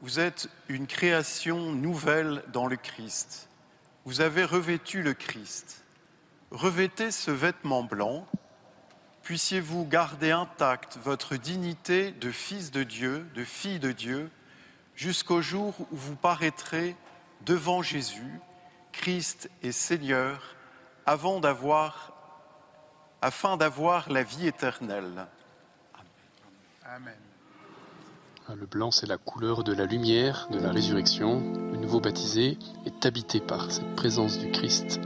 vous êtes une création nouvelle dans le Christ. Vous avez revêtu le Christ. Revêtez ce vêtement blanc. Puissiez-vous garder intacte votre dignité de fils de Dieu, de fille de Dieu, jusqu'au jour où vous paraîtrez devant Jésus, Christ et Seigneur, avant d'avoir, afin d'avoir la vie éternelle. Amen. Ah, Le blanc, c'est la couleur de la lumière, de la résurrection. Le nouveau baptisé est habité par cette présence du Christ.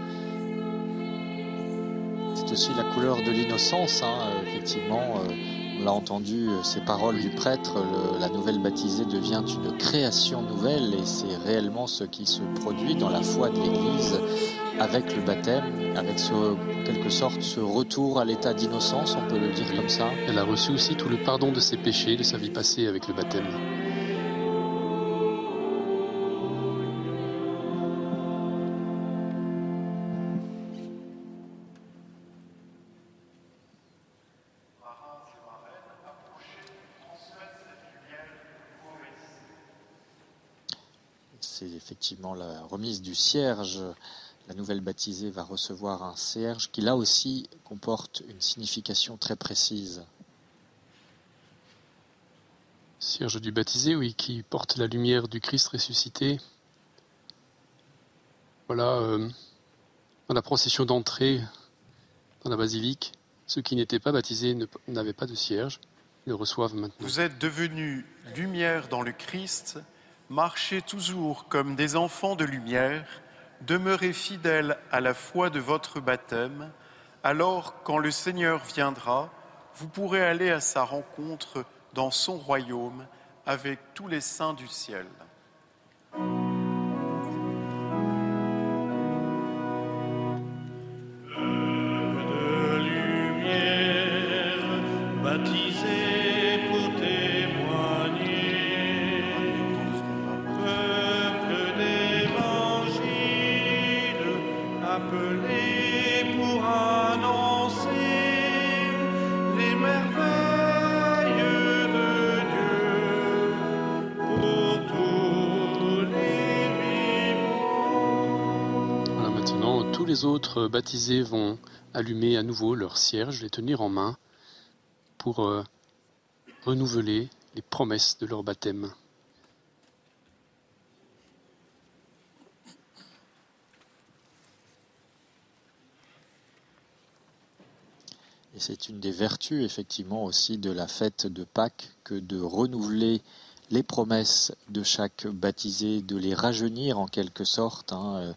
C'est aussi la couleur de l'innocence, hein, euh, effectivement. euh, on l'a entendu, euh, ces paroles du prêtre, la nouvelle baptisée devient une création nouvelle et c'est réellement ce qui se produit dans la foi de l'Église avec le baptême, avec ce, quelque sorte ce retour à l'état d'innocence, on peut le dire comme ça. Elle a reçu aussi tout le pardon de ses péchés, de sa vie passée avec le baptême. Effectivement la remise du cierge. La nouvelle baptisée va recevoir un cierge qui là aussi comporte une signification très précise. Cierge du baptisé, oui, qui porte la lumière du Christ ressuscité. Voilà, euh, dans la procession d'entrée dans la basilique, ceux qui n'étaient pas baptisés n'avaient pas de cierge, ils le reçoivent maintenant. Vous êtes devenus lumière dans le Christ, marchez toujours comme des enfants de lumière, demeurez fidèles à la foi de votre baptême, alors quand le Seigneur viendra, vous pourrez aller à sa rencontre dans son royaume avec tous les saints du ciel. Autres baptisés vont allumer à nouveau leur cierge, les tenir en main pour euh, renouveler les promesses de leur baptême. Et c'est une des vertus, effectivement, aussi de la fête de Pâques que de renouveler les promesses de chaque baptisé, de les rajeunir en quelque sorte, hein, euh,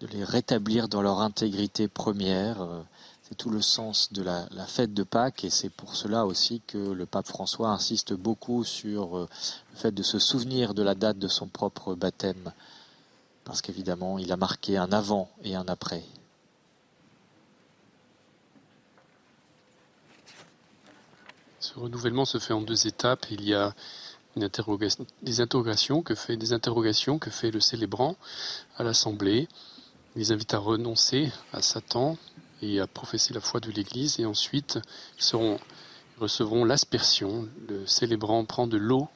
de les rétablir dans leur intégrité première. euh, C'est tout le sens de la, fête de Pâques et c'est pour cela aussi que le pape François insiste beaucoup sur euh, le fait de se souvenir de la date de son propre baptême, parce qu'évidemment, il a marqué un avant et un après. Ce renouvellement se fait en deux étapes. Il y a des interrogations que fait le célébrant à l'assemblée. Il les invite à renoncer à Satan et à professer la foi de l'Église. Et ensuite, ils, ils recevront l'aspersion. Le célébrant prend de l'eau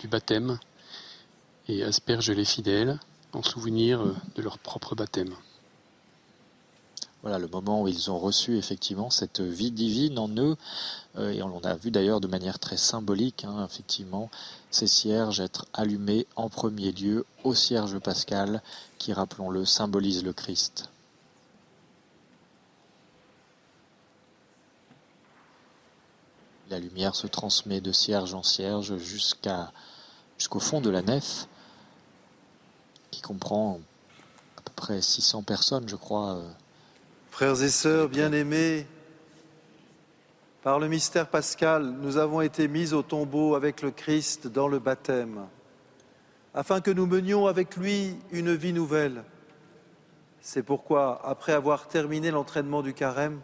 du baptême et asperge les fidèles en souvenir euh, de leur propre baptême. Voilà le moment où ils ont reçu effectivement cette vie divine en eux, euh, et on l'a vu d'ailleurs de manière très symbolique, hein, effectivement, ces cierges être allumés en premier lieu au cierge pascal, qui, rappelons-le, symbolise le Christ. La lumière se transmet de cierge en cierge jusqu'à jusqu'au fond de la nef, qui comprend à peu près 600 personnes, je crois. Frères et sœurs bien-aimés, par le mystère pascal, nous avons été mis au tombeau avec le Christ dans le baptême, afin que nous menions avec lui une vie nouvelle. C'est pourquoi, après avoir terminé l'entraînement du carême,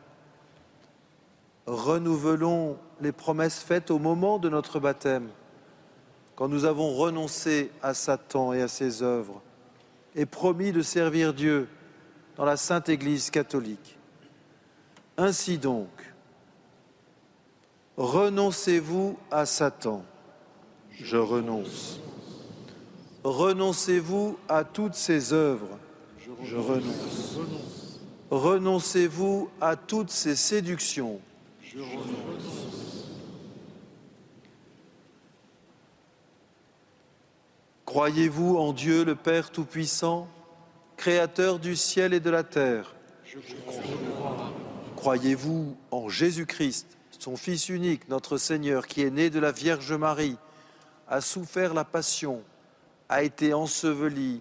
renouvelons les promesses faites au moment de notre baptême, quand nous avons renoncé à Satan et à ses œuvres, et promis de servir Dieu dans la Sainte Église catholique. Ainsi donc, renoncez-vous à Satan. Je renonce. Renoncez-vous à toutes ses œuvres. Je renonce. Renoncez-vous à toutes ses séductions. Je renonce. Croyez-vous en Dieu le Père Tout-Puissant, Créateur du ciel et de la terre. Croyez-vous en Jésus-Christ, son Fils unique, notre Seigneur, qui est né de la Vierge Marie, a souffert la passion, a été enseveli,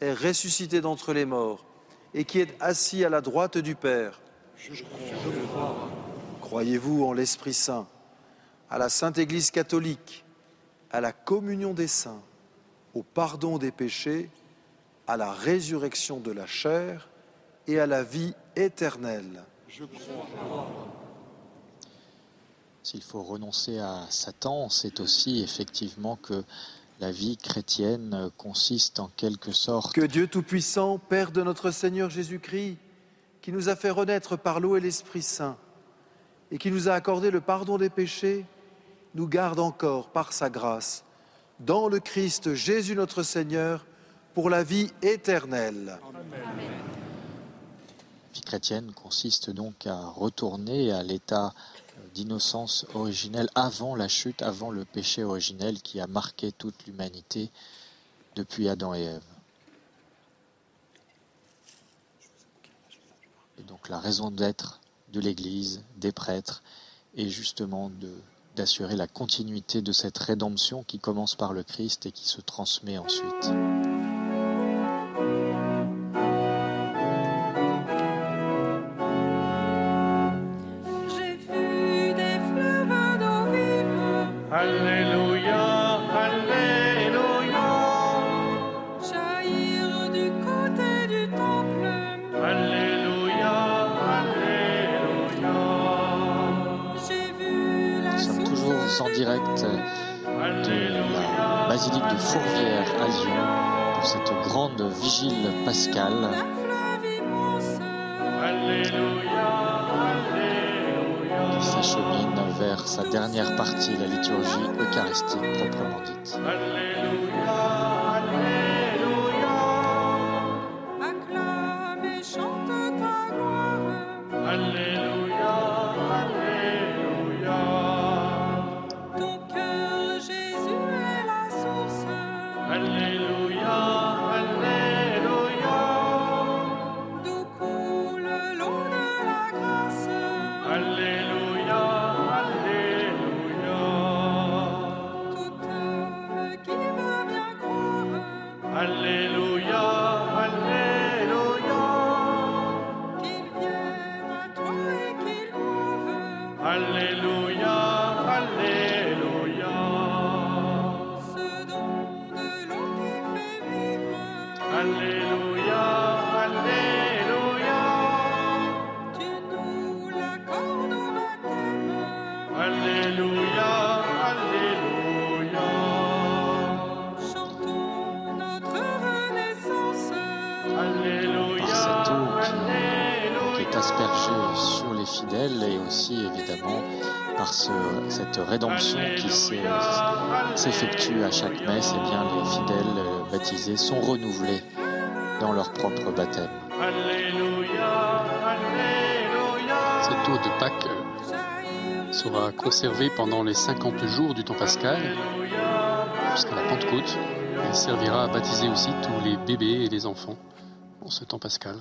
est ressuscité d'entre les morts, et qui est assis à la droite du Père? Croyez-vous en l'Esprit Saint, à la Sainte Église catholique, à la communion des saints, au pardon des péchés, à la résurrection de la chair et à la vie éternelle. S'il faut renoncer à Satan, c'est aussi effectivement que la vie chrétienne consiste en quelque sorte. Que Dieu Tout-Puissant, Père de notre Seigneur Jésus-Christ, qui nous a fait renaître par l'eau et l'Esprit Saint, et qui nous a accordé le pardon des péchés, nous garde encore par sa grâce dans le Christ Jésus notre Seigneur la vie éternelle. La vie chrétienne consiste donc à retourner à l'état d'innocence originelle avant la chute, avant le péché originel qui a marqué toute l'humanité depuis Adam et Ève. Et donc la raison d'être de l'Église, des prêtres, est justement d'assurer la continuité de cette rédemption qui commence par le Christ et qui se transmet ensuite. Alléluia, Alléluia, jaillir du côté du temple. Alléluia, Alléluia. J'ai vu la Nous sommes toujours en direct de la basilique de Fourvière à Lyon pour cette grande vigile pascale. qui s'achemine vers sa dernière partie, la liturgie eucharistique proprement dite. acclame rédemption qui s'est- s'effectue à chaque messe, eh bien, les fidèles euh, baptisés sont renouvelés dans leur propre baptême. Cette eau de Pâques euh, sera conservée pendant les 50 jours du temps pascal jusqu'à la Pentecôte. Elle servira à baptiser aussi tous les bébés et les enfants en ce temps pascal.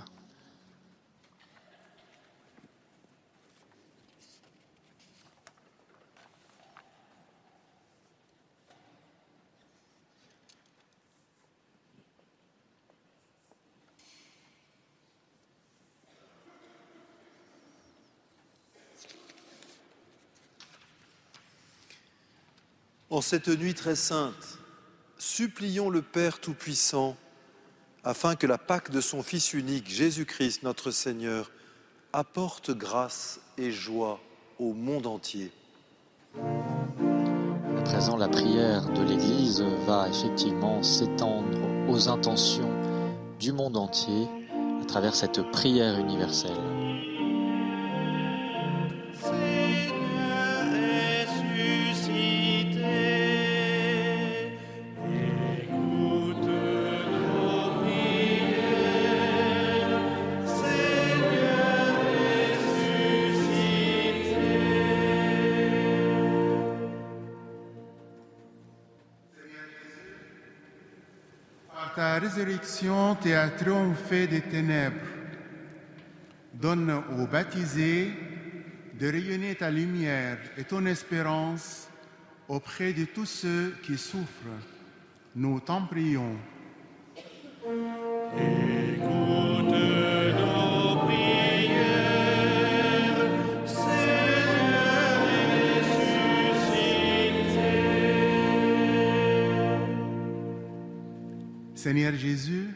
En cette nuit très sainte, supplions le Père Tout-Puissant afin que la Pâque de son Fils unique, Jésus-Christ notre Seigneur, apporte grâce et joie au monde entier. À présent, la prière de l'Église va effectivement s'étendre aux intentions du monde entier à travers cette prière universelle. Résurrection, tu as triomphé des ténèbres. Donne aux baptisés de rayonner ta lumière et ton espérance auprès de tous ceux qui souffrent. Nous t'en prions. Seigneur Jésus,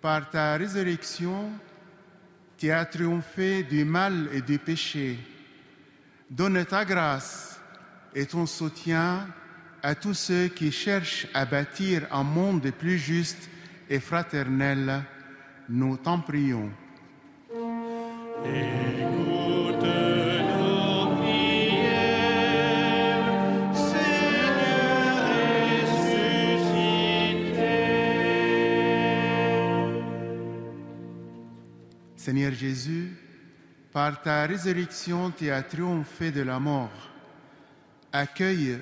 par ta résurrection, tu as triomphé du mal et du péché. Donne ta grâce et ton soutien à tous ceux qui cherchent à bâtir un monde plus juste et fraternel. Nous t'en prions. Seigneur Jésus, par ta résurrection, tu as triomphé de la mort. Accueille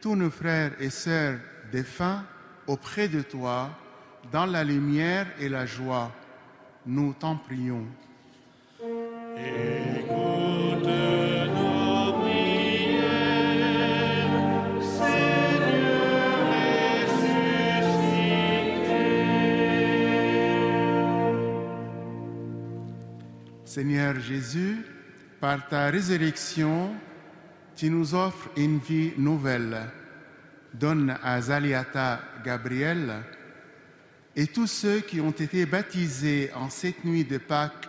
tous nos frères et sœurs défunts auprès de toi dans la lumière et la joie. Nous t'en prions. Seigneur Jésus, par ta résurrection, tu nous offres une vie nouvelle. Donne à Zaliata Gabriel et tous ceux qui ont été baptisés en cette nuit de Pâques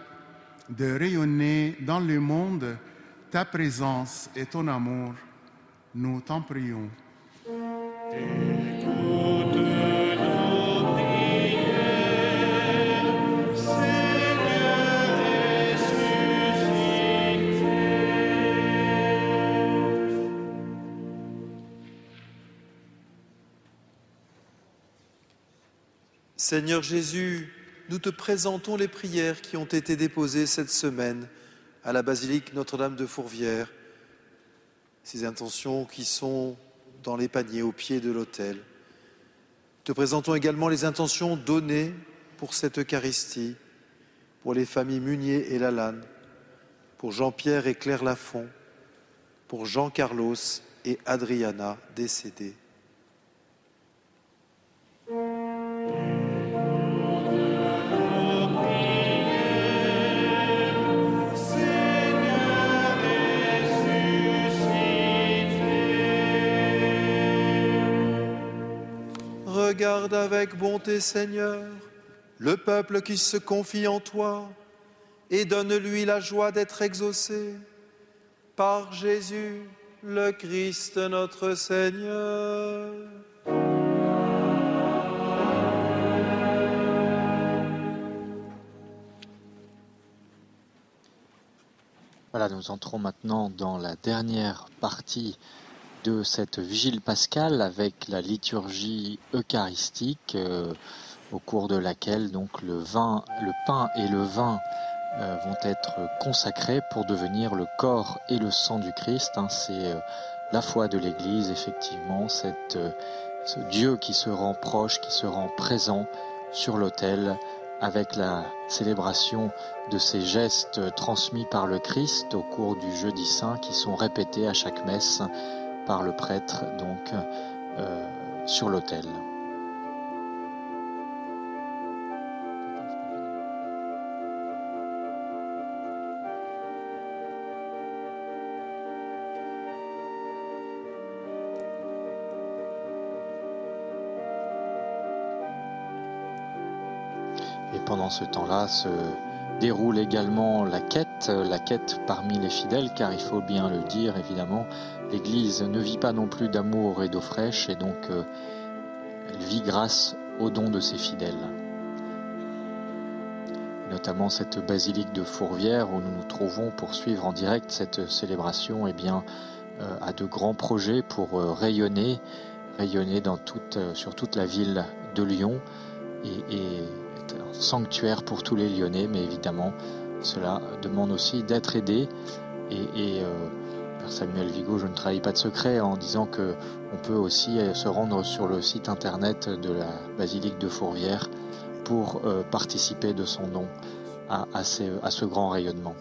de rayonner dans le monde ta présence et ton amour. Nous t'en prions. Seigneur Jésus, nous te présentons les prières qui ont été déposées cette semaine à la basilique Notre-Dame de Fourvière, ces intentions qui sont dans les paniers au pied de l'autel. Te présentons également les intentions données pour cette Eucharistie, pour les familles Munier et Lalanne, pour Jean-Pierre et Claire Lafont, pour Jean-Carlos et Adriana décédés. Regarde avec bonté, Seigneur, le peuple qui se confie en toi et donne-lui la joie d'être exaucé par Jésus, le Christ notre Seigneur. Voilà, nous entrons maintenant dans la dernière partie de cette vigile pascale avec la liturgie eucharistique euh, au cours de laquelle donc le vin, le pain et le vin euh, vont être consacrés pour devenir le corps et le sang du Christ. hein. C'est euh, la foi de l'Église, effectivement, cette, ce Dieu qui se rend proche, qui se rend présent sur l'autel avec la célébration de ces gestes transmis par le Christ au cours du jeudi saint qui sont répétés à chaque messe par le prêtre donc euh, sur l'autel. Et pendant ce temps-là, ce déroule également la quête, la quête parmi les fidèles, car il faut bien le dire, évidemment, l'Église ne vit pas non plus d'amour et d'eau fraîche, et donc euh, elle vit grâce aux dons de ses fidèles. Notamment cette basilique de Fourvière où nous nous trouvons pour suivre en direct cette célébration, eh euh, a de grands projets pour euh, rayonner, rayonner sur toute la ville de Lyon et un sanctuaire pour tous les Lyonnais, mais évidemment, cela demande aussi d'être aidé. Et, et euh, Samuel Vigo, je ne trahis pas de secret en disant que on peut aussi euh, se rendre sur le site internet de la basilique de Fourvière pour euh, participer de son nom à ce grand rayonnement.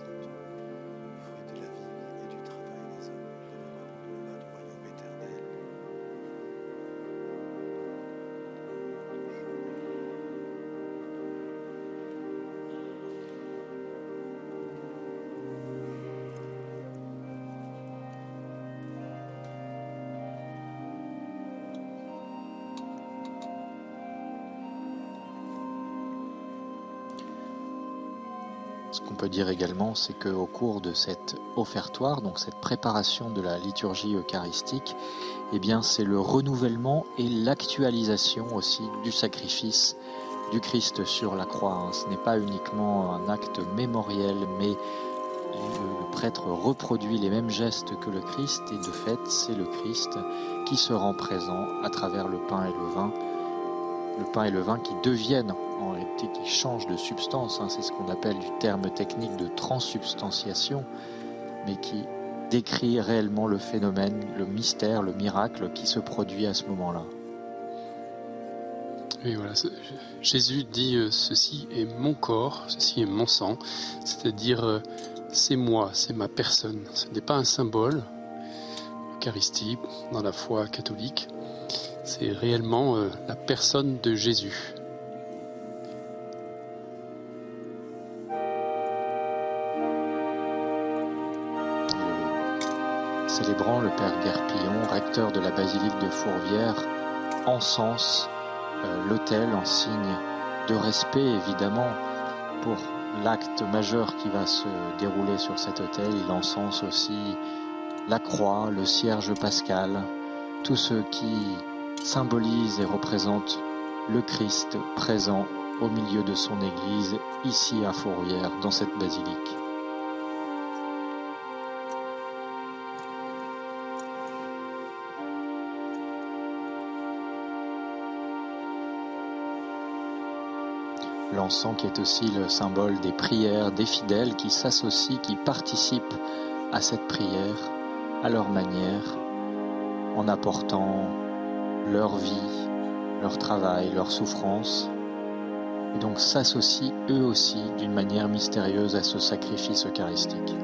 Dire également, c'est qu'au cours de cet offertoire, donc cette préparation de la liturgie eucharistique, eh bien, c'est le renouvellement et l'actualisation aussi du sacrifice du Christ sur la croix. Ce n'est pas uniquement un acte mémoriel, mais le prêtre reproduit les mêmes gestes que le Christ et de fait, c'est le Christ qui se rend présent à travers le pain et le vin. Le pain et le vin qui deviennent qui changent de substance, hein, c'est ce qu'on appelle du terme technique de transsubstantiation, mais qui décrit réellement le phénomène, le mystère, le miracle qui se produit à ce moment-là. Oui, voilà. Jésus dit euh, ceci est mon corps, ceci est mon sang, c'est-à-dire euh, c'est moi, c'est ma personne. Ce n'est pas un symbole, l'Eucharistie, dans la foi catholique, c'est réellement euh, la personne de Jésus. Célébrant le Père Guerpillon, recteur de la basilique de Fourvière, encense euh, l'autel en signe de respect évidemment pour l'acte majeur qui va se dérouler sur cet autel. Il encense aussi la croix, le cierge pascal, tout ce qui symbolise et représente le Christ présent au milieu de son Église, ici à Fourvière, dans cette basilique. L'encens qui est aussi le symbole des prières des fidèles qui s'associent, qui participent à cette prière à leur manière, en apportant leur vie, leur travail, leur souffrance, et donc s'associent eux aussi d'une manière mystérieuse à ce sacrifice eucharistique.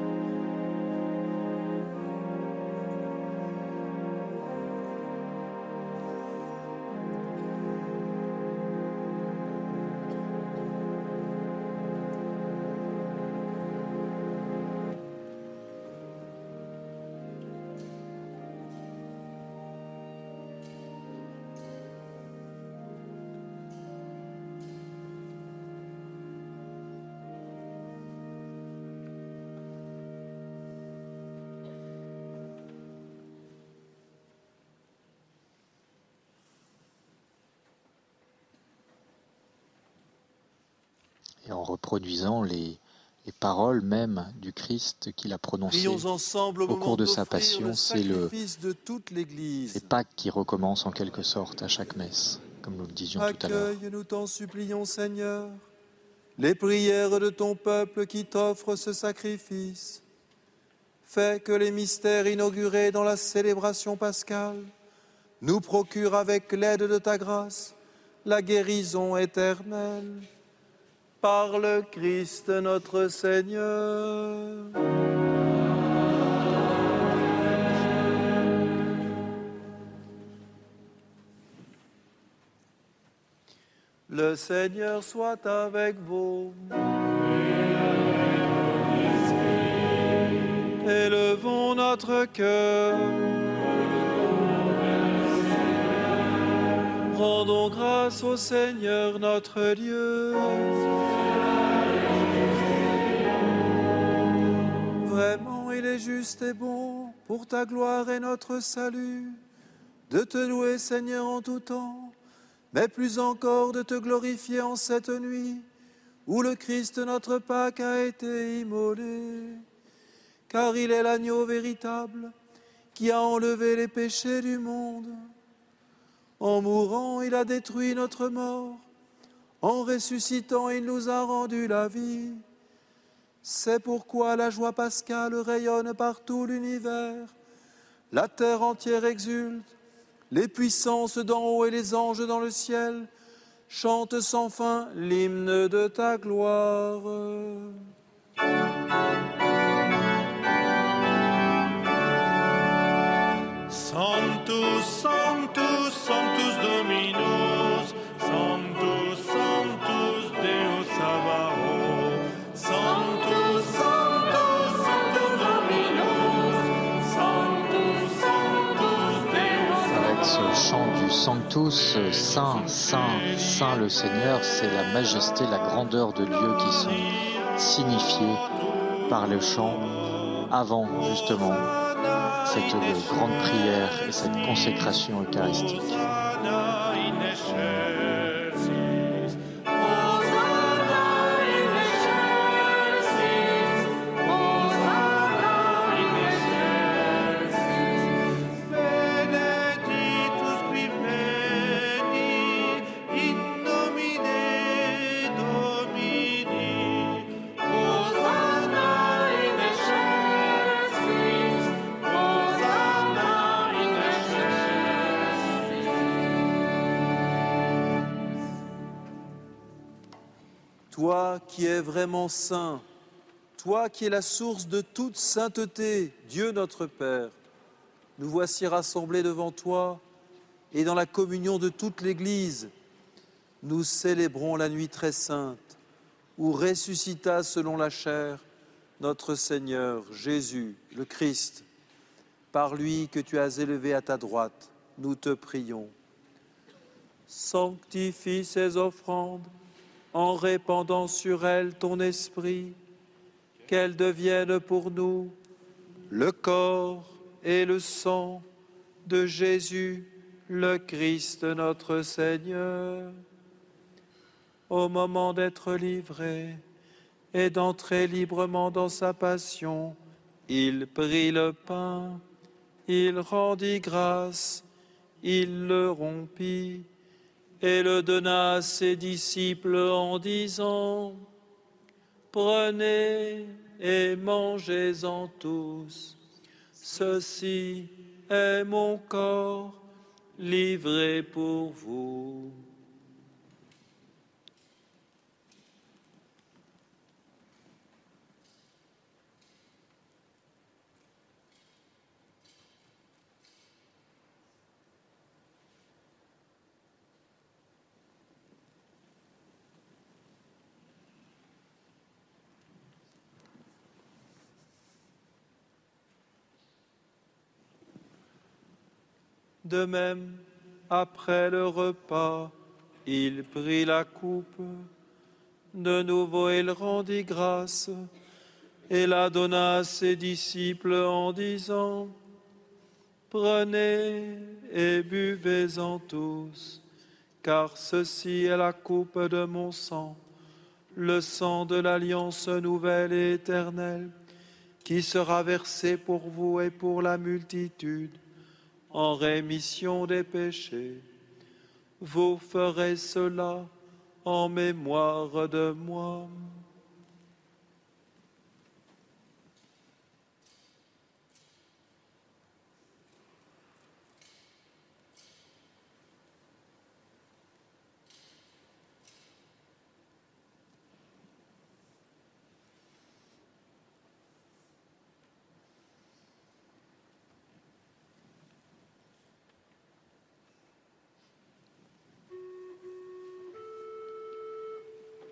Reproduisant les, les paroles même du Christ qu'il a prononcées ensemble au cours de sa passion. C'est le de toute l'Église. c'est Pâques qui recommence en quelque sorte à chaque messe, comme nous le disions tout à l'heure. Accueille, nous t'en supplions, Seigneur, les prières de ton peuple qui t'offre ce sacrifice. Fais que les mystères inaugurés dans la célébration pascale nous procurent avec l'aide de ta grâce la guérison éternelle. Par le Christ notre Seigneur. Le Seigneur soit avec vous. Élevons notre cœur. Rendons grâce au Seigneur notre Dieu. Vraiment, il est juste et bon pour ta gloire et notre salut de te louer, Seigneur, en tout temps, mais plus encore de te glorifier en cette nuit où le Christ, notre Pâque, a été immolé. Car il est l'agneau véritable qui a enlevé les péchés du monde. En mourant, il a détruit notre mort. En ressuscitant, il nous a rendu la vie. C'est pourquoi la joie pascale rayonne par tout l'univers. La terre entière exulte, les puissances d'en haut et les anges dans le ciel chantent sans fin l'hymne de ta gloire. Sanctus, Sanctus, Sanctus Dominus, Sanctus, Sanctus Deus Sabaoth, Sanctus, Sanctus, Sanctus Dominus, Sanctus, Sanctus Deus Avec ce chant du Sanctus, Saint, Saint, Saint le Seigneur, c'est la majesté, la grandeur de Dieu qui sont signifiées par le chant avant justement cette grande prière et cette consécration eucharistique. Saint, toi qui es la source de toute sainteté, Dieu notre Père, nous voici rassemblés devant toi et dans la communion de toute l'Église, nous célébrons la nuit très sainte où ressuscita selon la chair notre Seigneur Jésus, le Christ. Par lui que tu as élevé à ta droite, nous te prions. Sanctifie ces offrandes en répandant sur elles ton esprit, qu'elles deviennent pour nous le corps et le sang de Jésus, le Christ notre Seigneur. Au moment d'être livré et d'entrer librement dans sa passion, il prit le pain, il rendit grâce, il le rompit et le donna à ses disciples en disant, Prenez et mangez-en tous. Ceci est mon corps livré pour vous. De même, après le repas, il prit la coupe. De nouveau, il rendit grâce et la donna à ses disciples en disant, Prenez et buvez-en tous, car ceci est la coupe de mon sang, le sang de l'alliance nouvelle et éternelle, qui sera versé pour vous et pour la multitude en rémission des péchés. Vous ferez cela en mémoire de moi.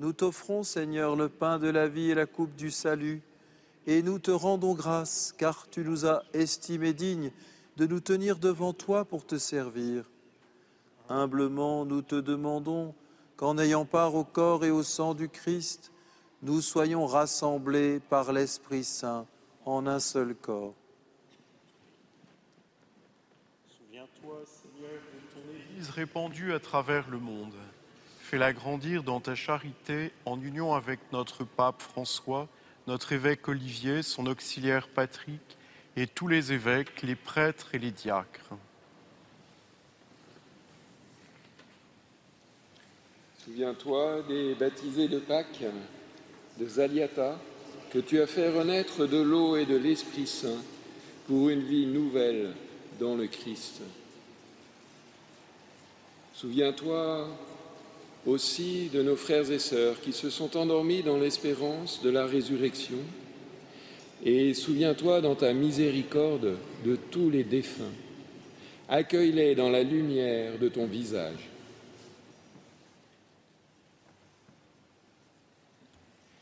nous t'offrons, Seigneur, le pain de la vie et la coupe du salut, et nous te rendons grâce, car tu nous as estimés dignes de nous tenir devant toi pour te servir. Humblement, nous te demandons qu'en ayant part au corps et au sang du Christ, nous soyons rassemblés par l'Esprit Saint en un seul corps. Souviens-toi, Seigneur, de ton Église répandue à travers le monde. Fais-la grandir dans ta charité en union avec notre pape François, notre évêque Olivier, son auxiliaire Patrick et tous les évêques, les prêtres et les diacres? Souviens-toi des baptisés de Pâques, de Zaliata, que tu as fait renaître de l'eau et de l'Esprit Saint pour une vie nouvelle dans le Christ. Souviens-toi aussi de nos frères et sœurs qui se sont endormis dans l'espérance de la résurrection. Et souviens-toi dans ta miséricorde de tous les défunts. Accueille-les dans la lumière de ton visage.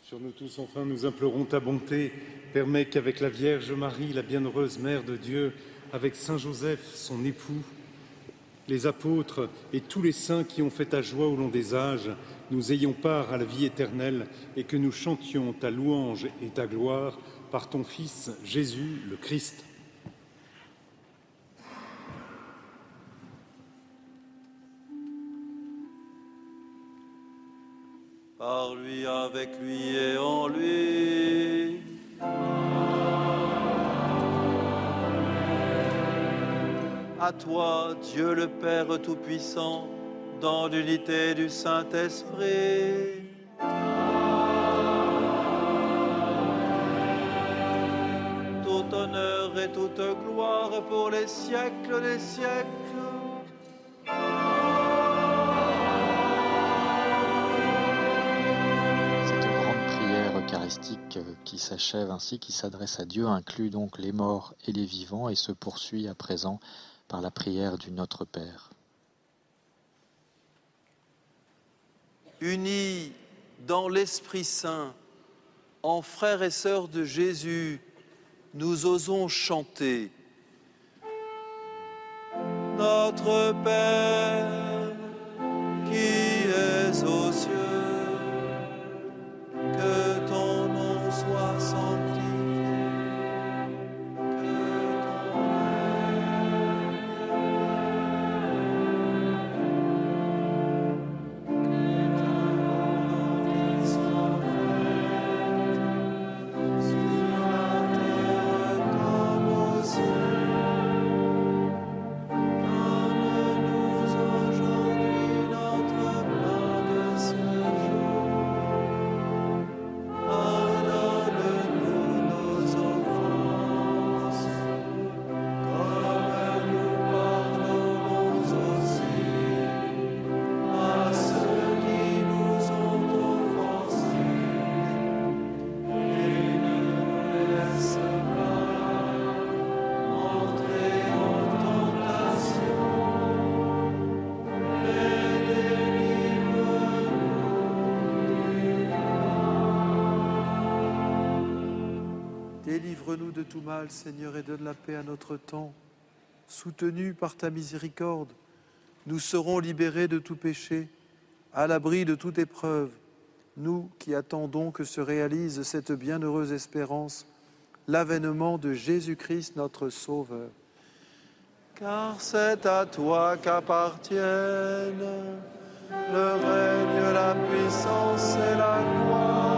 Sur nous tous, enfin, nous implorons ta bonté. Permets qu'avec la Vierge Marie, la bienheureuse Mère de Dieu, avec Saint Joseph, son époux, les apôtres et tous les saints qui ont fait ta joie au long des âges, nous ayons part à la vie éternelle et que nous chantions ta louange et ta gloire par ton Fils Jésus le Christ. Par lui, avec lui et en lui. Toi, Dieu le Père Tout-Puissant, dans l'unité du Saint-Esprit. Tout honneur et toute gloire pour les siècles des siècles. Cette grande prière eucharistique euh, qui s'achève ainsi, qui s'adresse à Dieu, inclut donc les morts et les vivants et se poursuit à présent par la prière du Notre Père. unis dans l'Esprit Saint, en frères et sœurs de Jésus, nous osons chanter. Notre Père qui Seigneur, et donne la paix à notre temps. Soutenus par ta miséricorde, nous serons libérés de tout péché, à l'abri de toute épreuve, nous qui attendons que se réalise cette bienheureuse espérance, l'avènement de Jésus-Christ notre Sauveur. Car c'est à toi qu'appartiennent le règne, la puissance et la gloire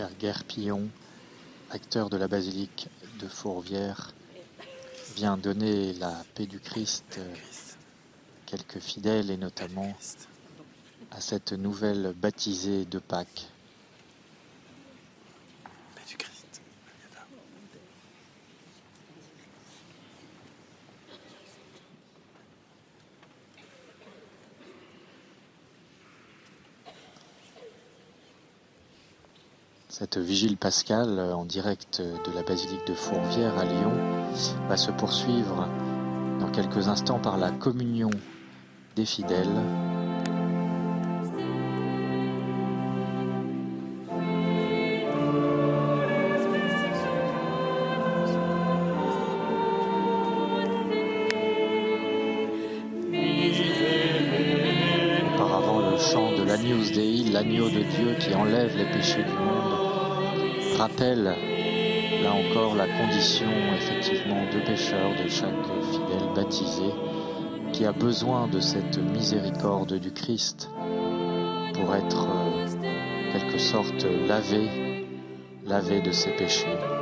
Père Guerpillon, acteur de la basilique de Fourvière, vient donner la paix du Christ euh, quelques fidèles et notamment à cette nouvelle baptisée de Pâques. Cette vigile pascale euh, en direct de la basilique de Fourvière à Lyon va se poursuivre dans quelques instants par la communion des fidèles. Auparavant, le chant de l'Agnus Dei, l'agneau de Dieu qui enlève les péchés du monde, rappelle là encore la condition effectivement de pécheur de chaque fidèle baptisé qui a besoin de cette miséricorde du Christ pour être euh, quelque sorte lavé, lavé de ses péchés.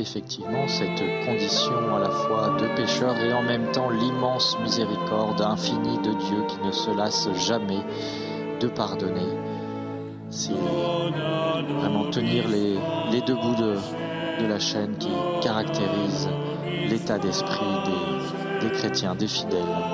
Effectivement cette condition à la fois de pécheur et en même temps l'immense miséricorde infinie de Dieu qui ne se lasse jamais de pardonner. C'est vraiment tenir les, deux bouts de, la chaîne qui caractérise l'état d'esprit des, des chrétiens, des fidèles.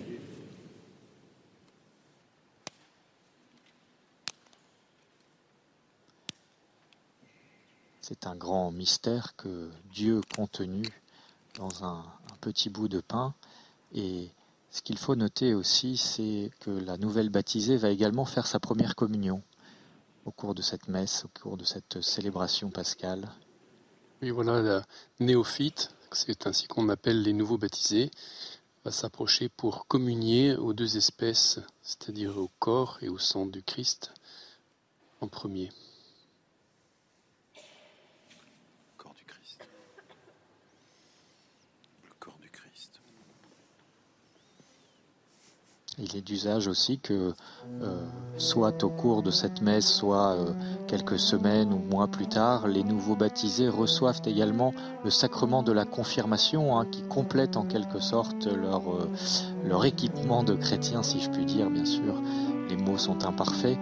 C'est un grand mystère que Dieu contenu dans un, un petit bout de pain. Et ce qu'il faut noter aussi, c'est que la nouvelle baptisée va également faire sa première communion au cours de cette messe, au cours de cette célébration pascale. Oui, voilà, la néophyte, c'est ainsi qu'on appelle les nouveaux baptisés, va s'approcher pour communier aux deux espèces, c'est-à-dire au corps et au sang du Christ en premier. Corps du Christ. Le corps du Christ. Il est d'usage aussi que, euh, soit au cours de cette messe, soit euh, quelques semaines ou mois plus tard, les nouveaux baptisés reçoivent également le sacrement de la confirmation, hein, qui complète en quelque sorte leur, euh, leur équipement de chrétiens, si je puis dire, bien sûr. Les mots sont imparfaits,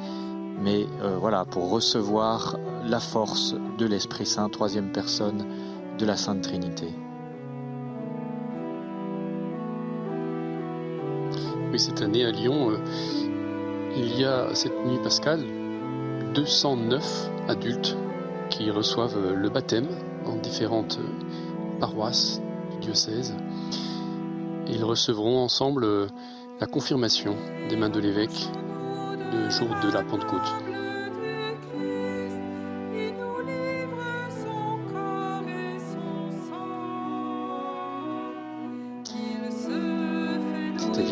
mais voilà, pour recevoir la force de l'Esprit Saint, troisième personne de la Sainte Trinité. Oui, cette année à Lyon, euh, il y a cette nuit pascale 209 adultes qui reçoivent euh, le baptême dans différentes euh, paroisses du diocèse. Ils recevront ensemble la confirmation des mains de l'évêque le jour de la Pentecôte.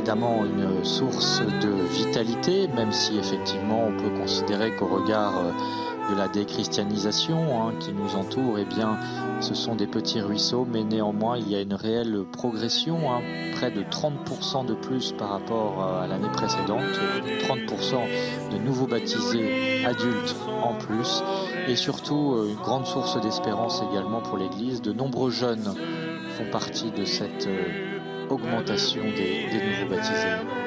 Évidemment une source de vitalité, même si effectivement on peut considérer qu'au regard euh, de la déchristianisation hein, qui nous entoure, eh bien, ce sont des petits ruisseaux, mais néanmoins, il y a une réelle progression, hein, près de 30% de plus par rapport à l'année précédente, 30% de nouveaux baptisés adultes en plus, et surtout euh, une grande source d'espérance également pour l'Église. De nombreux jeunes font partie de cette euh, augmentation des, nouveaux baptisés.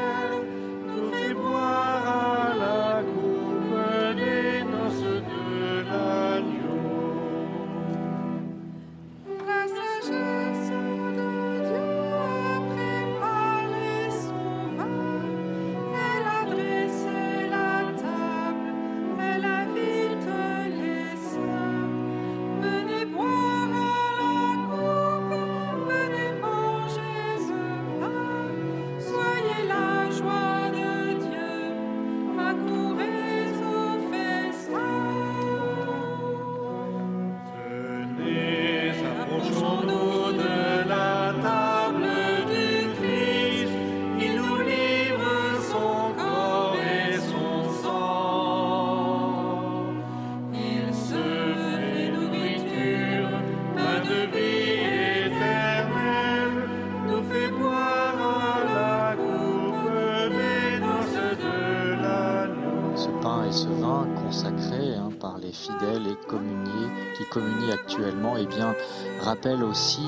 Rappellent aussi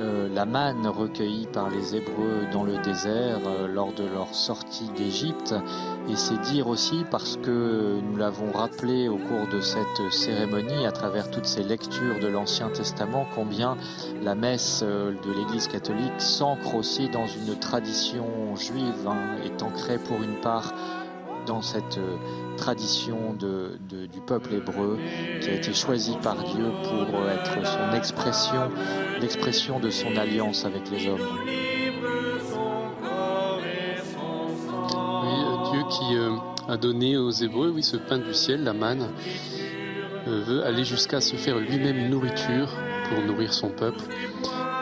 euh, la manne recueillie par les Hébreux dans le désert euh, lors de leur sortie d'Égypte. Et c'est dire aussi, parce que nous l'avons rappelé au cours de cette cérémonie, à travers toutes ces lectures de l'Ancien Testament, combien la messe euh, de l'Église catholique s'ancre aussi dans une tradition juive, hein, est ancrée pour une part dans cette euh, tradition du peuple hébreu qui a été choisi par Dieu pour euh, être son expression, l'expression de son alliance avec les hommes. Euh, Dieu qui a donné aux Hébreux, oui, ce pain du ciel, la manne, veut aller jusqu'à se faire lui-même nourriture pour nourrir son peuple.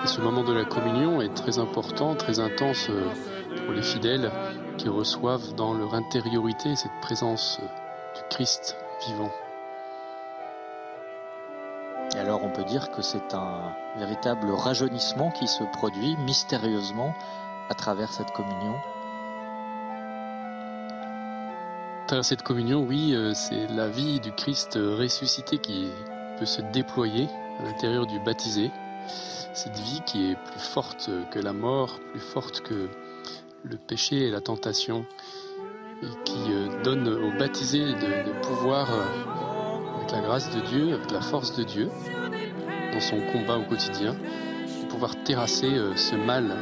Et ce moment de la communion est très important, très intense pour les fidèles qui reçoivent dans leur intériorité cette présence du Christ vivant. Et alors on peut dire que c'est un véritable rajeunissement qui se produit mystérieusement à travers cette communion. À travers cette communion, oui, euh, c'est la vie du Christ ressuscité qui peut se déployer à l'intérieur du baptisé. Cette vie qui est plus forte que la mort, plus forte que le péché et la tentation, et qui euh, donne aux baptisés de, de pouvoir, euh, avec la grâce de Dieu, avec la force de Dieu, dans son combat au quotidien, de pouvoir terrasser euh, ce mal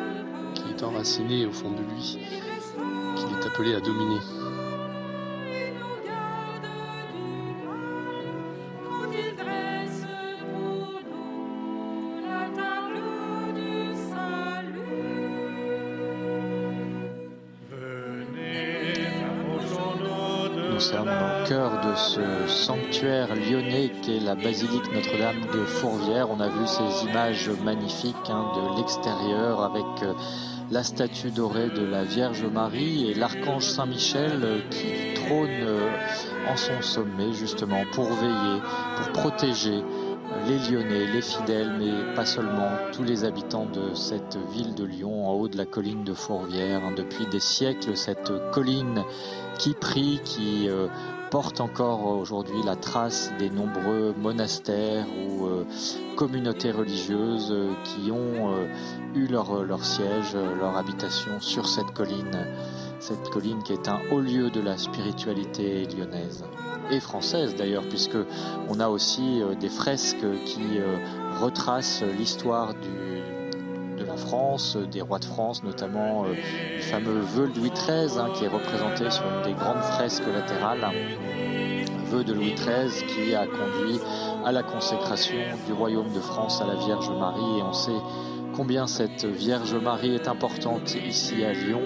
qui est enraciné au fond de lui, qu'il est appelé à dominer. Sanctuaire lyonnais qu'est la basilique Notre-Dame de Fourvière. On a vu ces images magnifiques hein, de l'extérieur avec euh, la statue dorée de la Vierge Marie et l'archange Saint-Michel euh, qui trône euh, en son sommet justement pour veiller, pour protéger les Lyonnais, les fidèles, mais pas seulement, tous les habitants de cette ville de Lyon, en haut de la colline de Fourvière. Depuis des siècles, cette colline qui prie, qui euh, porte encore aujourd'hui la trace des nombreux monastères ou euh, communautés religieuses euh, qui ont eu leur, siège, leur habitation sur cette colline. Cette colline qui est un haut lieu de la spiritualité lyonnaise et française d'ailleurs, puisque on a aussi euh, des fresques qui euh, retracent l'histoire de la France, des rois de France, notamment euh, le fameux vœu de Louis XIII, hein, qui est représenté sur une des grandes fresques latérales. De Louis XIII qui a conduit à la consécration du royaume de France à la Vierge Marie. Et on sait combien cette Vierge Marie est importante ici à Lyon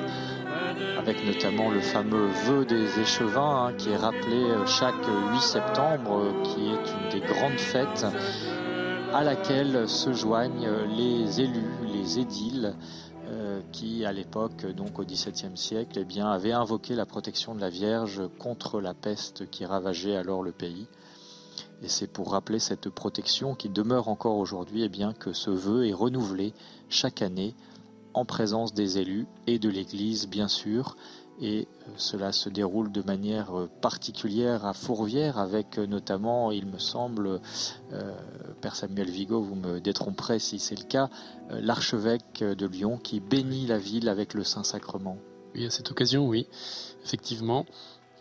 avec notamment le fameux vœu des échevins hein, qui est rappelé euh, chaque 8 septembre, euh, qui est une des grandes fêtes à laquelle se joignent les élus, les édiles, euh, qui à l'époque, donc au XVIIe siècle, eh avaient invoqué la protection de la Vierge contre la peste qui ravageait alors le pays. Et c'est pour rappeler cette protection qui demeure encore aujourd'hui, bien que ce vœu est renouvelé chaque année en présence des élus et de l'Église, bien sûr. Et euh, cela se déroule de manière euh, particulière à Fourvière, avec euh, notamment, il me semble, Père Samuel Vigo, vous me détromperez si c'est le cas, l'archevêque de Lyon qui bénit la ville avec le Saint-Sacrement. Oui, à cette occasion, oui, effectivement,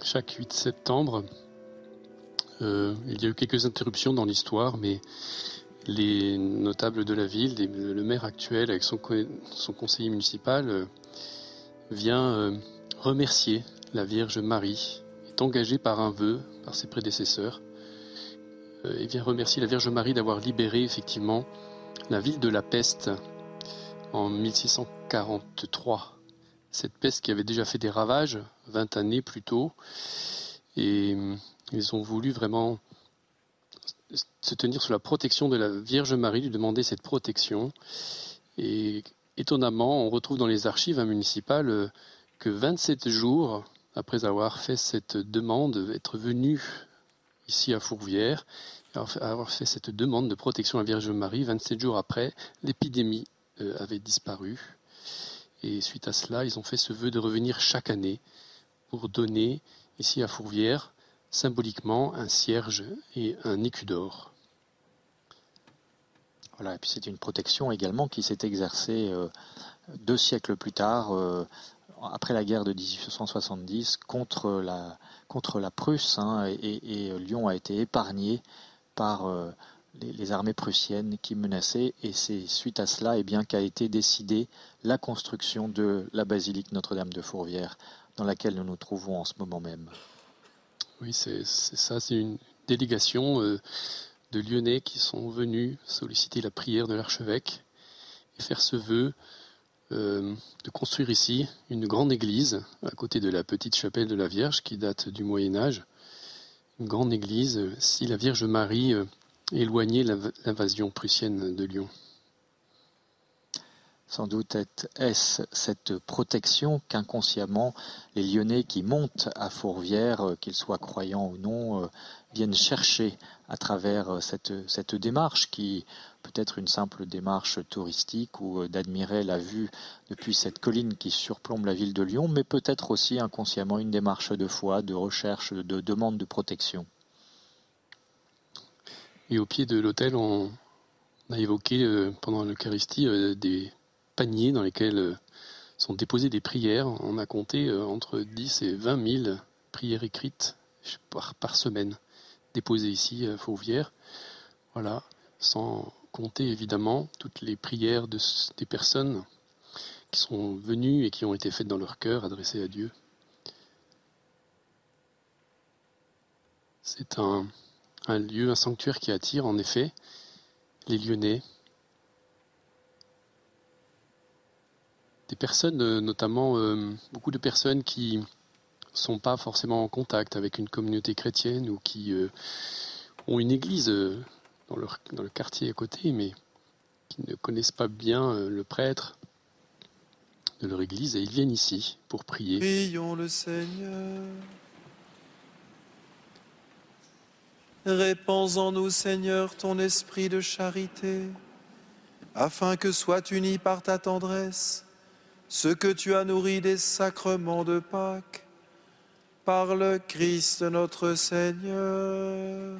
chaque 8 septembre, il y a eu quelques interruptions dans l'histoire, mais les notables de la ville, le maire actuel avec son, conseiller municipal, euh, vient euh, remercier la Vierge Marie, est engagé par un vœu, par ses prédécesseurs, euh, et vient remercier la Vierge Marie d'avoir libéré effectivement la ville de la peste en 1643. Cette peste qui avait déjà fait des ravages 20 années plus tôt, et ils ont voulu vraiment se tenir sous la protection de la Vierge Marie, lui demander cette protection. Et étonnamment, on retrouve dans les archives municipales euh, que 27 jours après avoir fait cette demande, être venu ici à Fourvière, avoir fait cette demande de protection à la Vierge Marie, 27 jours après, l'épidémie euh, avait disparu. Et suite à cela, ils ont fait ce vœu de revenir chaque année pour donner ici à Fourvière symboliquement un cierge et un écu d'or. Voilà, et puis c'est une protection également qui s'est exercée euh, deux siècles plus tard, euh, après la guerre de 1870, contre la, contre la Prusse, hein, et, Lyon a été épargné par euh, les, armées prussiennes qui menaçaient, et c'est suite à cela eh qu'a été décidée la construction de la basilique Notre-Dame de Fourvière, dans laquelle nous nous trouvons en ce moment même. Oui, c'est ça, c'est une délégation euh, de Lyonnais qui sont venus solliciter la prière de l'archevêque et faire ce vœu euh, de construire ici une grande église à côté de la petite chapelle de la Vierge qui date du Moyen Âge. Une grande église si la Vierge Marie euh, éloignait l'invasion prussienne de Lyon. Sans doute est-ce cette protection qu'inconsciemment les Lyonnais qui montent à Fourvière, euh, qu'ils soient croyants ou non, euh, viennent chercher à travers euh, cette, cette démarche qui peut être une simple démarche touristique ou d'admirer la vue depuis cette colline qui surplombe la ville de Lyon, mais peut-être aussi inconsciemment une démarche de foi, de recherche, de demande de protection. Et au pied de l'hôtel, on a évoqué pendant l'Eucharistie des paniers dans lesquels euh, sont déposées des prières. On a compté euh, entre 10 et 20 000 prières écrites par, semaine déposées ici à Fauvière. Voilà, sans compter évidemment toutes les prières de, des personnes qui sont venues et qui ont été faites dans leur cœur, adressées à Dieu. C'est un lieu, un sanctuaire qui attire en effet les Lyonnais, des personnes, euh, notamment euh, beaucoup de personnes qui sont pas forcément en contact avec une communauté chrétienne ou qui euh, ont une église dans, leur, le quartier à côté, mais qui ne connaissent pas bien le prêtre de leur église et ils viennent ici pour prier. Prions le Seigneur. Répands en nous, Seigneur, ton esprit de charité, afin que soit uni par ta tendresse ce que tu as nourri des sacrements de Pâques, par le Christ notre Seigneur.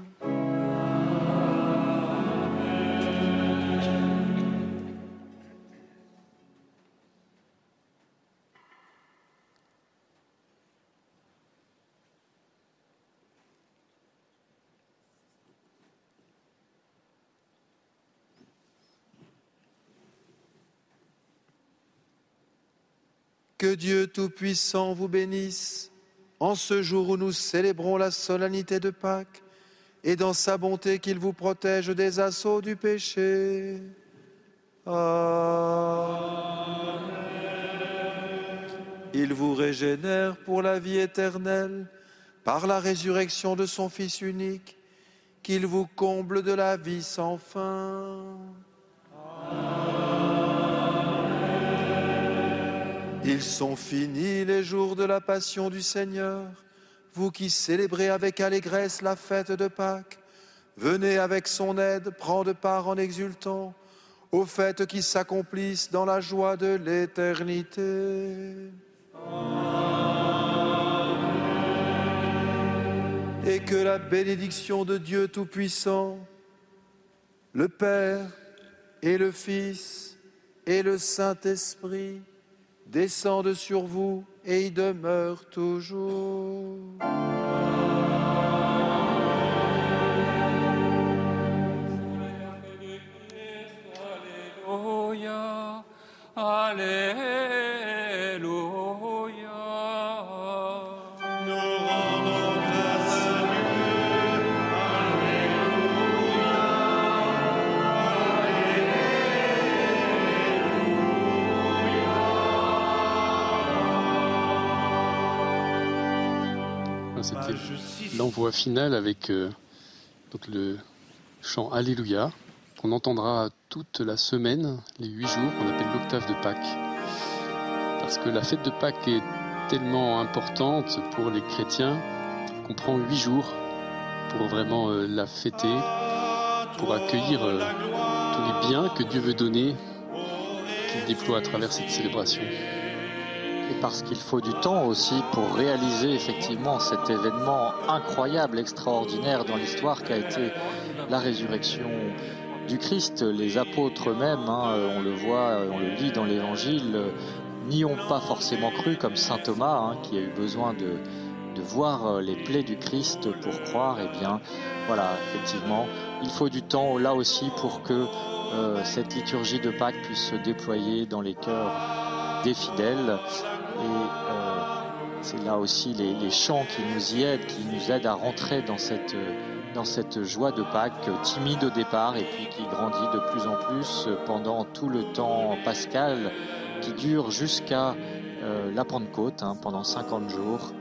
Que Dieu Tout-Puissant vous bénisse en ce jour où nous célébrons la solennité de Pâques et dans sa bonté qu'il vous protège des assauts du péché. Il vous régénère pour la vie éternelle par la résurrection de son Fils unique, qu'il vous comble de la vie sans fin. Ils sont finis les jours de la passion du Seigneur, vous qui célébrez avec allégresse la fête de Pâques. venez avec son aide prendre part en exultant aux fêtes qui s'accomplissent dans la joie de l'éternité. Et que la bénédiction de Dieu Tout-Puissant, le Père et le Fils et le Saint-Esprit descendent sur vous et y demeurent toujours. Alléluia, Alléluia. C'était l'envoi final avec euh, donc le chant Alléluia qu'on entendra toute la semaine, les huit jours qu'on appelle l'octave de Pâques. Parce que la fête de Pâques est tellement importante pour les chrétiens qu'on prend huit jours pour vraiment euh, la fêter, pour accueillir euh, tous les biens que Dieu veut donner, qu'il déploie à travers cette célébration. Et parce qu'il faut du temps aussi pour réaliser effectivement cet événement incroyable, extraordinaire dans l'histoire qu'a été la résurrection du Christ. Les apôtres eux-mêmes, hein, on le voit, on le lit dans l'Évangile, n'y ont pas forcément cru, comme saint Thomas, hein, qui a eu besoin de, voir les plaies du Christ pour croire. Eh bien, voilà, effectivement, il faut du temps là aussi pour que euh, cette liturgie de Pâques puisse se déployer dans les cœurs des fidèles. Et euh, c'est là aussi les, chants qui nous y aident, qui nous aident à rentrer dans cette, dans cette joie de Pâques, timide au départ et puis qui grandit de plus en plus pendant tout le temps pascal qui dure jusqu'à euh, la Pentecôte, hein, pendant 50 jours.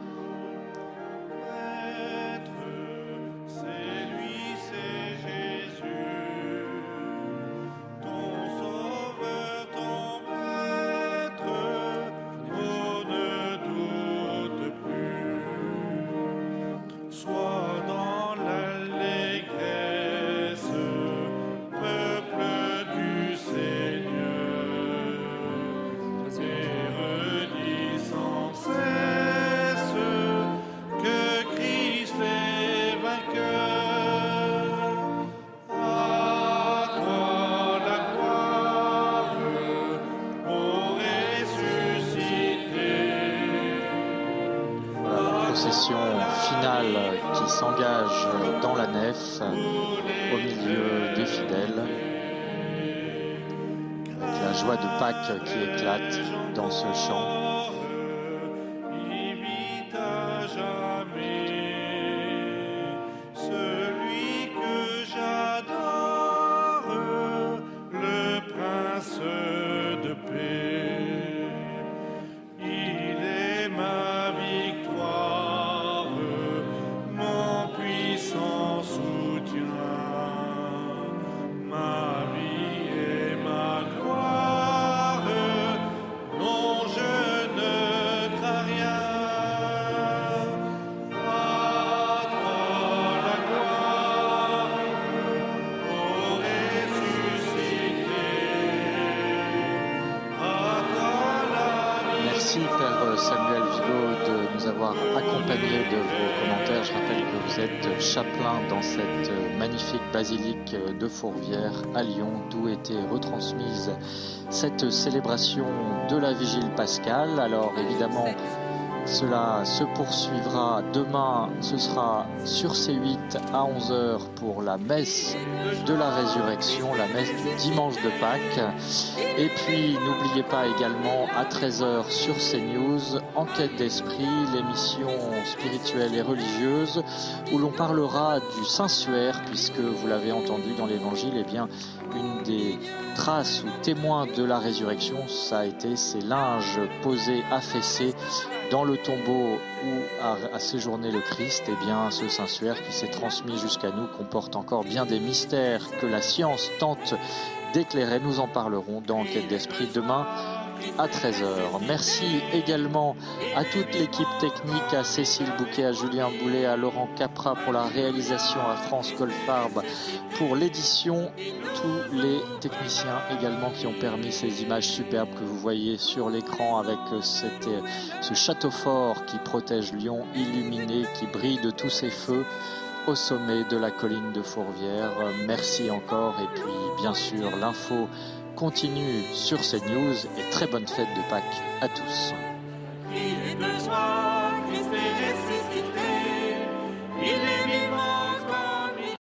De Fourvière à Lyon, d'où était retransmise cette célébration de la vigile pascale. Alors évidemment, cela se poursuivra demain, ce sera sur C8 à 11h pour la messe de la résurrection, la messe du dimanche de Pâques. Et puis n'oubliez pas également à 13h sur CNews, Enquête d'esprit, l'émission spirituelle et religieuse où l'on parlera du Saint-Suaire puisque vous l'avez entendu dans l'évangile, eh bien une des traces ou témoins de la résurrection, ça a été ces linges posés, affaissés dans le tombeau où a, séjourné le Christ, eh bien, ce Saint-Suaire qui s'est transmis jusqu'à nous comporte encore bien des mystères que la science tente d'éclairer. Nous en parlerons dans Enquête d'Esprit demain à 13h. Merci également à toute l'équipe technique, à Cécile Bouquet, à Julien Boulet, à Laurent Capra pour la réalisation, à France Goldfarb pour l'édition, tous les techniciens également qui ont permis ces images superbes que vous voyez sur l'écran avec cette, ce château fort qui protège Lyon, illuminé, qui brille de tous ses feux au sommet de la colline de Fourvière. Merci encore et puis bien sûr l'info continue sur ces news et très bonne fête de Pâques à tous.